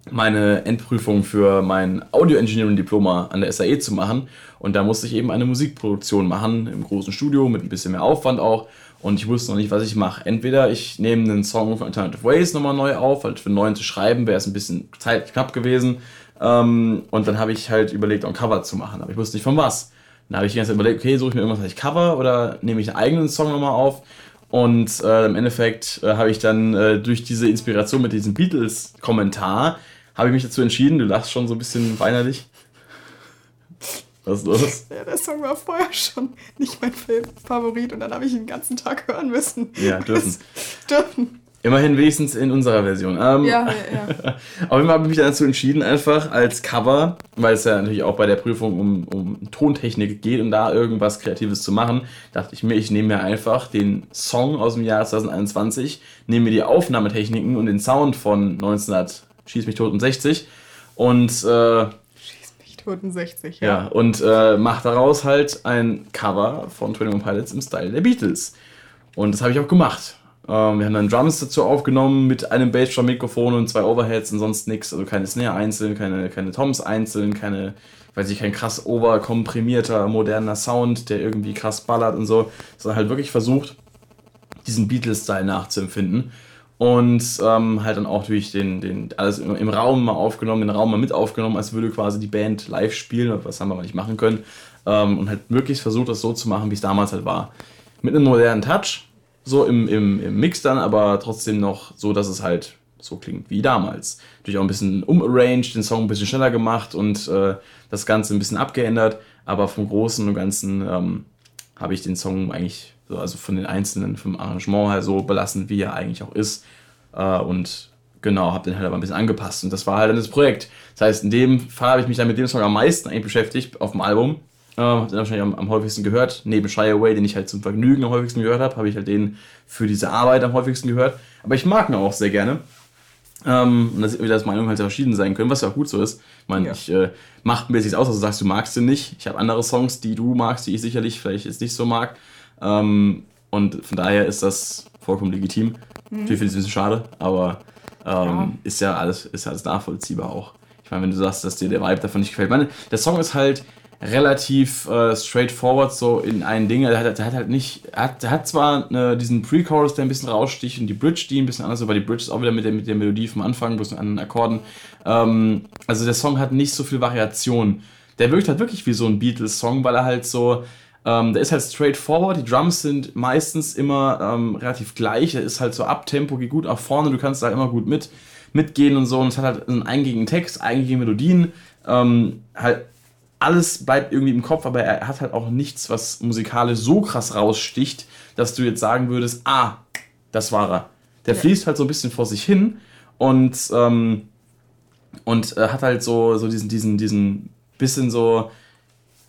meine Endprüfung für mein Audio-Engineering-Diploma an der SAE zu machen. Und da musste ich eben eine Musikproduktion machen, im großen Studio, mit ein bisschen mehr Aufwand auch. Und ich wusste noch nicht, was ich mache. Entweder ich nehme einen Song von Alternative Ways nochmal neu auf, weil für einen neuen zu schreiben wäre es ein bisschen Zeit knapp gewesen. Ähm, und dann habe ich halt überlegt, ein Cover zu machen. Aber ich wusste nicht von was. Dann habe ich die ganze Zeit überlegt, okay, suche ich mir irgendwas, was ich cover oder nehme ich einen eigenen Song nochmal auf. Und äh, im Endeffekt äh, habe ich dann äh, durch diese Inspiration mit diesem Beatles-Kommentar, habe ich mich dazu entschieden, du lachst schon so ein bisschen weinerlich. Was ist los? Ja, der Song war vorher schon nicht mein Fa- Favorit und dann habe ich ihn den ganzen Tag hören müssen. Ja, dürfen. dürfen. Immerhin wenigstens in unserer Version. Ähm, Ja, ja, ja. Auf jeden Fall habe ich mich dazu entschieden, einfach als Cover, weil es ja natürlich auch bei der Prüfung um, um Tontechnik geht und da irgendwas Kreatives zu machen, dachte ich mir, ich nehme mir einfach den Song aus dem Jahr 2021, nehme mir die Aufnahmetechniken und den Sound von 1900 Schieß mich tot und 60 und äh, Schieß mich toten 60, ja. ja, und äh, mache daraus halt ein Cover von 21 Pilots im Style der Beatles. Und das habe ich auch gemacht. Ähm, wir haben dann Drums dazu aufgenommen mit einem Bassdrum-Mikrofon und zwei Overheads und sonst nichts. Also keine Snare einzeln, keine, keine Toms einzeln, keine, weiß ich, kein krass overkomprimierter, moderner Sound, der irgendwie krass ballert und so. Sondern halt wirklich versucht, diesen Beatles-Style nachzuempfinden. Und ähm, halt dann auch durch den, den alles im, im Raum mal aufgenommen, den Raum mal mit aufgenommen, als würde quasi die Band live spielen, was haben wir aber nicht machen können. Ähm, und halt möglichst versucht, das so zu machen, wie es damals halt war. Mit einem modernen Touch, so im, im, im Mix dann, aber trotzdem noch so, dass es halt so klingt wie damals. Natürlich auch ein bisschen umarranged, den Song ein bisschen schneller gemacht und äh, das Ganze ein bisschen abgeändert, aber vom Großen und Ganzen ähm, habe ich den Song eigentlich, so, also von den einzelnen, vom Arrangement her so belassen, wie er eigentlich auch ist. Äh, und genau, habe den halt aber ein bisschen angepasst. Und das war halt dann das Projekt. Das heißt, in dem Fall habe ich mich dann mit dem Song am meisten eigentlich beschäftigt auf dem Album. Äh, habe den wahrscheinlich am, am häufigsten gehört. Neben Shy Away, den ich halt zum Vergnügen am häufigsten gehört habe, habe ich halt den für diese Arbeit am häufigsten gehört. Aber ich mag ihn auch sehr gerne. Ähm, und da sieht man wieder, dass Meinungen halt verschieden sein können, was ja auch gut so ist. Ich meine, Ja. ich äh, macht mir jetzt aus, dass du sagst, du magst den nicht. Ich habe andere Songs, die du magst, die ich sicherlich vielleicht jetzt nicht so mag. Ähm, und von daher ist das vollkommen legitim. Natürlich finde ich es ein bisschen schade, aber ähm, Ja. ist ja alles, ist ja alles nachvollziehbar auch. Ich meine, wenn du sagst, dass dir der Vibe davon nicht gefällt. Ich meine, der Song ist halt relativ äh, straightforward so in einen Ding. Der hat, hat halt nicht, er hat, hat zwar äh, diesen Pre-Chorus, der ein bisschen raussticht und die Bridge, die ein bisschen anders ist, aber die Bridge ist auch wieder mit der, mit der Melodie vom Anfang, bloß mit anderen Akkorden. Ähm, also der Song hat nicht so viel Variation. Der wirkt halt wirklich wie so ein Beatles-Song, weil er halt so Ähm, der ist halt straightforward, die Drums sind meistens immer ähm, relativ gleich, der ist halt so Abtempo, geht gut nach vorne, du kannst da immer gut mit, mitgehen und so und es hat halt einen eingängigen Text, eingängige Melodien, ähm, halt alles bleibt irgendwie im Kopf, aber er hat halt auch nichts, was musikalisch so krass raussticht, dass du jetzt sagen würdest, ah, das war er. Der ja. fließt halt so ein bisschen vor sich hin und, ähm, und äh, hat halt so, so diesen, diesen, diesen bisschen so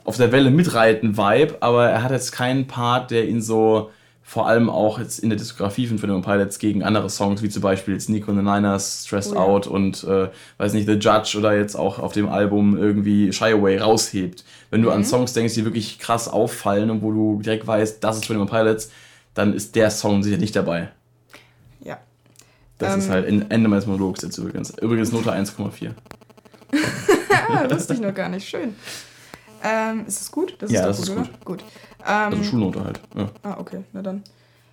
auf der Welle mitreiten Vibe, aber er hat jetzt keinen Part, der ihn so vor allem auch jetzt in der Diskografie von Twenty Pilots gegen andere Songs, wie zum Beispiel jetzt Nico and the Niners, Stressed oh, ja. Out und äh, weiß nicht, The Judge oder jetzt auch auf dem Album irgendwie Shy Away raushebt. Wenn du mhm. an Songs denkst, die wirklich krass auffallen und wo du direkt weißt, das ist Twenty Pilots, dann ist der Song sicher nicht dabei. Ja. Das ähm, ist halt Ende meines Monologs jetzt übrigens. Übrigens Note 1,4. Wusste ich noch gar nicht. Schön. Ähm, ist es gut? Das ja, ist das gut, ist gut. gut. Ähm, also Schulnote halt. Ja. Ah, okay, na dann.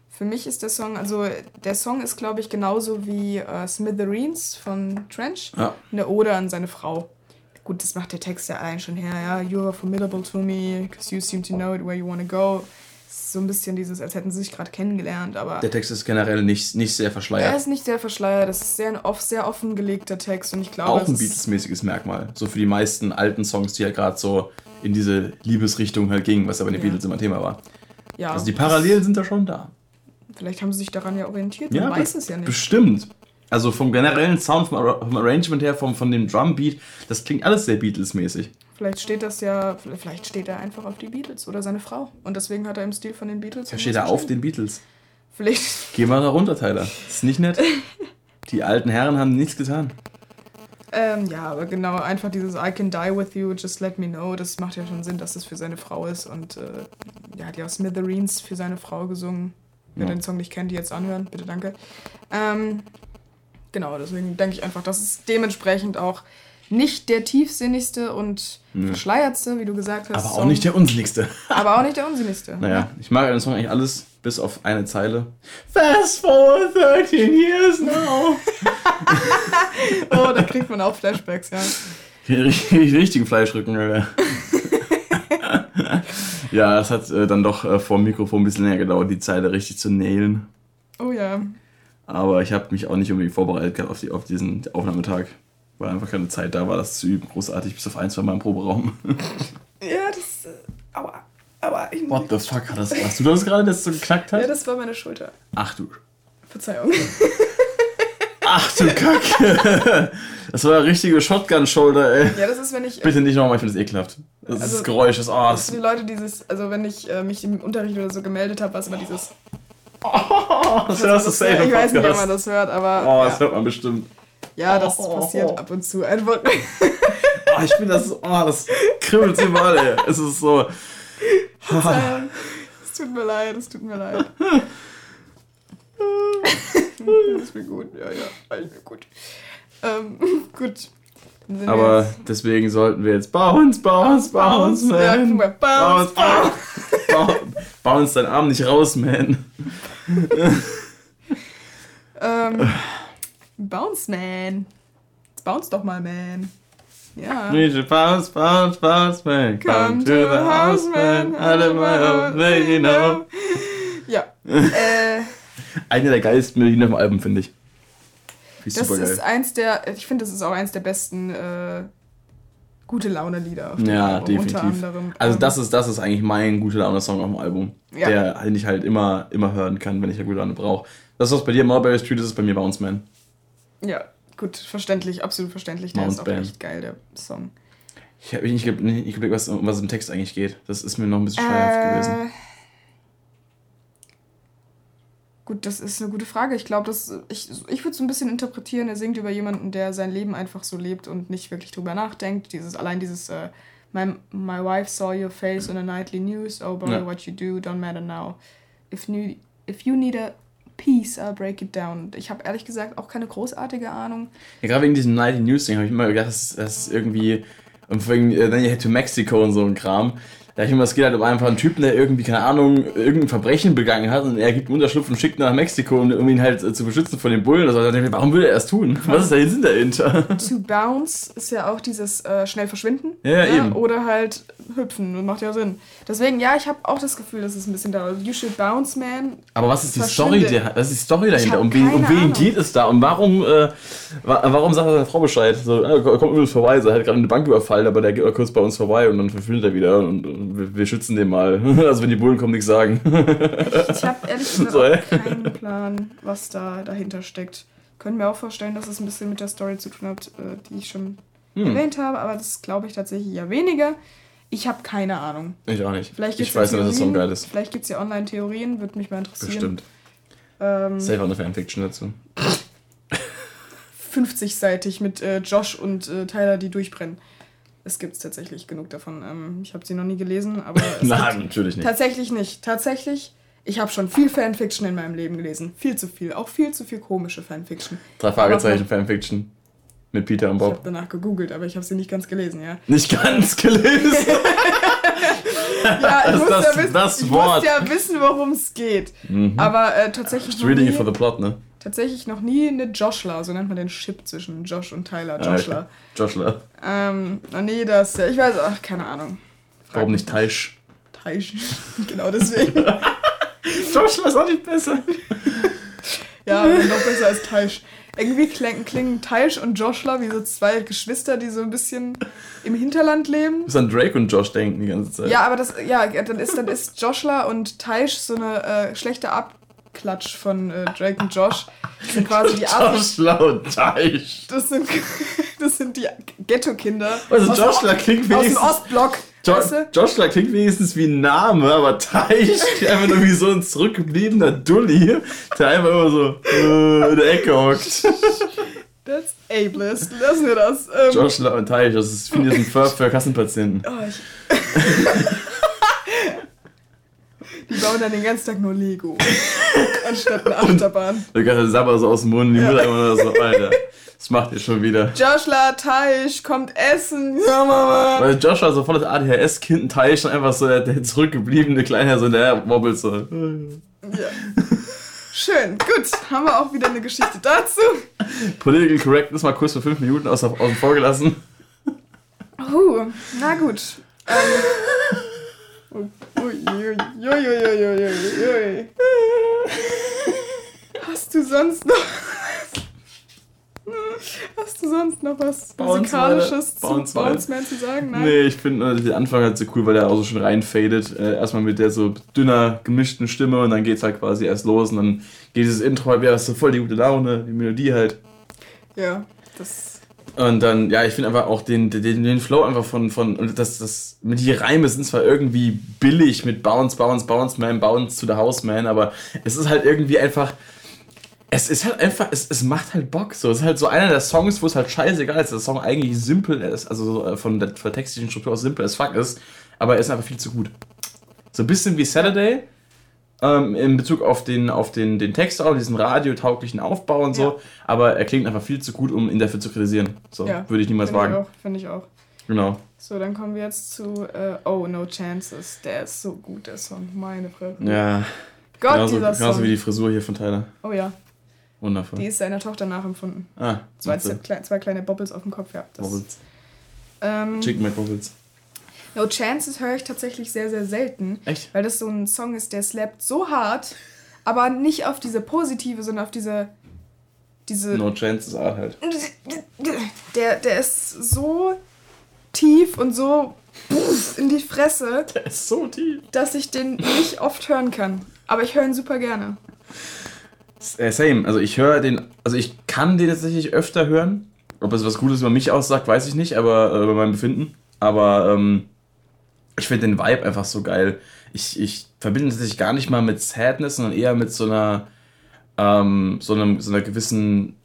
Für mich ist der Song, also der Song ist, glaube ich, genauso wie äh, Smithereens von Trench. Ja. Eine Ode an seine Frau. Gut, das macht der Text ja allein schon her, ja. You are formidable to me, because you seem to know it where you want to go so ein bisschen dieses, als hätten sie sich gerade kennengelernt, aber. Der Text ist generell nicht, nicht sehr verschleiert. Er ist nicht sehr verschleiert, das ist sehr, ein oft, sehr offengelegter Text und ich glaube. Auch ein Beatles-mäßiges Merkmal. So für die meisten alten Songs, die ja gerade so in diese Liebesrichtung halt gingen, was aber in den ja. Beatles immer Thema war. Ja. Also die Parallelen sind da schon da. Vielleicht haben sie sich daran ja orientiert, man ja, weiß es ja nicht. Bestimmt. Also vom generellen Sound, vom, vom Arrangement her, vom, von dem Drumbeat, das klingt alles sehr Beatles-mäßig. Vielleicht steht das ja, vielleicht steht er einfach auf die Beatles oder seine Frau. Und deswegen hat er im Stil von den Beatles. Ja, steht er auf den Beatles. Vielleicht. Geh mal da runter, Tyler. Ist nicht nett. die alten Herren haben nichts getan. Ähm, ja, aber genau, einfach dieses I can die with you, just let me know, das macht ja schon Sinn, dass das für seine Frau ist. Und äh, er hat ja auch Smithereens für seine Frau gesungen. Wer ja. den Song nicht kennt, die jetzt anhören, bitte danke. Ähm, genau, deswegen denke ich einfach, dass es dementsprechend auch nicht der tiefsinnigste und Nö. verschleiertste, wie du gesagt hast. Aber auch Song. nicht der unsinnigste. Aber auch nicht der unsinnigste. Naja, ich mag den Song eigentlich alles, bis auf eine Zeile. Fast forward 13 years now. oh, da kriegt man auch Flashbacks, ja. Richtig, richtigen Fleischrücken, Alter. ja, es hat äh, dann doch äh, vor dem Mikrofon ein bisschen länger gedauert, die Zeile richtig zu nailen. Oh ja. Aber ich habe mich auch nicht unbedingt vorbereitet gehabt auf, die, auf diesen Aufnahmetag weil einfach keine Zeit da war, das zu üben. Großartig, bis auf ein, zwei Mal im Proberaum. ja, das. Äh, aua. Aber ich What the fuck, hast, du das gerade, dass so geknackt hat? Ja, das war meine Schulter. Ach du. Verzeihung. Ach du Kacke. Das war eine richtige Shotgun-Shoulder, ey. Ja, das ist, wenn ich. Bitte nicht nochmal, ich finde das ekelhaft. Das also, ist das Geräusch, das, oh, das, die Leute, dieses. Also, wenn ich äh, mich im Unterricht oder so gemeldet habe, war es immer dieses. Oh, das hörst du safe Ich weiß nicht, ob man das hört, aber. Oh, das ja. hört man bestimmt. Ja, das oh, passiert oh, ab und zu einfach. oh, ich finde das, oh, das kribbelt überall, ey. Es ist so. es tut mir leid, es tut mir leid. ist mir gut, ja, ja, alles mir gut. Ähm, gut. Aber deswegen sollten wir jetzt bounce, bounce, bounce, man. Bounce, bounce, bounce deinen Arm nicht raus, man. ähm. Bounce Man. Bounce doch mal, Man. Ja. We should bounce, bounce, bounce, man. Come, Come to, the house, man. Out of my home, let you know. Ja. äh, Eine der geilsten Melodien auf dem Album, finde ich. Find das ist geil. eins der, ich finde, das ist auch eins der besten äh, gute Laune-Lieder auf dem ja, Album. definitiv. Anderem, also das ist, das ist eigentlich mein gute Laune-Song auf dem Album. Ja. Der, den ich halt immer, immer hören kann, wenn ich eine gute Laune brauche. Das ist was bei dir Mulberry Street, das ist bei mir Bounce Man. Ja, gut, verständlich, absolut verständlich. Der Mount ist auch Band. echt geil, der Song. Ich habe nicht geblickt, was, um was im Text eigentlich geht. Das ist mir noch ein bisschen schleierhaft äh, gewesen. Gut, das ist eine gute Frage. Ich glaube, ich, ich würde es ein bisschen interpretieren. Er singt über jemanden, der sein Leben einfach so lebt und nicht wirklich drüber nachdenkt. Dieses, allein dieses uh, my, my wife saw your face on a nightly news. Oh boy, ja. what you do don't matter now. If, new, if you need a Peace, I'll break it down. Ich habe ehrlich gesagt auch keine großartige Ahnung. Ja, gerade wegen diesem Night News Ding habe ich immer gedacht, das, ist irgendwie. Und wegen Then You Head to Mexico und so ein Kram. Ja, ich finde, es geht halt um einfach einen Typen, der irgendwie, keine Ahnung, irgendein Verbrechen begangen hat und er gibt einen Unterschlupf und schickt nach Mexiko, um, um ihn halt äh, zu beschützen von den Bullen. Also, warum würde er das tun? Was ist der Sinn dahinter? To bounce ist ja auch dieses äh, schnell verschwinden. Ja, ja, eben. Oder halt hüpfen, das macht ja Sinn. Deswegen, ja, ich habe auch das Gefühl, dass es ein bisschen dauert. You should bounce, man. Aber was ist die. Story, der, was ist die Story dahinter? Um wen, um wen geht es da? Und warum, äh, wa- warum sagt er seiner Frau Bescheid? So, äh, komm übrigens vorbei, er hat gerade eine Bank überfallen, aber der geht mal kurz bei uns vorbei und dann verschwindet er wieder und, und wir, wir schützen den mal. Also wenn die Bullen kommen, nichts sagen. Ich habe ehrlich gesagt So, keinen Plan, was da dahinter steckt. Können mir auch vorstellen, dass es ein bisschen mit der Story zu tun hat, äh, die ich schon Hm. erwähnt habe, aber das glaube ich tatsächlich eher weniger. Ich habe keine Ahnung. Ich auch nicht. Vielleicht ich weiß ja nur, dass das Song geil ist. Vielleicht gibt es ja Online-Theorien, würde mich mal interessieren. Bestimmt. Ähm, Safe auch eine Fanfiction dazu. 50-seitig mit äh, Josh und äh, Tyler, die durchbrennen. Es gibt tatsächlich genug davon. Ähm, ich habe sie noch nie gelesen, aber Nein, natürlich nicht. tatsächlich nicht. Tatsächlich, ich habe schon viel Fanfiction in meinem Leben gelesen. Viel zu viel. Auch viel zu viel komische Fanfiction. Drei Fragezeichen Fanfiction. Mit Peter und Ich habe Bob. danach gegoogelt, aber ich habe sie nicht ganz gelesen, ja. Nicht ganz gelesen. Ja, ich Das- muss, das- ja, wissen, das ich Wort. muss ja wissen, worum es geht. Aber äh, tatsächlich, Just reading it for the plot, ne? Tatsächlich noch nie eine Joshla, so nennt man den Chip zwischen Josh und Tyler. Ja, Joshla. Joshua. Ähm, noch nie das, ich weiß, ach, keine Ahnung. Frag Warum nicht Teisch? Teisch. genau deswegen. Joshua ist auch nicht besser. ja, noch besser als Teisch. Irgendwie klingen, klingen Teisch und Joshla wie so zwei Geschwister, die so ein bisschen im Hinterland leben. Du musst an Drake und Josh denken die ganze Zeit. Ja, aber das, ja, dann ist, dann ist Joshla und Teisch so eine äh, schlechte Abklatsch von äh, Drake und Josh. Das sind quasi die Teisch. Das sind, das sind die Ghetto-Kinder. Also Joshua klingt Aus dem wenigstens. Ostblock. Jo weißt du? Joshua klingt wenigstens wie ein Name, aber Teich einfach nur wie so ein zurückgebliebener Dulli, der einfach immer so äh, in der Ecke hockt. That's ableist. Lassen wir das. Ähm, Joshua und Teich, das ist, finde ich, ein Verb für Kassenpatienten. Oh, ich die bauen dann den ganzen Tag nur Lego. anstatt eine Achterbahn. Der ganze Sabber so aus dem Mund, die Mutter immer nur so, Alter, das macht ihr schon wieder. Joshua, Teich, kommt essen. Ja, Mama. Weil Joshua so voll das ADHS-Kind, ein Teich und einfach so der, der zurückgebliebene Kleine, so der wobbelt so. Ja. Schön, gut. Haben wir auch wieder eine Geschichte dazu. Political Correctness mal kurz für fünf Minuten außen vor gelassen. Uh, na gut. Ähm. Ui, ui, ui, ui, ui, ui, ui, ui. Hast du sonst noch. Hast du sonst noch was Bounce Musikalisches zu Bounce Man zu sagen? Nein. Nee, ich finde der Anfang halt so cool, weil der auch so schön reinfadet. Äh, erstmal mit der so dünner gemischten Stimme und dann geht's halt quasi erst los und dann geht dieses Intro halt wieder so voll die gute Laune, die Melodie halt. Ja, das. Und dann, ja, ich finde einfach auch den, den, den Flow einfach von, von und das, das, die Reime sind zwar irgendwie billig mit Bounce, Bounce, Bounce Man, Bounce to the House Man, aber es ist halt irgendwie einfach, es ist halt einfach, es, es macht halt Bock. So, es ist halt so einer der Songs, wo es halt scheißegal ist, dass der Song eigentlich simpel ist, also so, äh, von der, von der textlichen Struktur aus simpel as fuck ist, aber er ist einfach viel zu gut. So ein bisschen wie Saturday, ähm, in Bezug auf den, auf den, den Text auch, diesen radiotauglichen Aufbau und so, Ja. aber er klingt einfach viel zu gut, um ihn dafür zu kritisieren. So, Ja, würde ich niemals Finde ich wagen. Finde ich auch. Genau. So, dann kommen wir jetzt zu äh, Oh, No Chances. Der ist so gut, der Song. Meine Fresse. Ja, Gott, genauso, dieser genauso Song. wie die Frisur hier von Tyler. oh ja, Wundervoll. die ist seiner Tochter nachempfunden. ah, zwei, zwei kleine Bobbles auf dem Kopf, ja. Das, Bobbles. ähm, Chicken McBobbles. No Chances höre ich tatsächlich sehr, sehr selten. Echt? Weil das so ein Song ist, der slappt so hart, aber nicht auf diese positive, sondern auf diese. diese No Chance ist Art halt. der, der ist so tief und so in die Fresse, Der ist so tief. dass ich den nicht oft hören kann. Aber ich höre ihn super gerne. Äh, same. Also ich höre den, also ich kann den tatsächlich öfter hören. Ob es was Gutes über mich aussagt, weiß ich nicht, aber äh, über mein Befinden. Aber ähm, ich finde den Vibe einfach so geil. Ich, ich verbinde sich gar nicht mal mit Sadness, sondern eher mit so einer, ähm, so, einem, so einer gewissen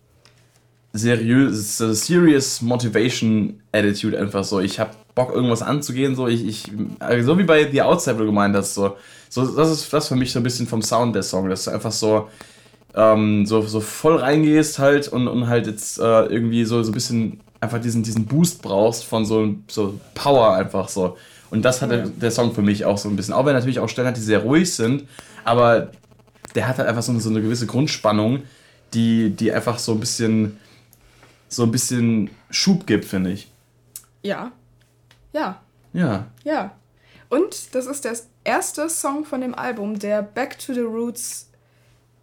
seriös, serious Motivation Attitude einfach so. Ich habe Bock irgendwas anzugehen, so ich, ich also so wie bei The Outside, wo du gemeint hast, so, so das ist das für mich so ein bisschen vom Sound der Song, dass du einfach so ähm, so, so voll reingehst halt und, und halt jetzt äh, irgendwie so, so ein bisschen einfach diesen, diesen Boost brauchst von so, so Power einfach so. Und das hat der, der Song für mich auch so ein bisschen. Auch wenn er natürlich auch Stellen hat, die sehr ruhig sind, aber der hat halt einfach so, so eine gewisse Grundspannung, die, die einfach so ein bisschen so ein bisschen Schub gibt, finde ich. Ja. Ja. Ja. Ja. Und das ist der erste Song von dem Album, der Back to the Roots,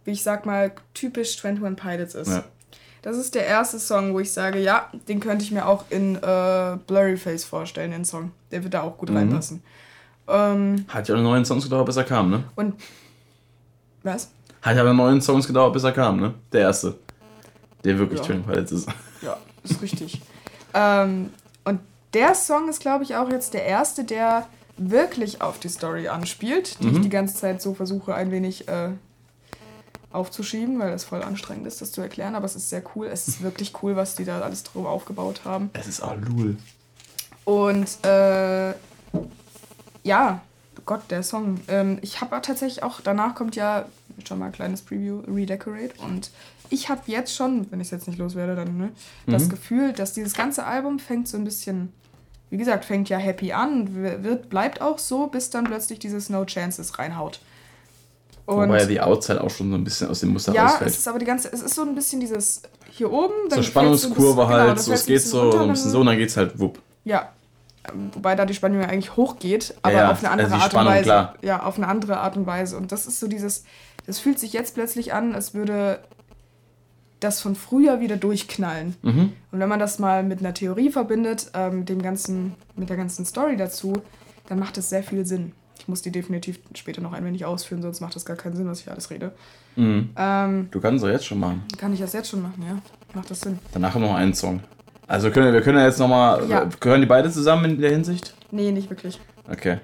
wie ich sag mal, typisch 21 Pilots ist. Ja. Das ist der erste Song, wo ich sage, ja, den könnte ich mir auch in äh, Blurry Face vorstellen, den Song. Der wird da auch gut mhm. reinpassen. Ähm, Hat ja neuen Songs gedauert, bis er kam, ne? Und. Was? Hat ja neuen Songs gedauert, bis er kam, ne? Der erste. Der wirklich ja. 21 Pilots ist. Ja, ist richtig. ähm, und der Song ist, glaube ich, auch jetzt der erste, der wirklich auf die Story anspielt, die mhm. ich die ganze Zeit so versuche, ein wenig äh, aufzuschieben, weil das voll anstrengend ist, das zu erklären. Aber es ist sehr cool. Es ist wirklich cool, was die da alles drüber aufgebaut haben. Es ist auch Lul. Und äh, ja, Gott, der Song. Ähm, ich habe tatsächlich auch, danach kommt ja schon mal ein kleines Preview, Redecorate. Und ich habe jetzt schon, wenn ich es jetzt nicht loswerde, dann ne, mhm. das Gefühl, dass dieses ganze Album fängt so ein bisschen, wie gesagt, fängt ja happy an, wird, bleibt auch so, bis dann plötzlich dieses No Chances reinhaut. Und Wobei ja die Outside auch schon so ein bisschen aus dem Muster ja, rausfällt. Ja, es ist aber die ganze, es ist so ein bisschen dieses hier oben. Dann so Spannungskurve halt, genau, so es geht so, runter, ein bisschen so und dann geht es halt wupp. Ja, wobei da die Spannung ja eigentlich hochgeht, aber ja, auf eine andere also Art Spannung, und Weise. Klar. Ja, auf eine andere Art und Weise. Und das ist so dieses, das fühlt sich jetzt plötzlich an, als würde das von früher wieder durchknallen. Mhm. Und wenn man das mal mit einer Theorie verbindet, ähm, dem ganzen, mit der ganzen Story dazu, dann macht es sehr viel Sinn. Ich muss die definitiv später noch ein wenig ausführen, sonst macht das gar keinen Sinn, was ich alles rede. Mhm. Ähm, du kannst es jetzt schon machen. Kann ich das jetzt schon machen, ja. Macht das Sinn. Danach noch einen Song. Also können wir können ja jetzt nochmal. Ja. Gehören die beide zusammen in der Hinsicht? Nee, nicht wirklich. Okay.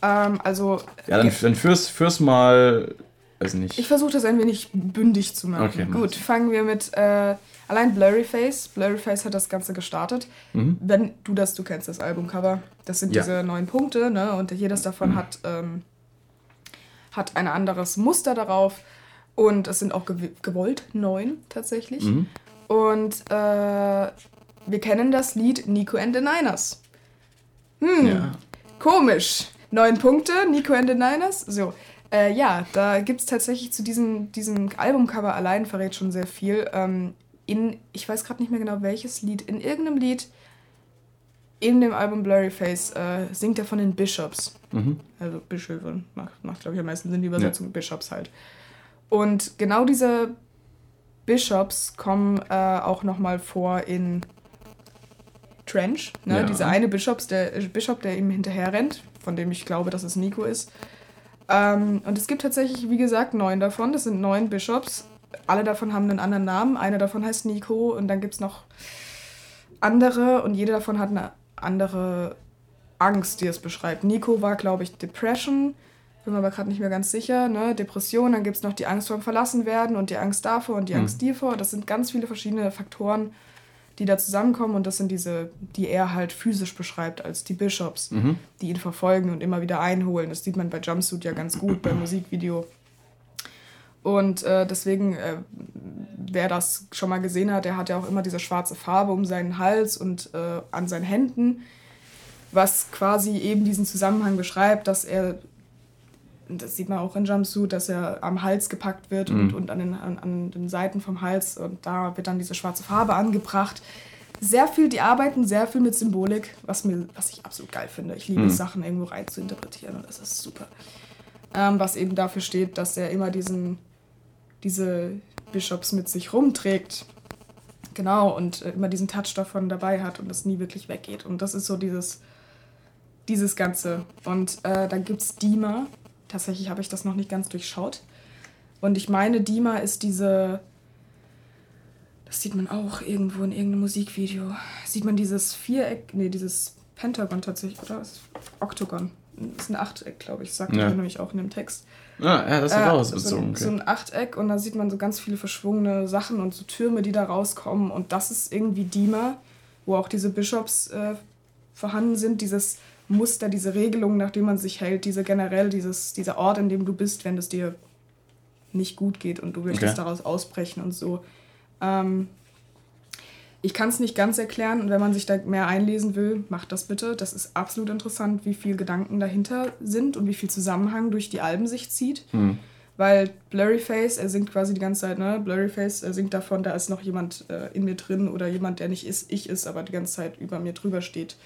Ähm, also. Ja, dann, dann führ's, führ's mal Weiß nicht. Ich versuche das ein wenig bündig zu machen. Okay, Gut, fangen wir mit äh, allein Blurryface. Blurryface hat das Ganze gestartet. Mhm. Wenn du das, du kennst das Albumcover. Das sind ja. diese neun Punkte, ne? Und jedes davon mhm. hat, ähm, hat ein anderes Muster darauf. Und es sind auch gew gewollt neun tatsächlich. Mhm. Und äh, wir kennen das Lied Nico and the Niners. Hm, ja. komisch. Neun Punkte, Nico and the Niners. So, äh, ja, da gibt es tatsächlich zu diesem, diesem Albumcover allein verrät schon sehr viel. Ähm, in, ich weiß gerade nicht mehr genau welches Lied, in irgendeinem Lied in dem Album Blurry Face äh, singt er von den Bishops. Mhm. Also Bischöfe, macht, macht glaube ich am meisten Sinn, die Übersetzung ja. Bishops halt. Und genau diese Bishops kommen äh, auch nochmal vor in Trench. Ne? Ja. Dieser eine Bishops, der, Bishop, der ihm hinterher rennt, von dem ich glaube, dass es Nico ist. Ähm, und es gibt tatsächlich, wie gesagt, neun davon. Das sind neun Bishops. Alle davon haben einen anderen Namen. Einer davon heißt Nico und dann gibt es noch andere und jeder davon hat eine andere Angst, die es beschreibt. Nico war, glaube ich, Depression. Bin mir aber gerade nicht mehr ganz sicher. Ne? Depression, dann gibt es noch die Angst vor dem Verlassenwerden und die Angst davor und die mhm. Angst davor. Das sind ganz viele verschiedene Faktoren, die da zusammenkommen und das sind diese, die er halt physisch beschreibt als die Bishops, mhm. die ihn verfolgen und immer wieder einholen. Das sieht man bei Jumpsuit ja ganz gut beim Musikvideo. Und äh, deswegen, äh, wer das schon mal gesehen hat, der hat ja auch immer diese schwarze Farbe um seinen Hals und äh, an seinen Händen, was quasi eben diesen Zusammenhang beschreibt, dass er das sieht man auch in Jumpsuit, dass er am Hals gepackt wird mhm. und, und an, den, an, an, den Seiten vom Hals und da wird dann diese schwarze Farbe angebracht. Sehr viel, die arbeiten sehr viel mit Symbolik, was, mir, was ich absolut geil finde. Ich liebe mhm. es, Sachen irgendwo rein zu interpretieren und das ist super. Ähm, was eben dafür steht, dass er immer diesen, diese Bishops mit sich rumträgt. Genau, und äh, immer diesen Touch davon dabei hat und das nie wirklich weggeht. Und das ist so dieses, dieses Ganze. Und äh, dann gibt es Dima, Tatsächlich habe ich das noch nicht ganz durchschaut. Und ich meine, Dima ist diese. Das sieht man auch irgendwo in irgendeinem Musikvideo. Sieht man dieses Viereck, nee, dieses Pentagon tatsächlich, oder? Das ist Oktogon. Das ist ein Achteck, glaube ich, sagt ja. er nämlich auch in dem Text. Ah, ja, das ist äh, auch so, so, okay. so ein Achteck und da sieht man so ganz viele verschwungene Sachen und so Türme, die da rauskommen. Und das ist irgendwie Dima, wo auch diese Bischofs äh, vorhanden sind, dieses Muster, diese Regelungen, nach denen man sich hält, diese generell, dieses, dieser Ort, in dem du bist, wenn es dir nicht gut geht und du möchtest okay. daraus ausbrechen und so. Ähm, Ich kann es nicht ganz erklären und wenn man sich da mehr einlesen will, macht das bitte. Das ist absolut interessant, wie viel Gedanken dahinter sind und wie viel Zusammenhang durch die Alben sich zieht. Hm. Weil Blurryface, er singt quasi die ganze Zeit, ne? Blurryface, er singt davon, da ist noch jemand äh, in mir drin oder jemand, der nicht ist, ich ist, aber die ganze Zeit über mir drüber steht.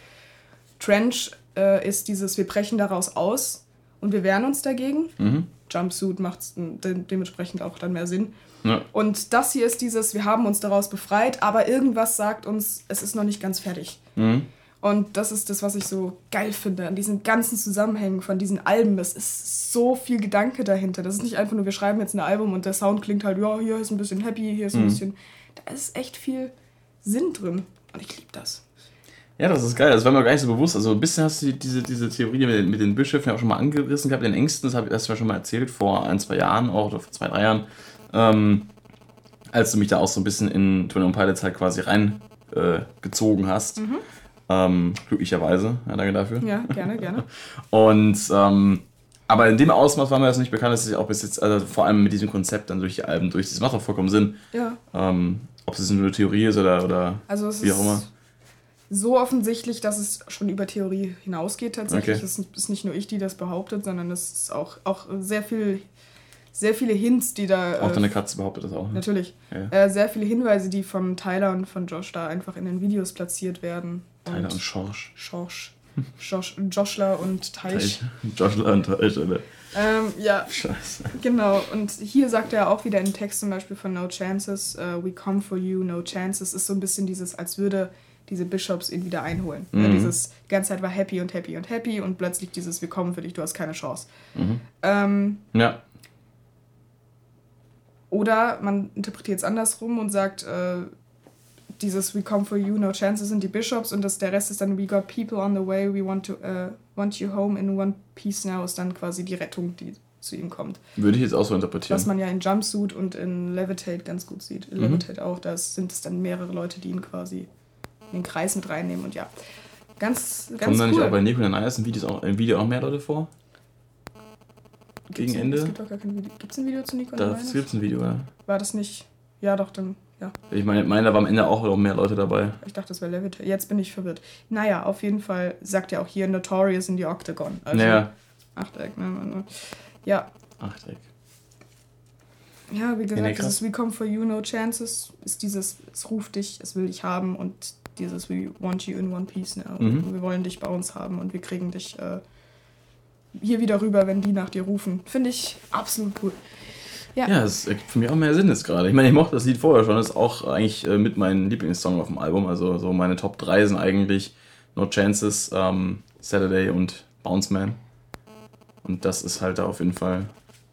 Trench äh, ist dieses, wir brechen daraus aus und wir wehren uns dagegen. Mhm. Jumpsuit macht de dementsprechend auch dann mehr Sinn. Ja. Und das hier ist dieses, wir haben uns daraus befreit, aber irgendwas sagt uns, es ist noch nicht ganz fertig. Mhm. Und das ist das, was ich so geil finde an diesen ganzen Zusammenhängen von diesen Alben. Es ist so viel Gedanke dahinter. Das ist nicht einfach nur, wir schreiben jetzt ein Album und der Sound klingt halt, ja, hier ist ein bisschen happy, hier ist ein Mhm. bisschen. Da ist echt viel Sinn drin. Und ich liebe das. Ja, das ist geil. Das war mir gar nicht so bewusst. Also ein bisschen hast du diese, diese Theorie mit, den- mit den Bischöfen ja auch schon mal angerissen gehabt, den Ängsten. Das habe ich das ja schon mal erzählt vor ein, zwei Jahren auch, oder vor zwei, drei Jahren. Ähm, als du mich da auch so ein bisschen in Twin Pilots halt quasi reingezogen äh, hast. Ähm, glücklicherweise. Ja, danke dafür. Ja, gerne, gerne. Und ähm, aber in dem Ausmaß war mir das nicht bekannt, dass ich auch bis jetzt, also vor allem mit diesem Konzept dann durch die Alben durch. Das macht auch vollkommen Sinn. Ja. Ähm, ob es nur eine Theorie ist oder, oder Also es wie auch immer. so offensichtlich, dass es schon über Theorie hinausgeht tatsächlich. Okay. Es ist nicht nur ich, die das behauptet, sondern es ist auch, auch sehr viel, sehr viele Hints, die da. Auch äh, deine Katze behauptet das auch. Ne? Natürlich. Ja. Äh, sehr viele Hinweise, die von Tyler und von Josh da einfach in den Videos platziert werden. Tyler und Schorsch. Schorsch. Josh, Joshler und Teich. Joshua und Teich, Alter. Ähm, ja, Scheiße. genau. Und hier sagt er auch wieder im Text zum Beispiel von No Chances, äh, We come for you, no chances. Ist so ein bisschen dieses, als würde diese Bishops ihn wieder einholen. Ja, Mhm. dieses, die ganze Zeit war happy und happy und happy und plötzlich dieses, wir kommen für dich, du hast keine Chance. Mhm. Ähm, Ja. Oder man interpretiert es andersrum und sagt, äh, dieses We come for you, no chances sind die Bishops und das, der Rest ist dann We got people on the way, we want, to, uh, want you home in one piece now ist dann quasi die Rettung, die zu ihm kommt. Würde ich jetzt auch so interpretieren. Was man ja in Jumpsuit und in Levitate ganz gut sieht. In Mhm. Levitate auch, da sind es dann mehrere Leute, die ihn quasi in den Kreis mit reinnehmen und ja. Ganz, ganz Kommen da nicht cool. auch bei Nico und Video auch, im Video auch mehr Leute vor? Gibt's gegen ein- Ende? Es gibt doch gar kein Video. Gibt es ein Video zu Nico und Da gibt es ein Video, ja. War das nicht? Ja, doch, dann, ja. Ich meine, meine, da waren am Ende auch noch mehr Leute dabei. Ich dachte, das wäre Levitate. Jetzt bin ich verwirrt. Naja, auf jeden Fall sagt er auch hier Notorious in die Octagon. Also naja. Achteck, ne? Ja, Achteck. ja, wie gesagt, krass. dieses We come for you, no chances ist dieses, es ruft dich, es will dich haben und dieses We want you in one piece now. Mhm. Wir wollen dich bei uns haben und wir kriegen dich äh, hier wieder rüber, wenn die nach dir rufen. Finde ich absolut cool. Ja. Ja, es ergibt für mich auch mehr Sinn jetzt gerade. Ich meine, ich mochte das Lied vorher schon. Das ist auch eigentlich äh, mit meinem Lieblingssong auf dem Album. Also so meine Top 3 sind eigentlich No Chances, ähm, Saturday und Bounce Man. Und das ist halt da auf jeden Fall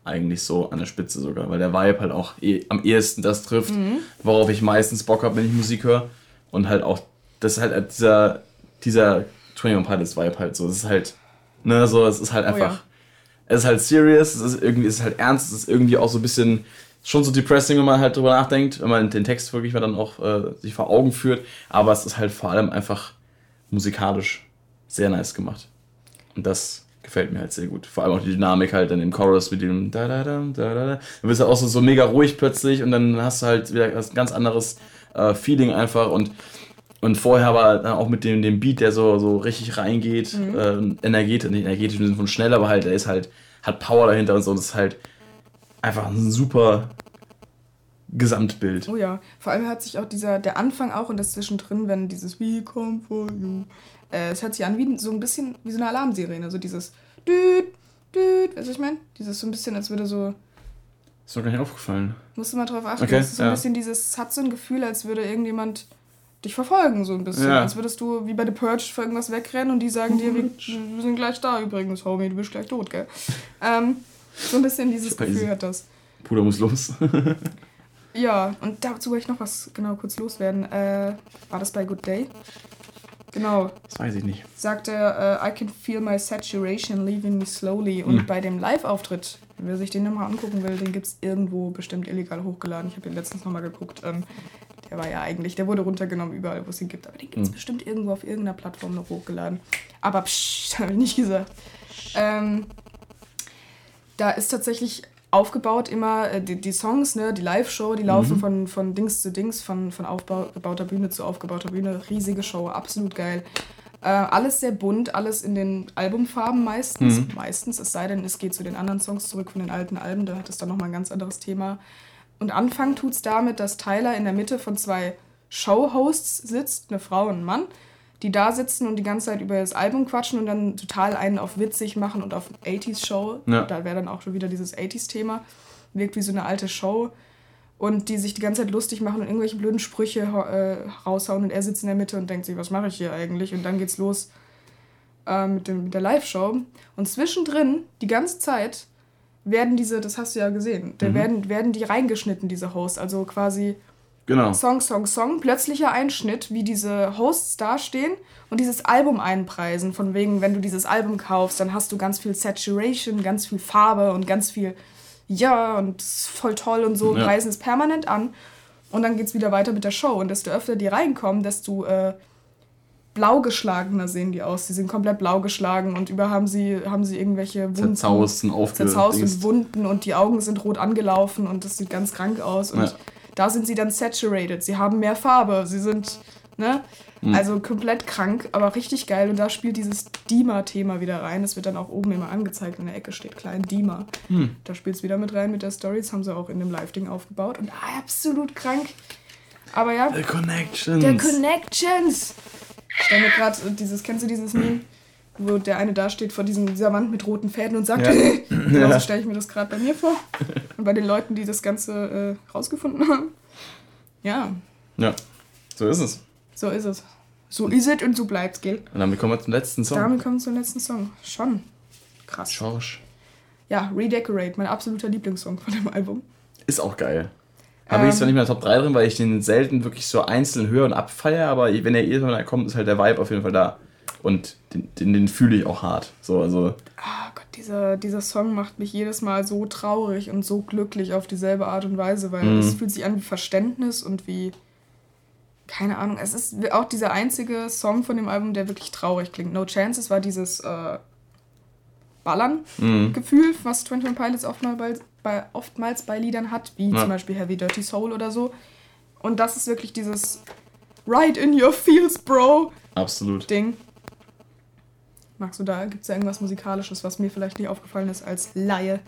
eigentlich so an der Spitze sogar, weil der Vibe halt auch eh, am ehesten das trifft, Mhm. worauf ich meistens Bock habe, wenn ich Musik höre. Und halt auch, das ist halt dieser, dieser 21 Pilots Vibe halt so. Es ist halt, ne, so, es ist halt einfach, ja. es ist halt serious, es ist irgendwie, es ist halt ernst, es ist irgendwie auch so ein bisschen, schon so depressing, wenn man halt drüber nachdenkt, wenn man den Text wirklich mal dann auch äh, sich vor Augen führt. Aber es ist halt vor allem einfach musikalisch sehr nice gemacht. Und das gefällt mir halt sehr gut. Vor allem auch die Dynamik halt dann im Chorus mit dem da da da da da. Dann bist du auch so, so mega ruhig plötzlich und dann hast du halt wieder ein ganz anderes äh, Feeling einfach und und vorher war dann auch mit dem, dem Beat, der so, so richtig reingeht, Mhm. äh, energetisch, nicht energetisch im Sinne von schnell, aber halt, der ist halt, hat Power dahinter und so. Und das ist halt einfach ein super Gesamtbild. Oh ja, vor allem hört sich auch dieser, der Anfang auch und das zwischendrin, wenn dieses We come for you, äh, es hört sich an wie so ein bisschen wie so eine Alarmsirene, so dieses Düt, Düt, weißt du, was ich meine? Dieses so ein bisschen, als würde so, Ist mir gar nicht aufgefallen. musst du mal drauf achten, Okay, das ist so ein ja. bisschen dieses, es hat so ein Gefühl, als würde irgendjemand dich verfolgen, so ein bisschen. Ja. Als würdest du wie bei The Purge für irgendwas wegrennen und die sagen dir, wir, wir sind gleich da übrigens, Homie, du bist gleich tot, gell? Ähm, so ein bisschen dieses. Gefühl hat das. Bruder muss los. Ja, und dazu wollte ich noch was genau kurz loswerden. Äh, war das bei Good Day? Genau, Das weiß ich nicht. sagt er, äh, I can feel my saturation leaving me slowly. Und Hm. bei dem Live-Auftritt, wer sich den nochmal angucken will, den gibt es irgendwo bestimmt illegal hochgeladen. Ich habe den letztens nochmal geguckt. Ähm, der war ja eigentlich, der wurde runtergenommen überall, wo es ihn gibt. Aber den gibt es Hm. bestimmt irgendwo auf irgendeiner Plattform noch hochgeladen. Aber psch, habe ich nicht gesagt. Ähm, da ist tatsächlich aufgebaut immer, äh, die, die Songs, ne, die Live-Show, die laufen Mhm. von, von Dings zu Dings, von, von aufgebauter Bühne zu aufgebauter Bühne. Riesige Show, absolut geil. Äh, alles sehr bunt, alles in den Albumfarben meistens. Mhm. Meistens, es sei denn, es geht zu den anderen Songs zurück von den alten Alben, da hat es dann nochmal ein ganz anderes Thema. Und anfangen tut's damit, dass Tyler in der Mitte von zwei Show-Hosts sitzt, eine Frau und ein Mann, die da sitzen und die ganze Zeit über das Album quatschen und dann total einen auf witzig machen und auf 80s-Show. Ja. Da wäre dann auch schon wieder dieses 80s-Thema. Wirkt wie so eine alte Show. Und die sich die ganze Zeit lustig machen und irgendwelche blöden Sprüche äh, raushauen und er sitzt in der Mitte und denkt sich, was mache ich hier eigentlich? Und dann geht's los äh, mit, dem, mit der Live-Show. Und zwischendrin, die ganze Zeit, werden diese, das hast du ja gesehen, da Mhm. werden, werden die reingeschnitten, diese Hosts. Also quasi Genau. Song, Song, Song, plötzlicher Einschnitt, wie diese Hosts dastehen und dieses Album einpreisen. Von wegen, wenn du dieses Album kaufst, dann hast du ganz viel Saturation, ganz viel Farbe und ganz viel, ja, und es voll toll und so, Ja. preisen es permanent an. Und dann geht's wieder weiter mit der Show. Und desto öfter die reinkommen, desto äh, blau geschlagener sehen die aus. Die sind komplett blau geschlagen und über haben sie, haben sie irgendwelche Wunden. Zerzaust und Zerzaust und. Wunden und die Augen sind rot angelaufen und das sieht ganz krank aus. Und Ja. da sind sie dann saturated. Sie haben mehr Farbe. Sie sind, ne? Mhm. Also komplett krank, aber richtig geil. Und da spielt dieses Dima-Thema wieder rein. Das wird dann auch oben immer angezeigt. In der Ecke steht klein Dima. Hm. Da spielt es wieder mit rein mit der Story. Das haben sie auch in dem Live-Ding aufgebaut. Und absolut krank. Aber ja, The Connections. der Connections. Ich stell mir gerade dieses, kennst du dieses Meme? Wo der eine da steht vor diesem, dieser Wand mit roten Fäden und sagt, Ja. genauso stelle ich mir das gerade bei mir vor. Und bei den Leuten, die das Ganze äh, rausgefunden haben. Ja, ja, so ist es. so ist es. So ist es und so bleibt's, gell? Und damit kommen wir zum letzten Song. Damit kommen wir zum letzten Song. Schon. Krass. Schorsch. Ja, Redecorate, mein absoluter Lieblingssong von dem Album. Ist auch geil. Habe ich Ähm. zwar nicht in der Top 3 drin, weil ich den selten wirklich so einzeln höre und abfeiere, aber wenn er irgendwann kommt, ist halt der Vibe auf jeden Fall da. Und den, den, den fühle ich auch hart. So, also, Ah Gott, dieser, dieser Song macht mich jedes Mal so traurig und so glücklich auf dieselbe Art und Weise, weil Mhm. es fühlt sich an wie Verständnis und wie. Keine Ahnung, es ist auch dieser einzige Song von dem Album, der wirklich traurig klingt. No Chances war dieses äh, Ballern-Gefühl, was 21 Pilots oftmals bei, bei, oftmals bei Liedern hat, wie Ja. zum Beispiel Heavy Dirty Soul oder so. Und das ist wirklich dieses Right in your feels, Bro. absolut. Ding. Magst du da, gibt es da irgendwas Musikalisches, was mir vielleicht nicht aufgefallen ist als Laie?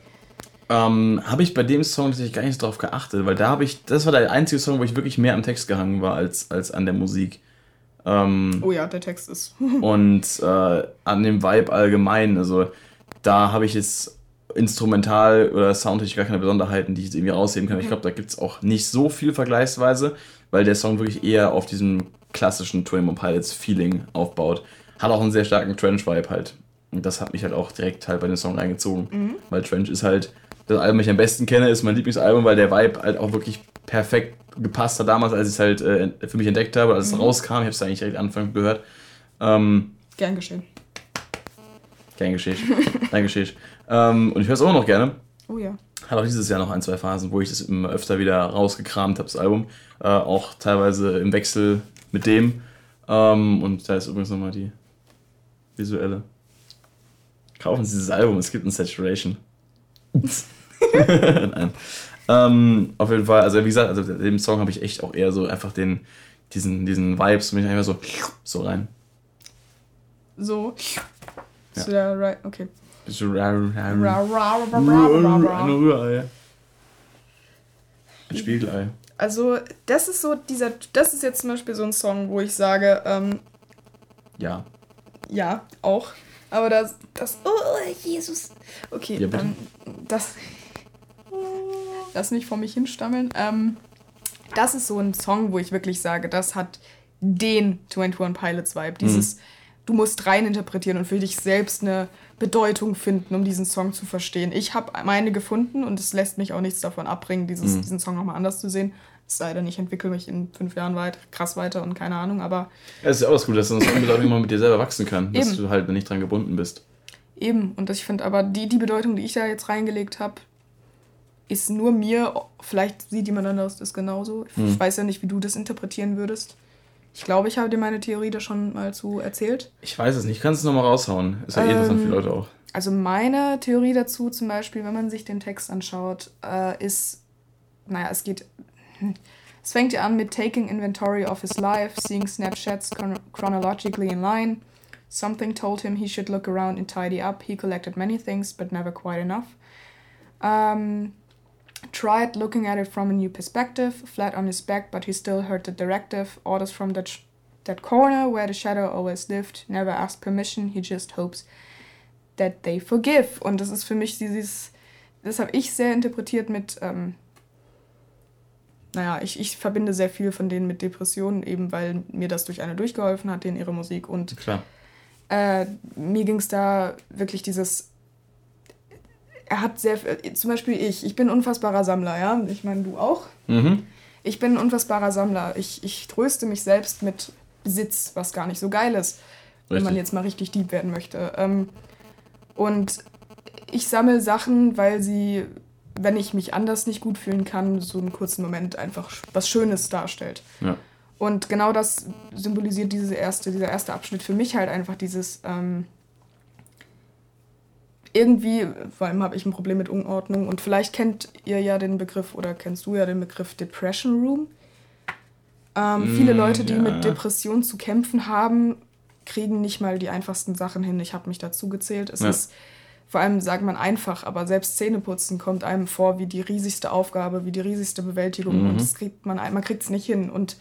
Ähm, habe ich bei dem Song tatsächlich gar nicht drauf geachtet, weil da habe ich, das war der einzige Song, wo ich wirklich mehr am Text gehangen war als, als an der Musik. Ähm, Oh ja, der Text ist. und äh, an dem Vibe allgemein. Also da habe ich jetzt instrumental oder soundtechnisch gar keine Besonderheiten, die ich jetzt irgendwie rausheben kann. Ich glaube, da gibt es auch nicht so viel vergleichsweise, weil der Song wirklich eher auf diesem klassischen 21 Pilots Feeling aufbaut. Hat auch einen sehr starken Trench-Vibe halt. Und das hat mich halt auch direkt halt bei dem Song reingezogen. Weil Trench ist halt das Album, das ich am besten kenne, ist mein Lieblingsalbum, weil der Vibe halt auch wirklich perfekt gepasst hat damals, als ich es halt äh, für mich entdeckt habe, als es rauskam. Ich habe es eigentlich direkt Anfang gehört. Ähm, Gern geschehen. Gern geschehen. Gern geschehen. Ähm, und ich höre es auch noch gerne. Oh ja. Hat auch dieses Jahr noch ein, zwei Phasen, wo ich das immer öfter wieder rausgekramt habe, das Album. Äh, auch teilweise im Wechsel mit dem. Ähm, und da ist übrigens nochmal die visuelle. Kaufen Sie dieses Album, es gibt ein Saturation. Nein. Ähm, auf jeden Fall, also wie gesagt, also dem Song habe ich echt auch eher so einfach den, diesen, diesen Vibes, mich einfach so, so rein. So. Ja. Zu der right. Okay. So, ra- ra- Ra, ra, ra, ra, ra, ra, Ein ra. Spiegelei. Also, das ist so dieser. Das ist jetzt zum Beispiel so ein Song, wo ich sage, ähm, Ja. ja, auch. Aber das. das oh, Jesus. Okay, Ja, bitte. ähm, das. Das nicht vor mich hinstammeln. Ähm, das ist so ein Song, wo ich wirklich sage, das hat den 21 Pilots Vibe. Dieses, du musst rein interpretieren und für dich selbst eine Bedeutung finden, um diesen Song zu verstehen. Ich habe meine gefunden und es lässt mich auch nichts davon abbringen, dieses, diesen Song nochmal anders zu sehen. Es sei denn, ich entwickle mich in fünf Jahren weit, krass weiter und keine Ahnung, aber Ja, das ist ja auch das Gute, dass eine Song immer mit dir selber wachsen kann. Dass Eben. du halt nicht dran gebunden bist. Eben, und ich finde aber, die, die Bedeutung, die ich da jetzt reingelegt habe, ist nur mir, vielleicht sieht jemand anderes das genauso. Ich weiß ja nicht, wie du das interpretieren würdest. Ich glaube, ich habe dir meine Theorie da schon mal zu erzählt. Ich weiß es nicht. Kannst du es nochmal raushauen? Ist ja eh interessant für Ähm, Leute auch. also meine Theorie dazu zum Beispiel, wenn man sich den Text anschaut, äh, ist, naja, es geht, es fängt ja an mit taking inventory of his life, seeing Snapchats chron chronologically in line. Something told him he should look around and tidy up. He collected many things, but never quite enough. Um, tried looking at it from a new perspective, flat on his back, but he still heard the directive, orders from that, that corner where the shadow always lived, never asked permission, he just hopes that they forgive. Und das ist für mich dieses, das habe ich sehr interpretiert mit, ähm, naja, ich, ich verbinde sehr viel von denen mit Depressionen, eben weil mir das durch eine durchgeholfen hat, denen ihre Musik. Und Klar. Äh, mir ging es da wirklich dieses. Er hat sehr. Zum Beispiel ich. Ich bin ein unfassbarer Sammler, ja. Ich meine, du auch. Mhm. Ich bin ein unfassbarer Sammler. Ich, ich tröste mich selbst mit Besitz, was gar nicht so geil ist, wenn man jetzt mal richtig deep werden möchte. Ähm, und ich sammle Sachen, weil sie, wenn ich mich anders nicht gut fühlen kann, so einen kurzen Moment einfach was Schönes darstellt. Ja. Und genau das symbolisiert diese erste, dieser erste Abschnitt für mich halt einfach dieses ähm, irgendwie, vor allem habe ich ein Problem mit Unordnung und vielleicht kennt ihr ja den Begriff oder kennst du ja den Begriff Depression Room. Ähm, mm, viele Leute, die ja. mit Depressionen zu kämpfen haben, kriegen nicht mal die einfachsten Sachen hin. Ich habe mich dazu gezählt. Es ja. ist vor allem, sagt man einfach, aber selbst Zähneputzen kommt einem vor wie die riesigste Aufgabe, wie die riesigste Bewältigung mhm. und das kriegt man, man kriegt es nicht hin. Und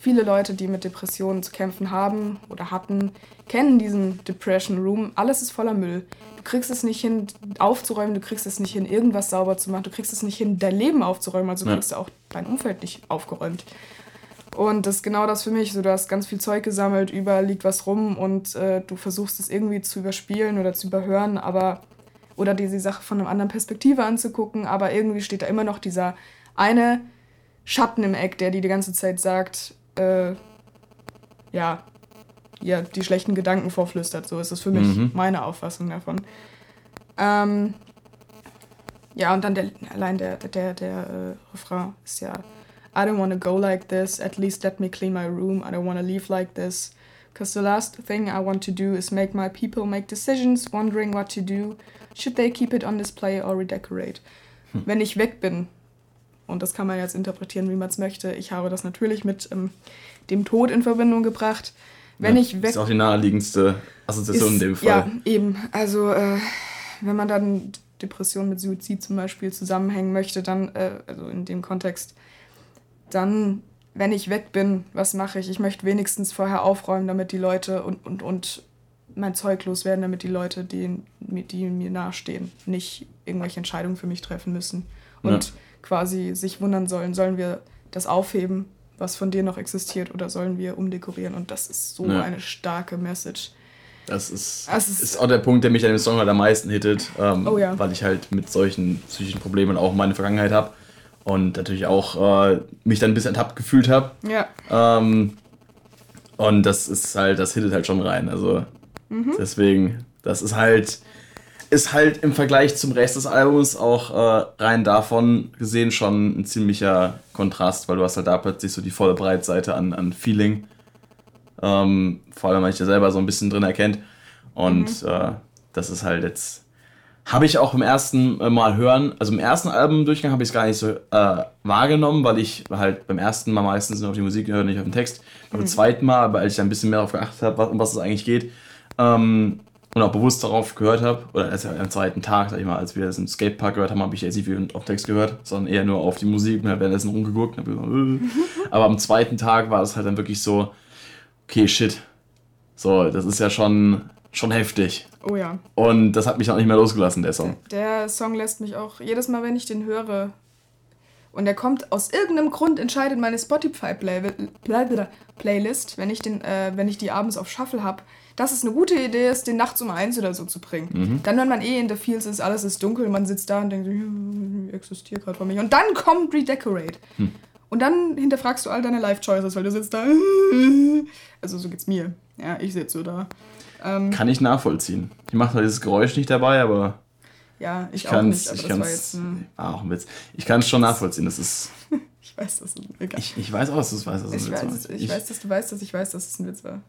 viele Leute, die mit Depressionen zu kämpfen haben oder hatten, kennen diesen Depression Room. Alles ist voller Müll. Du kriegst es nicht hin, aufzuräumen, du kriegst es nicht hin, irgendwas sauber zu machen, du kriegst es nicht hin, dein Leben aufzuräumen, also ja. kriegst du auch dein Umfeld nicht aufgeräumt. Und das ist genau das für mich. So, du hast ganz viel Zeug gesammelt, überall liegt was rum und äh, du versuchst es irgendwie zu überspielen oder zu überhören, aber oder dir die Sache von einer anderen Perspektive anzugucken, aber irgendwie steht da immer noch dieser eine Schatten im Eck, der dir die ganze Zeit sagt, äh, ja, ja, die schlechten Gedanken vorflüstert. So ist es für mich mhm. meine Auffassung davon. Ähm, ja, und dann der, allein der, der, der, äh, Refrain ist ja I don't want to go like this, at least let me clean my room, I don't want to leave like this. Because the last thing I want to do is make my people make decisions, wondering what to do. Should they keep it on display or redecorate? Hm. Wenn ich weg bin, und das kann man jetzt interpretieren, wie man es möchte. Ich habe das natürlich mit ähm, dem Tod in Verbindung gebracht. Wenn ja, ich weg. Ist auch die naheliegendste Assoziation ist, in dem Fall. Ja, eben. Also, äh, wenn man dann Depression mit Suizid zum Beispiel zusammenhängen möchte, dann, äh, also in dem Kontext, dann, wenn ich weg bin, was mache ich? Ich möchte wenigstens vorher aufräumen, damit die Leute und, und, und mein Zeug loswerden, damit die Leute, die, die mir nahestehen, nicht irgendwelche Entscheidungen für mich treffen müssen. Und ja quasi sich wundern sollen, sollen wir das aufheben, was von dir noch existiert, oder sollen wir umdekorieren? Und das ist so ja. eine starke Message. Das ist, das ist, ist, auch der Punkt, der mich an dem Song halt am meisten hittet, ähm, oh ja. weil ich halt mit solchen psychischen Problemen auch meine Vergangenheit habe und natürlich auch äh, mich dann ein bisschen ertappt gefühlt habe. Ja. Ähm, und das ist halt, das hittet halt schon rein. Also mhm. deswegen, das ist halt, ist halt im Vergleich zum Rest des Albums auch äh, rein davon gesehen schon ein ziemlicher Kontrast, weil du hast halt da plötzlich so die volle Breitseite an, an Feeling. Ähm, vor allem, weil sich ja selber so ein bisschen drin erkennt. Und mhm. äh, das ist halt jetzt. Habe ich auch im ersten äh, Mal hören, also im ersten Albumdurchgang habe ich es gar nicht so äh, wahrgenommen, weil ich halt beim ersten Mal meistens nur auf die Musik gehört, nicht auf den Text. Beim mhm. zweiten Mal, aber als ich ein bisschen mehr darauf geachtet habe, um was es eigentlich geht, ähm, und auch bewusst darauf gehört habe, oder erst am zweiten Tag, sag ich mal, als wir das im Skatepark gehört haben, habe ich jetzt nicht viel auf Text gehört, sondern eher nur auf die Musik und habe währenddessen rumgeguckt. Und so, äh. Aber am zweiten Tag war es halt dann wirklich so, okay, shit. So, das ist ja schon, schon heftig. Oh ja. Und das hat mich auch nicht mehr losgelassen, der Song. Der Song lässt mich auch, jedes Mal, wenn ich den höre, und der kommt aus irgendeinem Grund, entscheidet meine Spotify-Playlist, wenn, ich äh, wenn ich die abends auf Shuffle habe, dass es eine gute Idee ist, den nachts um eins oder so zu bringen. Mhm. Dann, wenn man eh in der Fields ist, alles ist dunkel, man sitzt da und denkt, ich existiere gerade vor mich. Und dann kommt Redecorate. Mhm. Und dann hinterfragst du all deine Life-Choices, weil du sitzt da. Also so geht's mir. Ja, ich sitze so da. Ähm, Kann ich nachvollziehen. Ich mache zwar dieses Geräusch nicht dabei, aber. Ja, ich, ich nicht, aber ich war jetzt ein auch ein Witz. Ich kann es schon nachvollziehen. Das ist. ich weiß, dass es ein Witz Ich, ich weiß auch, dass du es weißt, dass es ein Witz war. Ich, ich weiß, dass du weißt, dass ich weiß, dass es ein Witz war.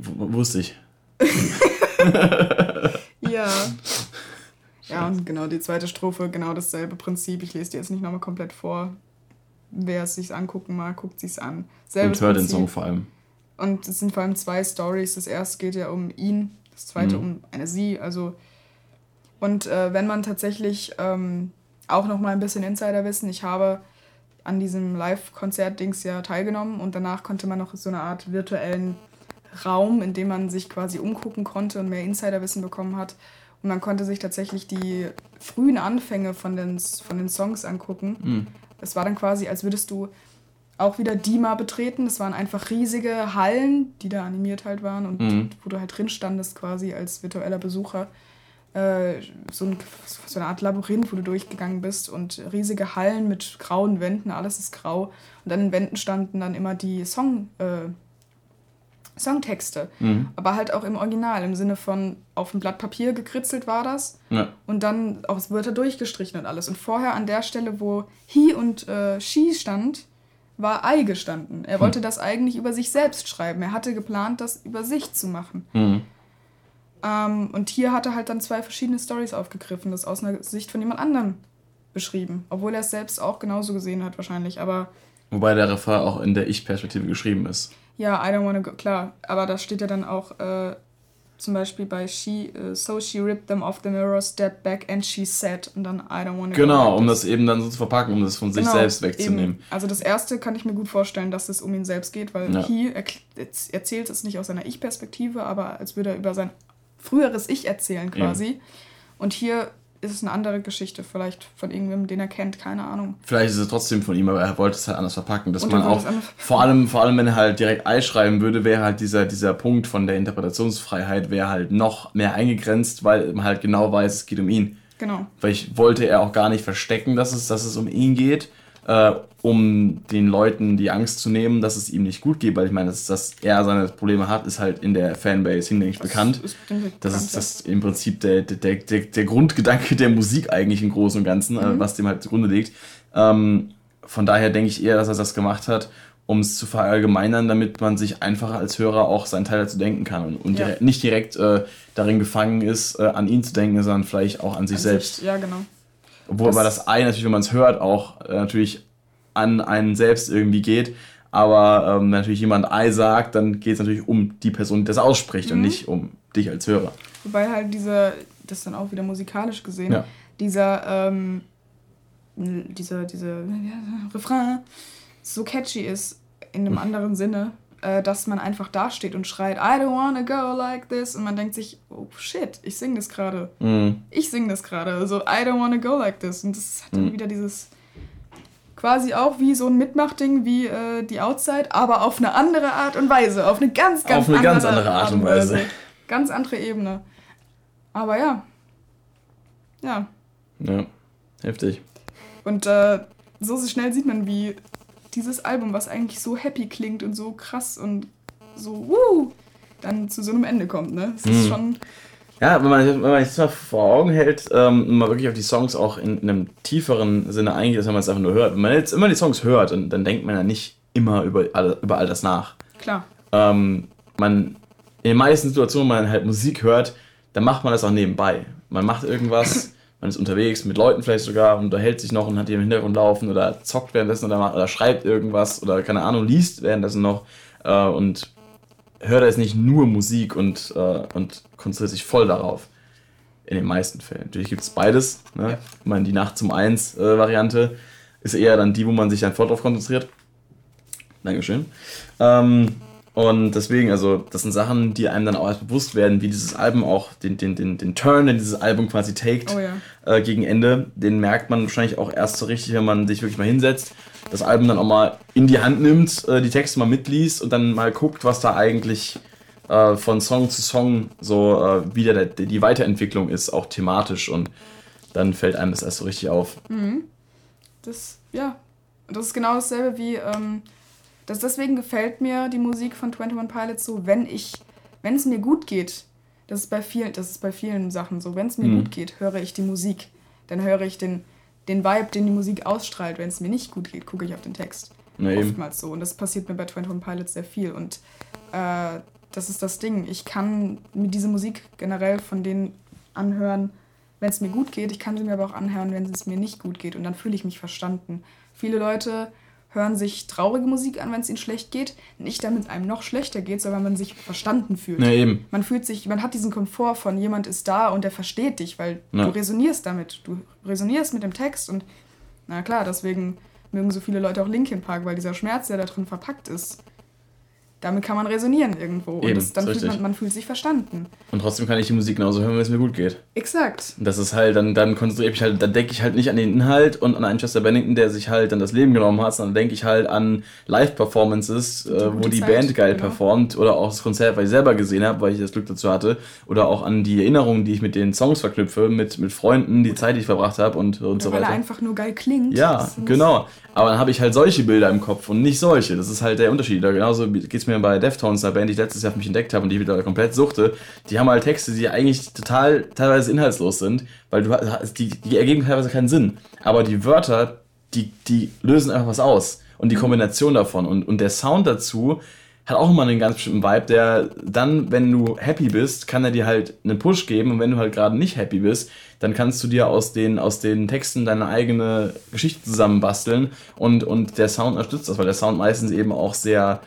Wusste ich. ja. Ja, und genau die zweite Strophe, genau dasselbe Prinzip. Ich lese die jetzt nicht nochmal komplett vor. Wer es sich angucken mag, guckt sich's an. Selbes und hört den Song vor allem. Und es sind vor allem zwei Stories. Das erste geht ja um ihn, das zweite mhm. um eine sie. Also und äh, wenn man tatsächlich ähm, auch noch mal ein bisschen Insiderwissen, ich habe an diesem Live-Konzert-Dings ja teilgenommen und danach konnte man noch so eine Art virtuellen Raum, in dem man sich quasi umgucken konnte und mehr Insiderwissen bekommen hat. Und man konnte sich tatsächlich die frühen Anfänge von den, von den Songs angucken. Mhm. Es war dann quasi, als würdest du auch wieder Dima betreten. Das waren einfach riesige Hallen, die da animiert halt waren und mhm. wo du halt drin standest quasi als virtueller Besucher. Äh, so, ein, so, eine Art Labyrinth, wo du durchgegangen bist und riesige Hallen mit grauen Wänden, alles ist grau. Und an den Wänden standen dann immer die Song, äh, Songtexte. Mhm. Aber halt auch im Original, im Sinne von auf ein Blatt Papier gekritzelt war das. Ja. Und dann auch Wörter durchgestrichen und alles. Und vorher an der Stelle, wo he und äh, she stand, war I gestanden. Er hm. wollte das eigentlich über sich selbst schreiben. Er hatte geplant, das über sich zu machen. Mhm. Ähm, und hier hat er halt dann zwei verschiedene Stories aufgegriffen, das aus einer Sicht von jemand anderem beschrieben. Obwohl er es selbst auch genauso gesehen hat, wahrscheinlich. Aber. Wobei der Refrain auch in der Ich-Perspektive geschrieben ist. Ja, I don't wanna go, klar. Aber da steht ja dann auch äh, zum Beispiel bei She, uh, so she ripped them off the mirror, stepped back and she said und dann I don't wanna Genau, go um das eben dann so zu verpacken, um das von genau, sich selbst wegzunehmen. Eben. Also das erste kann ich mir gut vorstellen, dass es um ihn selbst geht, weil ja. he er erzählt es nicht aus seiner Ich-Perspektive, aber als würde er über sein früheres Ich erzählen quasi. Ja. Und hier ist es eine andere Geschichte, vielleicht von irgendwem, den er kennt, keine Ahnung. Vielleicht ist es trotzdem von ihm, aber er wollte es halt anders verpacken, dass Und man auch, vor allem, vor allem, wenn er halt direkt Ei schreiben würde, wäre halt dieser, dieser Punkt von der Interpretationsfreiheit wäre halt noch mehr eingegrenzt, weil man halt genau weiß, es geht um ihn. Genau. Weil ich wollte er auch gar nicht verstecken, dass es, dass es um ihn geht, äh, um den Leuten die Angst zu nehmen, dass es ihm nicht gut geht, weil ich meine, dass, dass er seine Probleme hat, ist halt in der Fanbase hinlänglich bekannt. Ist das ist das im Prinzip der, der, der, der Grundgedanke der Musik eigentlich im Großen und Ganzen, äh, mhm. was dem halt zugrunde liegt. Ähm, von daher denke ich eher, dass er das gemacht hat, um es zu verallgemeinern, damit man sich einfacher als Hörer auch seinen Teil dazu denken kann und, und ja. direkt, nicht direkt äh, darin gefangen ist, äh, an ihn zu denken, sondern vielleicht auch an sich an selbst. Sich, ja, genau. Obwohl das aber das Ei natürlich, wenn man es hört, auch äh, natürlich an einen selbst irgendwie geht. Aber ähm, natürlich jemand Ei sagt, dann geht es natürlich um die Person, die das ausspricht mhm. und nicht um dich als Hörer. Wobei halt dieser, das dann auch wieder musikalisch gesehen, ja. dieser, ähm, dieser, dieser ja, Refrain so catchy ist in einem anderen Sinne, äh, dass man einfach dasteht und schreit, I don't wanna go like this. Und man denkt sich, oh shit, ich sing das gerade. Mhm. Ich sing das gerade. Also I don't wanna go like this. Und das hat dann mhm. wieder dieses quasi auch wie so ein Mitmachding wie äh, die Outside, aber auf eine andere Art und Weise. Auf eine ganz, ganz, auf eine andere, ganz andere Art und Weise. Ganz andere Ebene. Aber ja. Ja. Ja, heftig. Und äh, so schnell sieht man, wie dieses Album, was eigentlich so happy klingt und so krass und so, wuh, dann zu so einem Ende kommt, ne? Es ist mhm. schon. Ja, wenn man, wenn man sich das mal vor Augen hält ähm, und mal wirklich auf die Songs auch in, in einem tieferen Sinne eingeht, als wenn man es einfach nur hört. Wenn man jetzt immer die Songs hört, dann, dann denkt man ja nicht immer über all, über all das nach. Klar. Ähm, man, in den meisten Situationen, wenn man halt Musik hört, dann macht man das auch nebenbei. Man macht irgendwas man ist unterwegs mit Leuten vielleicht sogar und unterhält sich noch und hat die im Hintergrund laufen oder zockt währenddessen oder, oder schreibt irgendwas oder keine Ahnung, liest währenddessen noch äh, und hört jetzt nicht nur Musik und, äh, und konzentriert sich voll darauf. In den meisten Fällen. Natürlich gibt es beides. Ne? Ja. Ich meine, die Nacht zum Eins äh, Variante ist eher dann die, wo man sich dann voll drauf konzentriert. Dankeschön. Ähm, und deswegen, also, das sind Sachen, die einem dann auch erst bewusst werden, wie dieses Album auch, den, den, den, den Turn, den dieses Album quasi taked oh ja. äh, gegen Ende, den merkt man wahrscheinlich auch erst so richtig, wenn man sich wirklich mal hinsetzt, das Album dann auch mal in die Hand nimmt, äh, die Texte mal mitliest und dann mal guckt, was da eigentlich äh, von Song zu Song so äh, wieder der, die Weiterentwicklung ist, auch thematisch und dann fällt einem das erst so richtig auf. Mhm. Das, ja, das ist genau dasselbe wie. Ähm das, deswegen gefällt mir die Musik von 21 Pilots so, wenn ich, wenn es mir gut geht, das ist bei vielen, das ist bei vielen Sachen so, wenn es mir mhm. gut geht, höre ich die Musik. Dann höre ich den, den Vibe, den die Musik ausstrahlt. Wenn es mir nicht gut geht, gucke ich auf den Text. Na Oftmals so. Und das passiert mir bei 21 Pilots sehr viel. Und äh, das ist das Ding. Ich kann mir diese Musik generell von denen anhören, wenn es mir gut geht. Ich kann sie mir aber auch anhören, wenn es mir nicht gut geht. Und dann fühle ich mich verstanden. Viele Leute hören sich traurige Musik an, wenn es ihnen schlecht geht. Nicht damit es einem noch schlechter geht, sondern man sich verstanden fühlt. Ja, eben. Man fühlt sich, man hat diesen Komfort von jemand ist da und der versteht dich, weil Ja. du resonierst damit. Du resonierst mit dem Text und na klar, deswegen mögen so viele Leute auch Linkin Park, weil dieser Schmerz, der da drin verpackt ist, damit kann man resonieren irgendwo. Eben, und das, dann fühlt man, man fühlt sich verstanden. Und trotzdem kann ich die Musik genauso hören, wenn es mir gut geht. Exakt. Und Das ist halt, dann, dann konzentriere ich mich halt, dann denke ich halt nicht an den Inhalt und an einen Chester Bennington, der sich halt dann das Leben genommen hat, sondern denke ich halt an Live-Performances, äh, wo die Zeit, Band geil genau. performt oder auch das Konzert, weil ich selber gesehen habe, weil ich das Glück dazu hatte, oder auch an die Erinnerungen, die ich mit den Songs verknüpfe, mit, mit Freunden, die Zeit, die ich verbracht habe und, und so Weil er weiter. einfach nur geil klingt. Ja, genau. Aber dann habe ich halt solche Bilder im Kopf und nicht solche. Das ist halt der Unterschied. Da genauso geht es mir bei Deftones, einer Band, die ich letztes Jahr für mich entdeckt habe und die ich wieder komplett suchte. Die haben halt Texte, die eigentlich total teilweise inhaltslos sind, weil du die, die ergeben teilweise keinen Sinn. Aber die Wörter, die, die lösen einfach was aus. Und die Kombination davon und, und der Sound dazu hat auch immer einen ganz bestimmten Vibe, der dann, wenn du happy bist, kann er dir halt einen Push geben und wenn du halt gerade nicht happy bist, dann kannst du dir aus den, aus den Texten deine eigene Geschichte zusammenbasteln und, und der Sound unterstützt das, weil der Sound meistens eben auch sehr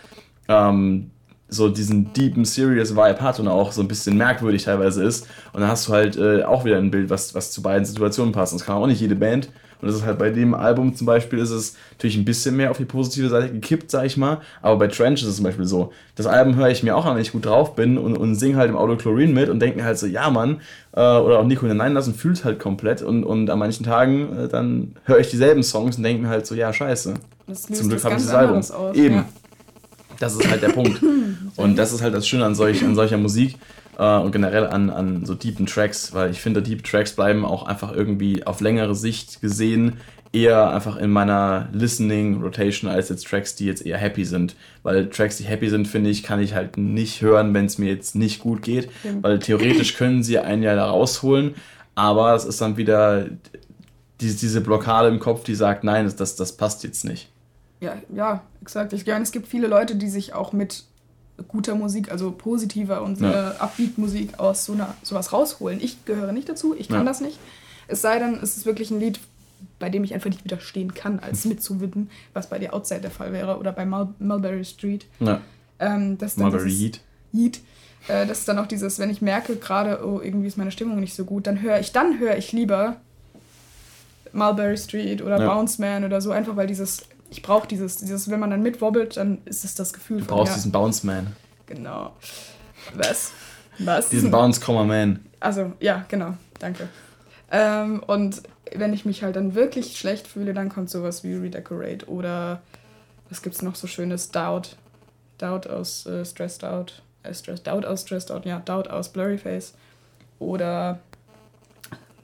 ähm, so diesen deepen, serious Vibe hat und auch so ein bisschen merkwürdig teilweise ist. Und dann hast du halt äh, auch wieder ein Bild, was, was zu beiden Situationen passt. Das kann auch nicht jede Band. Und das ist halt bei dem Album zum Beispiel ist es natürlich ein bisschen mehr auf die positive Seite gekippt, sag ich mal. Aber bei Trench ist es zum Beispiel so. Das Album höre ich mir auch an, wenn ich gut drauf bin und, und singe halt im Auto Chlorin mit und denke mir halt so, ja Mann, äh, oder auch Nico in den Nein lassen, fühlt halt komplett. Und, und an manchen Tagen äh, dann höre ich dieselben Songs und denke mir halt so, ja, scheiße. Zum Glück habe ich das Album. aus. Eben. Ja. Das ist halt der Punkt. Und das ist halt das Schöne an, solch, an solcher Musik äh, und generell an, an so deepen Tracks, weil ich finde, deep Tracks bleiben auch einfach irgendwie auf längere Sicht gesehen eher einfach in meiner Listening Rotation als jetzt Tracks, die jetzt eher happy sind. Weil Tracks, die happy sind, finde ich, kann ich halt nicht hören, wenn es mir jetzt nicht gut geht. Stimmt. Weil theoretisch können sie einen ja da rausholen, aber es ist dann wieder die, diese Blockade im Kopf, die sagt, nein, das, das, das passt jetzt nicht. Ja, ja, exakt. Ich glaube, es gibt viele Leute, die sich auch mit guter Musik, also positiver und Ja. äh, Upbeat-Musik aus so einer, sowas rausholen. Ich gehöre nicht dazu, ich kann Ja. das nicht. Es sei denn, es ist wirklich ein Lied, bei dem ich einfach nicht widerstehen kann, als mitzuwidmen, was bei dir Outside der Fall wäre oder bei Mul Mulberry Street. Ja, Ähm, das Mulberry Heat. Yeet. Äh, das ist dann auch dieses, wenn ich merke gerade, oh, irgendwie ist meine Stimmung nicht so gut, dann höre ich, dann höre ich lieber Mulberry Street oder Ja. Bounce Man oder so, einfach weil dieses, ich brauche dieses, dieses, wenn man dann mitwobbelt, dann ist es das Gefühl Du brauchst ja, diesen Bounce Man. Genau. Was? Was? Diesen Bounce Man. Also, ja, genau, danke. Ähm, und wenn ich mich halt dann wirklich schlecht fühle, dann kommt sowas wie Redecorate oder was gibt's noch so schönes? Doubt. Doubt aus äh, Stressed Out. Äh, Stress, Doubt aus Stressed Out, ja, Doubt aus Blurry Face. Oder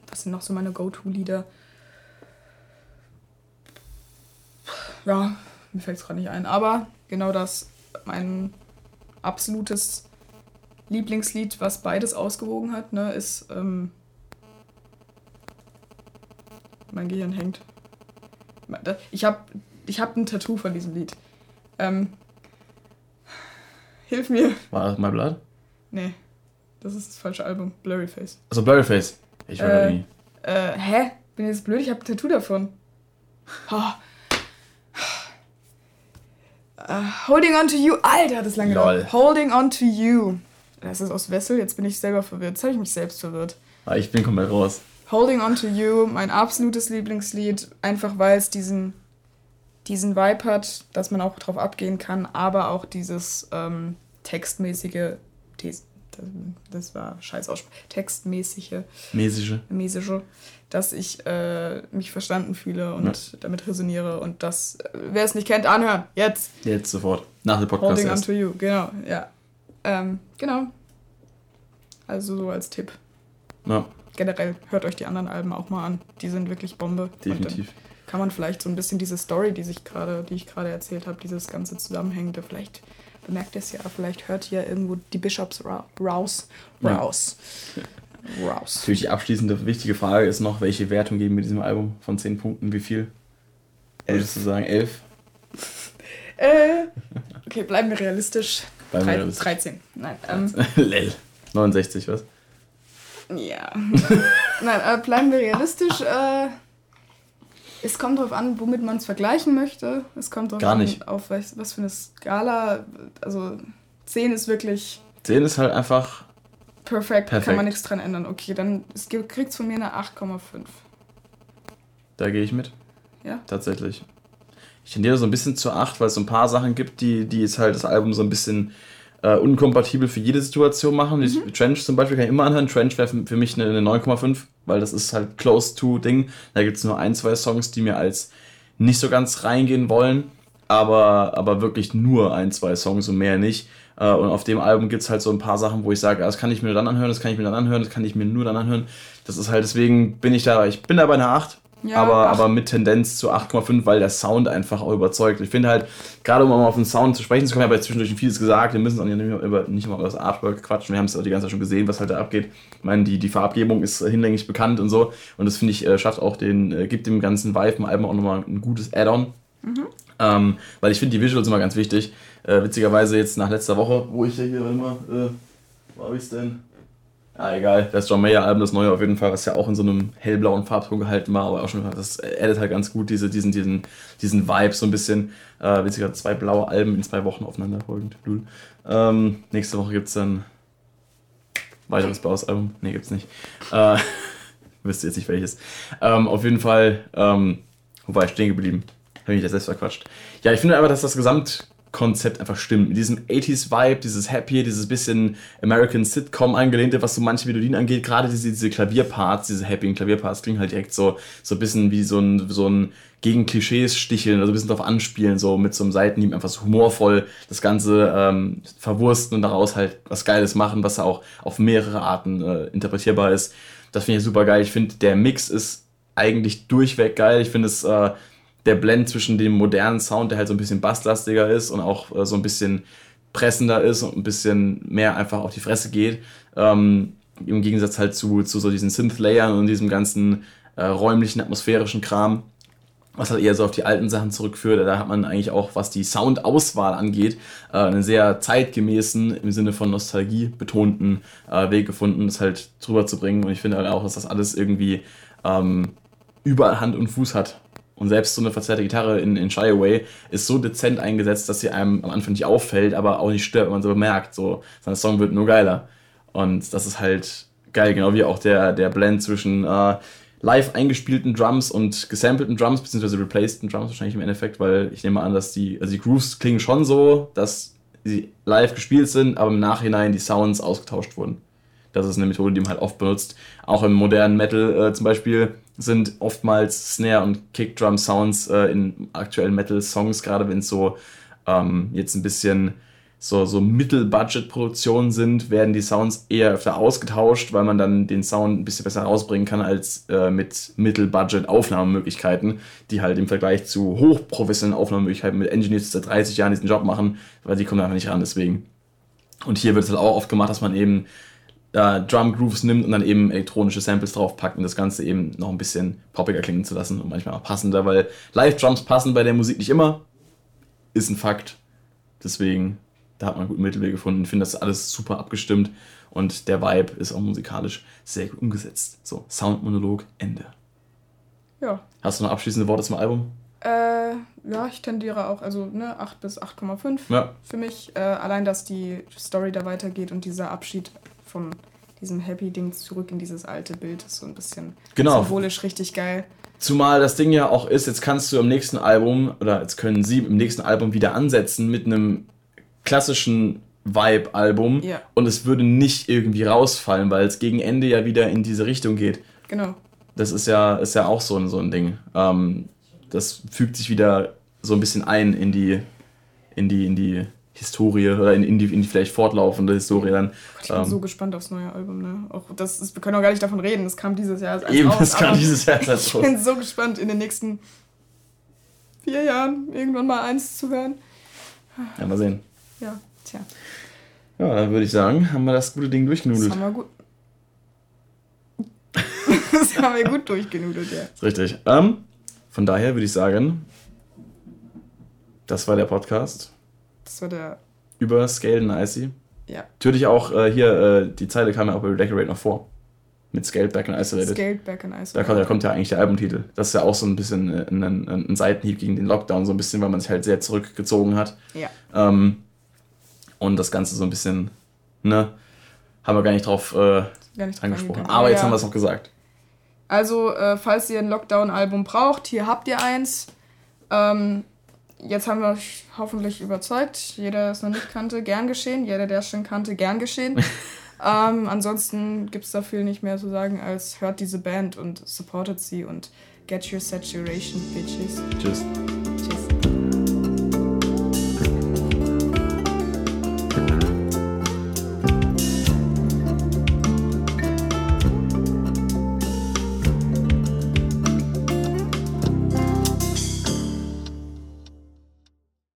was sind noch so meine Go-To-Lieder? Ja, mir fällt es gerade nicht ein. Aber genau das, mein absolutes Lieblingslied, was beides ausgewogen hat, ne, ist. Ähm, mein Gehirn hängt. Ich habe ich hab ein Tattoo von diesem Lied. Ähm, hilf mir. War das My Blood? Nee, das ist das falsche Album. Blurryface. Also Blurryface. Ich war Äh, nie. Äh, hä? Bin jetzt blöd? Ich habe ein Tattoo davon. Oh. Äh, holding on to you. Alter, das lange Lol. gedauert. Holding on to you. Das ist aus Wessel. Jetzt bin ich selber verwirrt. Jetzt habe ich mich selbst verwirrt. Ah, ich bin komplett raus. Holding on to you, mein absolutes Lieblingslied. Einfach weil es diesen, diesen Vibe hat, dass man auch drauf abgehen kann, aber auch dieses ähm, textmäßige. Das, das war scheiß Aussprache. Textmäßige. Mäßige. mäßige, dass ich äh, mich verstanden fühle und damit resoniere und das, äh, wer es nicht kennt, anhören. Jetzt. Jetzt sofort. Nach dem Podcast Holding on erst. to you, genau, ja. Ähm, genau. Also so als Tipp. Ja, Generell hört euch die anderen Alben auch mal an. Die sind wirklich Bombe. Definitiv. kann man vielleicht so ein bisschen diese Story, die sich gerade, die ich gerade erzählt habe, dieses ganze Zusammenhängende, vielleicht bemerkt ihr es ja, vielleicht hört ihr irgendwo die Bishops ra raus. Ja. Raus. Natürlich die abschließende wichtige Frage ist noch, welche Wertung geben wir diesem Album von 10 Punkten? Wie viel? Würdest du sagen 11? Äh, okay, bleiben wir realistisch. Bleiben wir realistisch. 13. Nein. Ähm, Lel. 69, was? ja. Nein, äh, bleiben wir realistisch. Äh, es kommt darauf an, womit man es vergleichen möchte. Es kommt darauf Gar an, nicht. auf was, was für eine Skala. Also 10 ist wirklich 10 ist halt einfach. Perfekt, kann man nichts dran ändern. Okay, dann es gibt- kriegt's von mir eine 8,5. Da gehe ich mit. Ja? Tatsächlich. Ich tendiere so ein bisschen zu 8, weil es so ein paar Sachen gibt, die, die es halt das Album so ein bisschen äh, unkompatibel für jede Situation machen. Mhm. Trench zum Beispiel kann ich immer anhören. Trench wäre für für mich eine, eine 9,5, weil das ist halt close to Ding. Da gibt es nur ein, zwei Songs, die mir als nicht so ganz reingehen wollen, aber, aber wirklich nur ein, zwei Songs und mehr nicht. Äh, Und auf dem Album gibt es halt so ein paar Sachen, wo ich sage, ah, das kann ich mir nur dann anhören, das kann ich mir dann anhören, das kann ich mir nur dann anhören. Das ist halt, deswegen bin ich da, ich bin da bei einer 8, Ja, aber, aber mit Tendenz zu 8,5, weil der Sound einfach auch überzeugt. Ich finde halt, gerade um mal auf den Sound zu sprechen zu kommen, ich habe jetzt zwischendurch vieles gesagt, wir müssen auch nicht mehr über, nicht mal über das Artwork quatschen, wir haben es auch die ganze Zeit schon gesehen, was halt da abgeht. Ich meine, die, die Farbgebung ist hinlänglich bekannt und so und das finde ich, äh, schafft auch den, äh, gibt dem ganzen Vibe im Album auch nochmal ein gutes Add-on. Ähm, weil ich finde die Visuals immer ganz wichtig. Äh, witzigerweise jetzt nach letzter Woche, wo ich ja hier immer, äh, wo hab ich's denn? Ah, egal. Das John Mayer Album, das neue auf jeden Fall, was ja auch in so einem hellblauen Farbton gehalten war, aber auch schon, das addet halt ganz gut diese, diesen, diesen, diesen Vibe so ein bisschen. Äh, witziger, zwei blaue Alben in zwei Wochen aufeinander folgend. Ähm, nächste Woche gibt's dann weiteres blaues Album. Nee, gibt's nicht. Äh, wüsste jetzt nicht welches. Ähm, auf jeden Fall, ähm, wo war ich stehen geblieben? Habe ich das selbst verquatscht. Ja, ich finde aber, dass das Gesamtkonzept einfach stimmt. Mit diesem 80s-Vibe, dieses Happy, dieses bisschen American Sitcom angelehnte, was so manche Melodien angeht, gerade diese, diese Klavierparts, diese happy Klavierparts klingen halt direkt so, so ein bisschen wie so ein, so ein gegen Klischees sticheln, also ein bisschen drauf anspielen, so mit so einem Seitenhieb einfach so humorvoll das Ganze ähm, verwursten und daraus halt was Geiles machen, was auch auf mehrere Arten äh, interpretierbar ist. Das finde ich super geil. Ich finde, der Mix ist eigentlich durchweg geil. Ich finde es äh, der Blend zwischen dem modernen Sound, der halt so ein bisschen basslastiger ist und auch äh, so ein bisschen pressender ist und ein bisschen mehr einfach auf die Fresse geht. Ähm, Im Gegensatz halt zu, zu so diesen Synth-Layern und diesem ganzen äh, räumlichen, atmosphärischen Kram, was halt eher so auf die alten Sachen zurückführt. Da hat man eigentlich auch, was die Soundauswahl angeht, äh, einen sehr zeitgemäßen, im Sinne von Nostalgie betonten äh, Weg gefunden, das halt drüber zu bringen. Und ich finde halt auch, dass das alles irgendwie ähm, überall Hand und Fuß hat. Und selbst so eine verzerrte Gitarre in, in Shy Away ist so dezent eingesetzt, dass sie einem am Anfang nicht auffällt, aber auch nicht stört, wenn man so bemerkt. So, sein Song wird nur geiler. Und das ist halt geil, genau wie auch der, der Blend zwischen äh, live eingespielten Drums und gesampelten Drums, beziehungsweise replaceden Drums wahrscheinlich im Endeffekt, weil ich nehme an, dass die, also die Grooves klingen schon so, dass sie live gespielt sind, aber im Nachhinein die Sounds ausgetauscht wurden. Das ist eine Methode, die man halt oft benutzt. Auch im modernen Metal äh, zum Beispiel sind oftmals Snare- und Kick-Drum-Sounds äh, in aktuellen Metal-Songs, gerade wenn es so ähm, jetzt ein bisschen so, so Mittel-Budget-Produktionen sind, werden die Sounds eher öfter ausgetauscht, weil man dann den Sound ein bisschen besser rausbringen kann als äh, mit Mittel-Budget-Aufnahmemöglichkeiten, die halt im Vergleich zu hochprofessionellen Aufnahmemöglichkeiten mit Engineers, die seit 30 Jahren diesen Job machen, weil die kommen einfach nicht ran, deswegen. Und hier wird es halt auch oft gemacht, dass man eben äh, Drum Grooves nimmt und dann eben elektronische Samples draufpackt und das Ganze eben noch ein bisschen poppiger klingen zu lassen und manchmal auch passender, weil Live-Drums passen bei der Musik nicht immer. Ist ein Fakt. Deswegen, da hat man einen guten Mittelweg gefunden. Ich finde das alles super abgestimmt und der Vibe ist auch musikalisch sehr gut umgesetzt. So, Soundmonolog, Ende. Ja. Hast du noch abschließende Worte zum Album? Äh, ja, ich tendiere auch, also ne, 8 bis 8,5 Ja. für mich. Äh, allein, dass die Story da weitergeht und dieser Abschied von diesem Happy-Ding zurück in dieses alte Bild ist so ein bisschen Genau. symbolisch richtig geil. Zumal das Ding ja auch ist, jetzt kannst du im nächsten Album, oder jetzt können sie im nächsten Album wieder ansetzen mit einem klassischen Vibe-Album Ja. und es würde nicht irgendwie rausfallen, weil es gegen Ende ja wieder in diese Richtung geht. Genau. Das ist ja, ist ja auch so ein, so ein Ding. Ähm, das fügt sich wieder so ein bisschen ein in die, in die, in die Historie oder in, in, die, in die vielleicht fortlaufende Historie dann. Ich bin Ähm, so gespannt aufs neue Album, ne? Auch das ist, wir können auch gar nicht davon reden. Es kam dieses Jahr erst Eben, raus, es kam dieses Jahr erst Ich raus. bin so gespannt, in den nächsten vier Jahren irgendwann mal eins zu hören. Ja, mal sehen. Ja, tja. Ja, dann würde ich sagen, haben wir das gute Ding Das durchgenudelt. haben wir gut. das haben wir gut durchgenudelt, ja. Ist richtig. Ähm, von daher würde ich sagen, das war der Podcast Das war der über Scaled and Icy. Ja. Natürlich auch äh, hier, äh, die Zeile kam ja auch bei Redecorate noch vor. Mit Scaled Back and Isolated. Scaled Back and Isolated. Da kommt, da kommt ja eigentlich der Albumtitel. Das ist ja auch so ein bisschen äh, ein, ein, ein Seitenhieb gegen den Lockdown, so ein bisschen, weil man sich halt sehr zurückgezogen hat. Ja. Ähm, und das Ganze so ein bisschen, ne, haben wir gar nicht drauf äh, Gar nicht angesprochen. Aber jetzt Ja. haben wir es noch gesagt. Also, äh, falls ihr ein Lockdown-Album braucht, hier habt ihr eins. Ähm, jetzt haben wir euch hoffentlich überzeugt. Jeder, der es noch nicht kannte, gern geschehen. Jeder, der es schon kannte, gern geschehen. ähm, ansonsten gibt es da viel nicht mehr zu sagen, als hört diese Band und supportet sie und get your saturation, bitches. Tschüss.